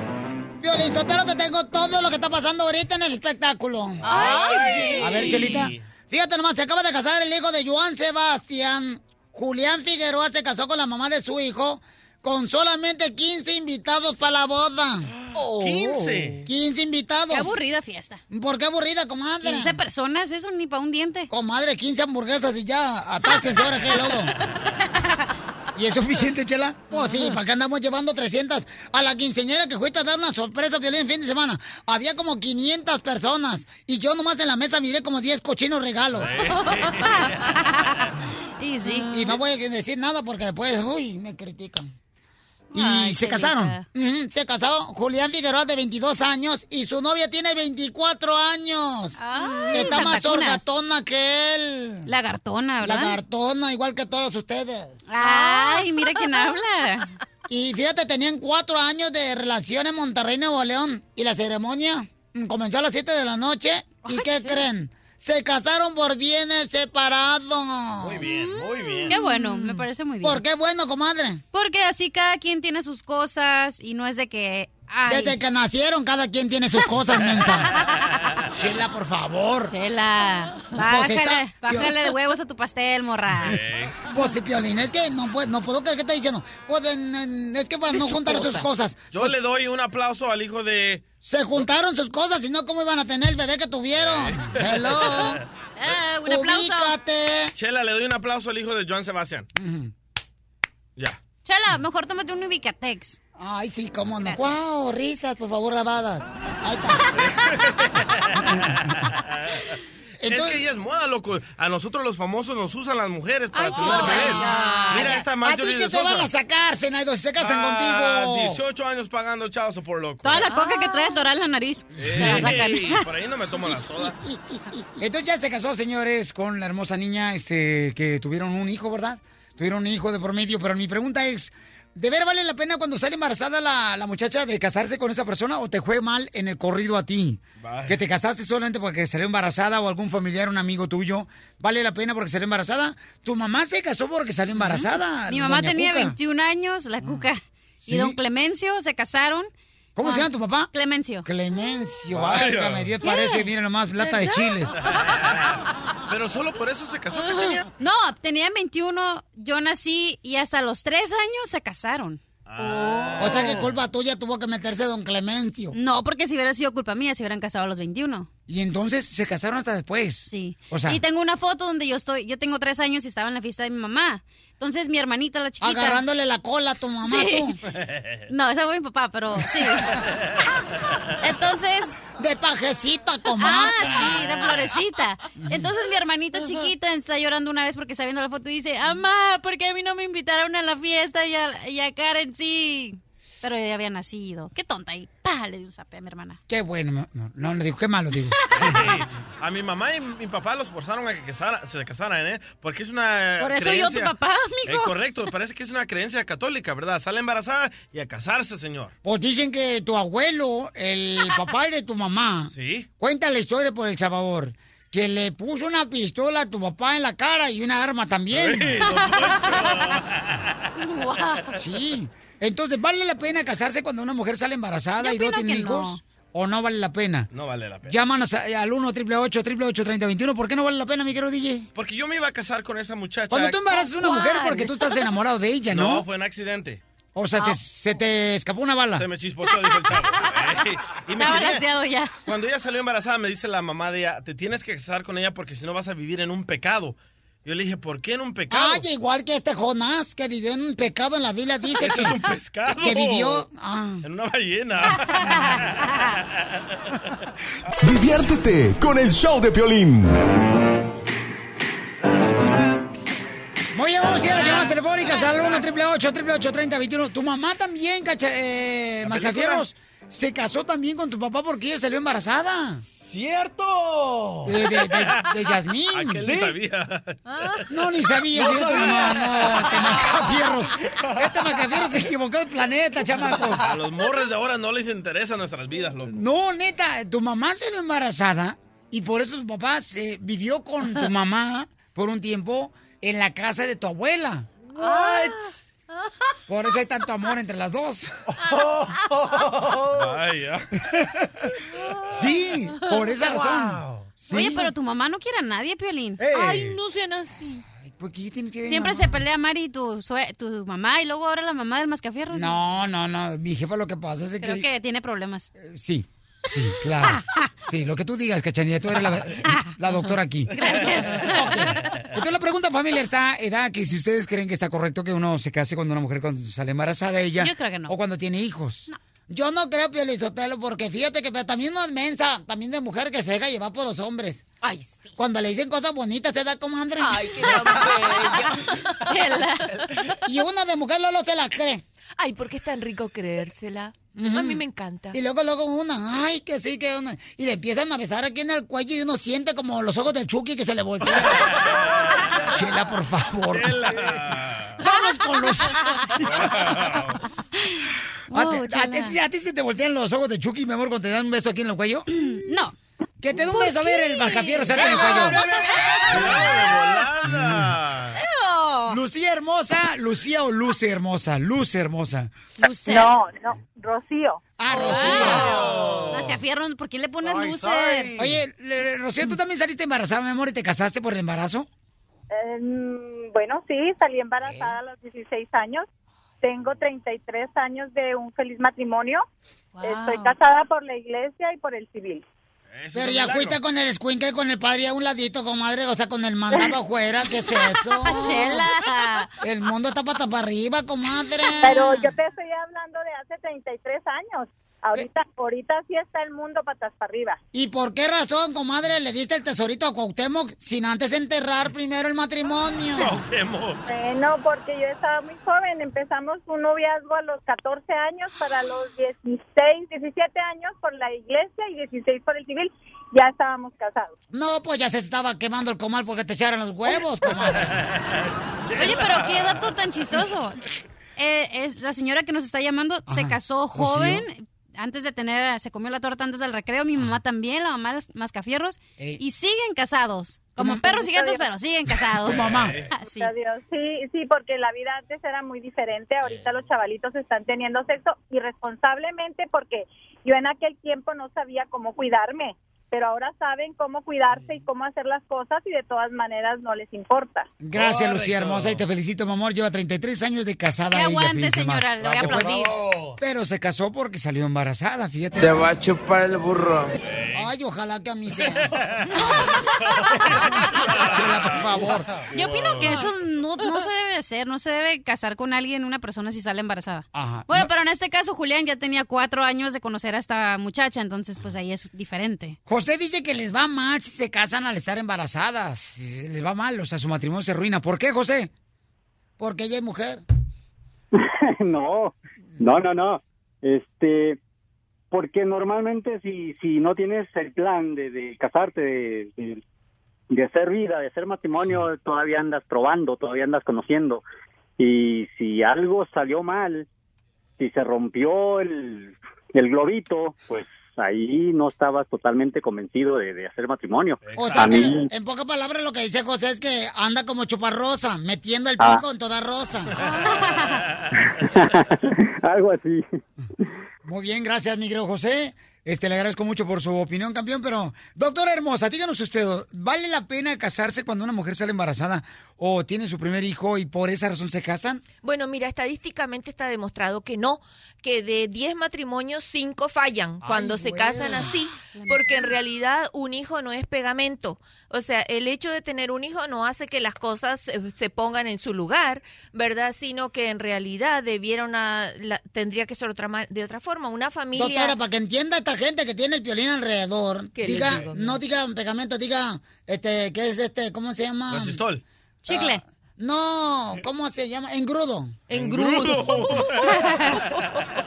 Violín Sotelo, te tengo todo lo que está pasando ahorita en el espectáculo. Ay. A ver, Chelita. Fíjate nomás, se acaba de casar el hijo de Joan Sebastián. Julián Figueroa se casó con la mamá de su hijo con solamente 15 invitados para la boda. 15. 15 invitados. Qué aburrida fiesta. ¿Por qué aburrida, comadre? 15 personas, eso ni para un diente. Comadre, 15 hamburguesas y ya, atásquense ahora que lodo. ¿Y es suficiente, Chela? Pues sí, ¿para qué andamos llevando 300? A la quinceñera que fuiste a dar una sorpresa violín fin de semana, había como 500 personas. Y yo nomás en la mesa miré como 10 cochinos regalos. Y sí. Y no voy a decir nada porque después, uy, me critican. Y Ay, se casaron. Se casó Julián Figueroa de 22 años y su novia tiene 24 años. Ay, Está más orgatona que él. Lagartona, ¿verdad? Lagartona, igual que todos ustedes. Ay, mira quién habla. Y fíjate, tenían cuatro años de relación en Monterrey, Nuevo León. Y la ceremonia comenzó a las 7 de la noche. ¿Y qué creen? Se casaron por bienes separados. Muy bien, muy bien. Qué bueno, me parece muy bien. ¿Por qué bueno, comadre? Porque así cada quien tiene sus cosas y no es de que... ay, Desde que nacieron, cada quien tiene sus cosas, mensa. Chela, por favor. Chela, Pues bájale, está- bájale de huevos a tu pastel, morra. Pues sí, Piolín, es que no, puedo- no puedo creer que está diciendo. Pues, en- en- es que para no juntar sus cosas. Yo le doy un aplauso al hijo de... Se juntaron sus cosas, si no, ¿cómo iban a tener el bebé que tuvieron? Hello. Eh, un aplauso. Ubícate. Chela, le doy un aplauso al hijo de Joan Sebastián. Ya. Chela, mejor tómate un Ubicatex. Ay, sí, cómo no. Wow, risas, por favor, grabadas. Ahí es que ella es moda, loco. A nosotros los famosos nos usan las mujeres para Ay, tener bebés. Mira esta ¿A ti qué te van a sacar, Zenaido, si se casan Ah, contigo? 18 años pagando chavos por loco. Toda la coca que traes dorada en la nariz. Te la sacan. Ey, por ahí no me tomo la soda. Entonces ya se casó, señores, con la hermosa niña este, que tuvieron un hijo, ¿verdad? Tuvieron un hijo de por medio, pero mi pregunta es, ¿de ver vale la pena cuando sale embarazada la, la muchacha de casarse con esa persona o te fue mal en el corrido a ti? Que te casaste solamente porque salió embarazada o algún familiar, un amigo tuyo, ¿vale la pena porque salió embarazada? Tu mamá se casó porque salió embarazada. Mi mamá doña tenía Cuca. 21 años, la cuca. ¿Sí? Y don Clemencio se casaron. ¿Cómo se llama tu papá? Clemencio. Clemencio, Vaya. válgame Dios, parece, miren nomás, lata de chiles. Pero solo por eso se casó que tenía. No, tenía 21, yo nací y hasta los 3 años se casaron. O sea, que culpa tuya tuvo que meterse don Clemencio. No, porque si hubiera sido culpa mía, se hubieran casado a los 21. Y entonces se casaron hasta después. Sí. O sea, y tengo una foto donde yo estoy, yo tengo tres años y estaba en la fiesta de mi mamá. Entonces mi hermanita, la chiquita. Agarrándole la cola a tu mamá, Sí. tú. No, esa fue mi papá, pero sí. Entonces. De pajecita, comadre. Ah, sí, de florecita. Entonces mi hermanita chiquita está llorando una vez porque está viendo la foto y dice, Amá, ¿por qué a mí no me invitaron a la fiesta y a, y a Karen sí? Pero ella había nacido. Qué tonta. Y pa, le di un zape a mi hermana. Qué bueno, no, no, no digo, qué malo digo. A mi mamá y mi papá los forzaron a que casara- se casaran, ¿eh? Porque es una Por eso yo, tu creencia- papá, mijo. Eh, correcto, parece que es una creencia católica, ¿verdad? Sale embarazada y a casarse, señor. Pues dicen que tu abuelo, el papá de tu mamá, Sí. cuenta la historia por El Salvador, que le puso una pistola a tu papá en la cara y una arma también. Sí. Entonces, ¿vale la pena casarse cuando una mujer sale embarazada Yo y no tiene no. hijos? ¿O no vale la pena? No vale la pena. Llámanos a- al 1 888 3021 ¿Por qué no vale la pena, mi querido DJ? Porque yo me iba a casar con esa muchacha. Cuando tú embarazas a una mujer porque tú estás enamorado de ella, ¿no? No, fue un accidente. O sea, te- se te escapó una bala. Se me chispoteó, dijo el chavo. Ey, y me Estaba ya. Cuando ella salió embarazada, me dice la mamá de ella, te tienes que casar con ella porque si no vas a vivir en un pecado. Yo le dije, ¿por qué en un pecado? Ay, igual que este Jonás, que vivió en un pecado en la Biblia, dice que, es un pescado. que vivió... ah. En una ballena. Diviértete con el show de Piolín. Muy bien, vamos a ir a las llamadas telefónicas al 1 888 3021 Tu mamá también, cacha, eh, se casó también con tu papá porque ella salió embarazada. ¡Cierto! De, de, de, de Yasmín. Aquel ¿Sí? ni sabía. No, ni sabía. No sabía. No, no, este Macafierros. Este Macafierros se equivocó de planeta, chamaco. A los morros de ahora no les interesan nuestras vidas, loco. No, neta, tu mamá salió embarazada y por eso tu papá se vivió con tu mamá por un tiempo en la casa de tu abuela. Por eso hay tanto amor entre las dos. Vaya. Sí, por esa razón. Sí. Oye, pero tu mamá no quiere a nadie, Piolín. Ay, no sean así. ¿Por qué tiene que ver Siempre mamá? se pelea Mari, tu, sue- tu mamá, y luego ahora la mamá del mascafierros. No, no, no. Mi jefa lo que pasa es de Creo que... que tiene problemas. Sí, sí, claro. Sí, lo que tú digas, Cachanilla, tú eres la, la doctora aquí. Gracias. Entonces la pregunta, familia, está, edad que si ustedes creen que está correcto que uno se case cuando una mujer cuando sale embarazada ella. Yo creo que no. O cuando tiene hijos. Yo no creo, Piolizotelo, porque fíjate que también no es mensa, también de mujer que se deja llevar por los hombres. Ay, sí. Cuando le dicen cosas bonitas, se da comadre. Ay, qué tan bella. Y una de mujer Lolo se la cree. Ay, porque es tan rico creérsela. A mí me encanta. Y luego, luego una, ay, que sí, que una. Y le empiezan a besar aquí en el cuello y uno siente como los ojos del Chucky que se le voltean. Chela, por favor. Chela. Vamos con los... ¿A, ti- a ti- a ti se te voltean los ojos de Chucky, mi amor, cuando te dan un beso aquí en el cuello? No. Que te dé un ¿Por beso, a ver, qué? el Mascafierro cerca en el cuello. Lucía hermosa, Lucía o Luce hermosa, Luce hermosa. No, no, Rocío. Ah, Rocío. Las que afierron, ¿por qué le lucer? sorry. Oye, le- Rocío, ¿tú también saliste embarazada, mi amor, y te casaste por el embarazo? Eh, bueno, sí, salí embarazada a los 16 años. Tengo 33 años de un feliz matrimonio. Estoy casada por la iglesia y por el civil. Pero ya fuiste con el escuincle, con el padre a un ladito, comadre, o sea, con el mandado afuera, ¿qué es eso? Chela. El mundo está patas para arriba, comadre. Pero yo te estoy hablando de hace 33 años. Ahorita, ahorita sí está el mundo patas para arriba. ¿Y por qué razón, comadre, le diste el tesorito a Cuauhtémoc sin antes enterrar primero el matrimonio? Bueno, porque yo estaba muy joven. Empezamos un noviazgo a los 14 años para los 16, 17 años por la iglesia y 16 por el civil. Ya estábamos casados. No, pues ya se estaba quemando el comal porque te echaron los huevos, comadre. Oye, pero qué dato tan chistoso. Eh, es la señora que nos está llamando se casó joven. Antes de tener, se comió la torta antes del recreo. Mi mamá también, la mamá de los mascafierros. Ey. Y siguen casados. Como perros y gatos, pero siguen casados. Sí. Gracias a Dios. Sí, sí, porque la vida antes era muy diferente. Ahorita los chavalitos están teniendo sexo irresponsablemente porque yo en aquel tiempo no sabía cómo cuidarme, pero ahora saben cómo cuidarse y cómo hacer las cosas y de todas maneras no les importa. Gracias, Lucía hermosa, y te felicito, mi amor. Lleva 33 años de casada. Que ella, aguante, señora, le voy a aplaudir. Pero se casó porque salió embarazada, fíjate. Te va a chupar el burro. Ay, ojalá que a mí sea. Chela, por favor. Yo opino que eso no, no se debe hacer, no se debe casar con alguien, una persona si sale embarazada. Ajá. Bueno, pero en este caso Julián ya tenía cuatro años de conocer a esta muchacha, entonces pues ahí es diferente. José dice que les va mal si se casan al estar embarazadas. Les va mal, o sea, su matrimonio se arruina. ¿Por qué, José? Porque ella es mujer. no, no, no, no. Este, porque normalmente si, si no tienes el plan de, de casarte, de, de, de hacer vida, de hacer matrimonio, todavía andas probando, todavía andas conociendo. Y si algo salió mal, si se rompió el, el globito, pues ahí no estabas totalmente convencido de, de hacer matrimonio. O sea, A mí, en pocas palabras lo que dice José es que anda como chuparrosa, metiendo el Ah. pico en toda rosa. algo así. Muy bien, gracias, mi querido José. Este, le agradezco mucho por su opinión, campeón, pero, doctora hermosa, díganos usted, ¿vale la pena casarse cuando una mujer sale embarazada o tiene su primer hijo y por esa razón se casan? Bueno, mira, estadísticamente está demostrado que no, que de 10 matrimonios, 5 fallan cuando se casan así, porque en realidad un hijo no es pegamento. O sea, el hecho de tener un hijo no hace que las cosas se, pongan en su lugar, ¿verdad? Sino que en realidad debieron a, la- tendría que ser otra de otra forma. Una familia... Doctora, para que entienda esta gente que tiene el violín alrededor, ¿Qué les diga, digo, no diga pegamento, diga, este, ¿qué es este? ¿Cómo se llama? Resistol. Chicle. no, ¿cómo se llama? Engrudo. Engrudo.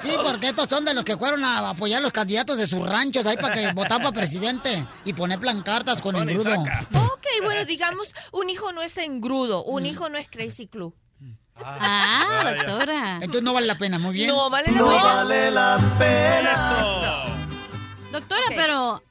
Sí, porque estos son de los que fueron a apoyar los candidatos de sus ranchos ahí para que votar para presidente y poner plancartas con engrudo. Ok, bueno, digamos, un hijo no es engrudo, un hijo no es crazy club. Ah, doctora. Entonces no vale la pena, muy bien. No vale la pena. vale la Doctora, pero...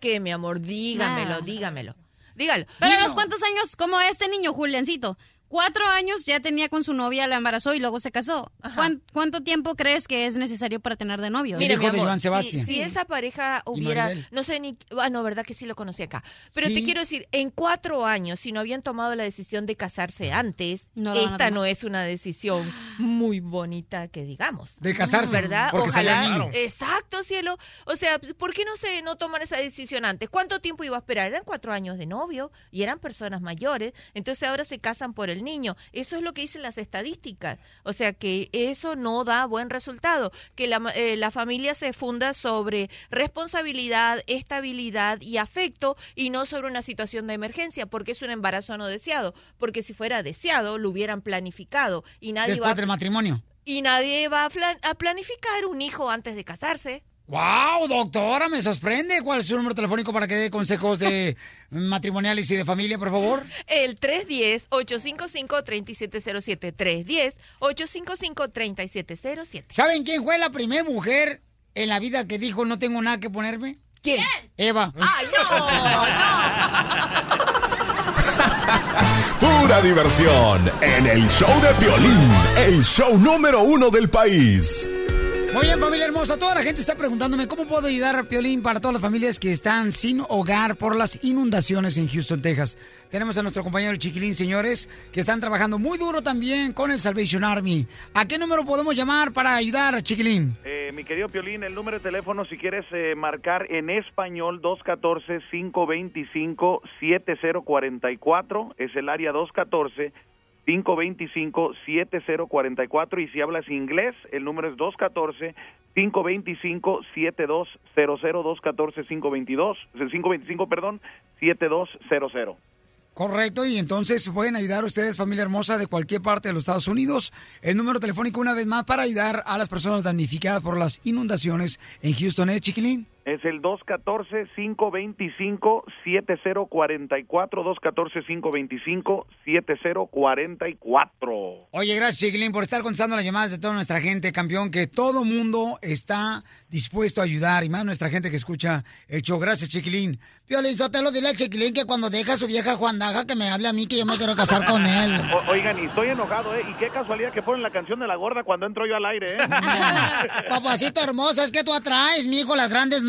¿Qué, mi amor? Dígamelo, Ah. dígamelo. Dígalo. Pero a los cuántos años, como este niño, Juliancito, cuatro años ya tenía con su novia, la embarazó y luego se casó. ¿Cuán- ¿Cuánto tiempo crees que es necesario para tener de novio? Mira, mi amor, Si, si esa pareja hubiera, no sé ni, ah, no, verdad que sí lo conocí acá. Pero Sí. te quiero decir, en cuatro años, si no habían tomado la decisión de casarse antes, No esta no es una decisión muy bonita que digamos. De casarse, ¿verdad? niño. Exacto, cielo. O sea, ¿por qué no se no toman esa decisión antes? ¿Cuánto tiempo iba a esperar? Eran cuatro años de novio y eran personas mayores. Entonces ahora se casan por el niño. Eso es lo que dicen las estadísticas. O sea que eso no da buen resultado. Que la, eh, la familia se funda sobre responsabilidad, estabilidad y afecto y no sobre una situación de emergencia, porque es un embarazo no deseado. Porque si fuera deseado, lo hubieran planificado y nadie va a del matrimonio. y nadie va a, plan- a planificar un hijo antes de casarse. ¡Wow, doctora! Me sorprende. ¿Cuál es su número telefónico para que dé consejos de matrimoniales y de familia, por favor? El 310-855-3707. 310-855-3707. ¿Saben quién fue la primera mujer en la vida que dijo no tengo nada que ponerme? ¿Quién? Eva. ¡Ay, Pura diversión en el show de Piolín, el show número uno del país. Muy bien, familia hermosa. Toda la gente está preguntándome cómo puedo ayudar a Piolín para todas las familias que están sin hogar por las inundaciones en Houston, Texas. Tenemos a nuestro compañero Chiquilín, señores, que están trabajando muy duro también con el Salvation Army. ¿A qué número podemos llamar para ayudar, Chiquilín? Eh, mi querido Piolín, el número de teléfono, si quieres eh, marcar en español, 214-525-7044, es el área 214. 525-7044 y si hablas inglés, el número es 214-525-7200, 214-522, 525, perdón, 7200. Correcto, y entonces pueden ayudar ustedes, familia hermosa de cualquier parte de los Estados Unidos. El número telefónico una vez más para ayudar a las personas damnificadas por las inundaciones en Houston, ¿eh, Chiquilín? Es el 214-525-7044, 214-525-7044. Oye, gracias, Chiquilín, por estar contestando las llamadas de toda nuestra gente, campeón, que todo mundo está dispuesto a ayudar, y más nuestra gente que escucha el show. Gracias, Chiquilín. Piolín, Sotelo, dile al Chiquilín que cuando deja a su vieja Juan Daga, que me hable a mí, que yo me quiero casar con él. O- oigan, y estoy enojado, ¿eh? Y qué casualidad que ponen la canción de la gorda cuando entro yo al aire, ¿eh? Papacito hermoso, es que tú atraes, mijo, las grandes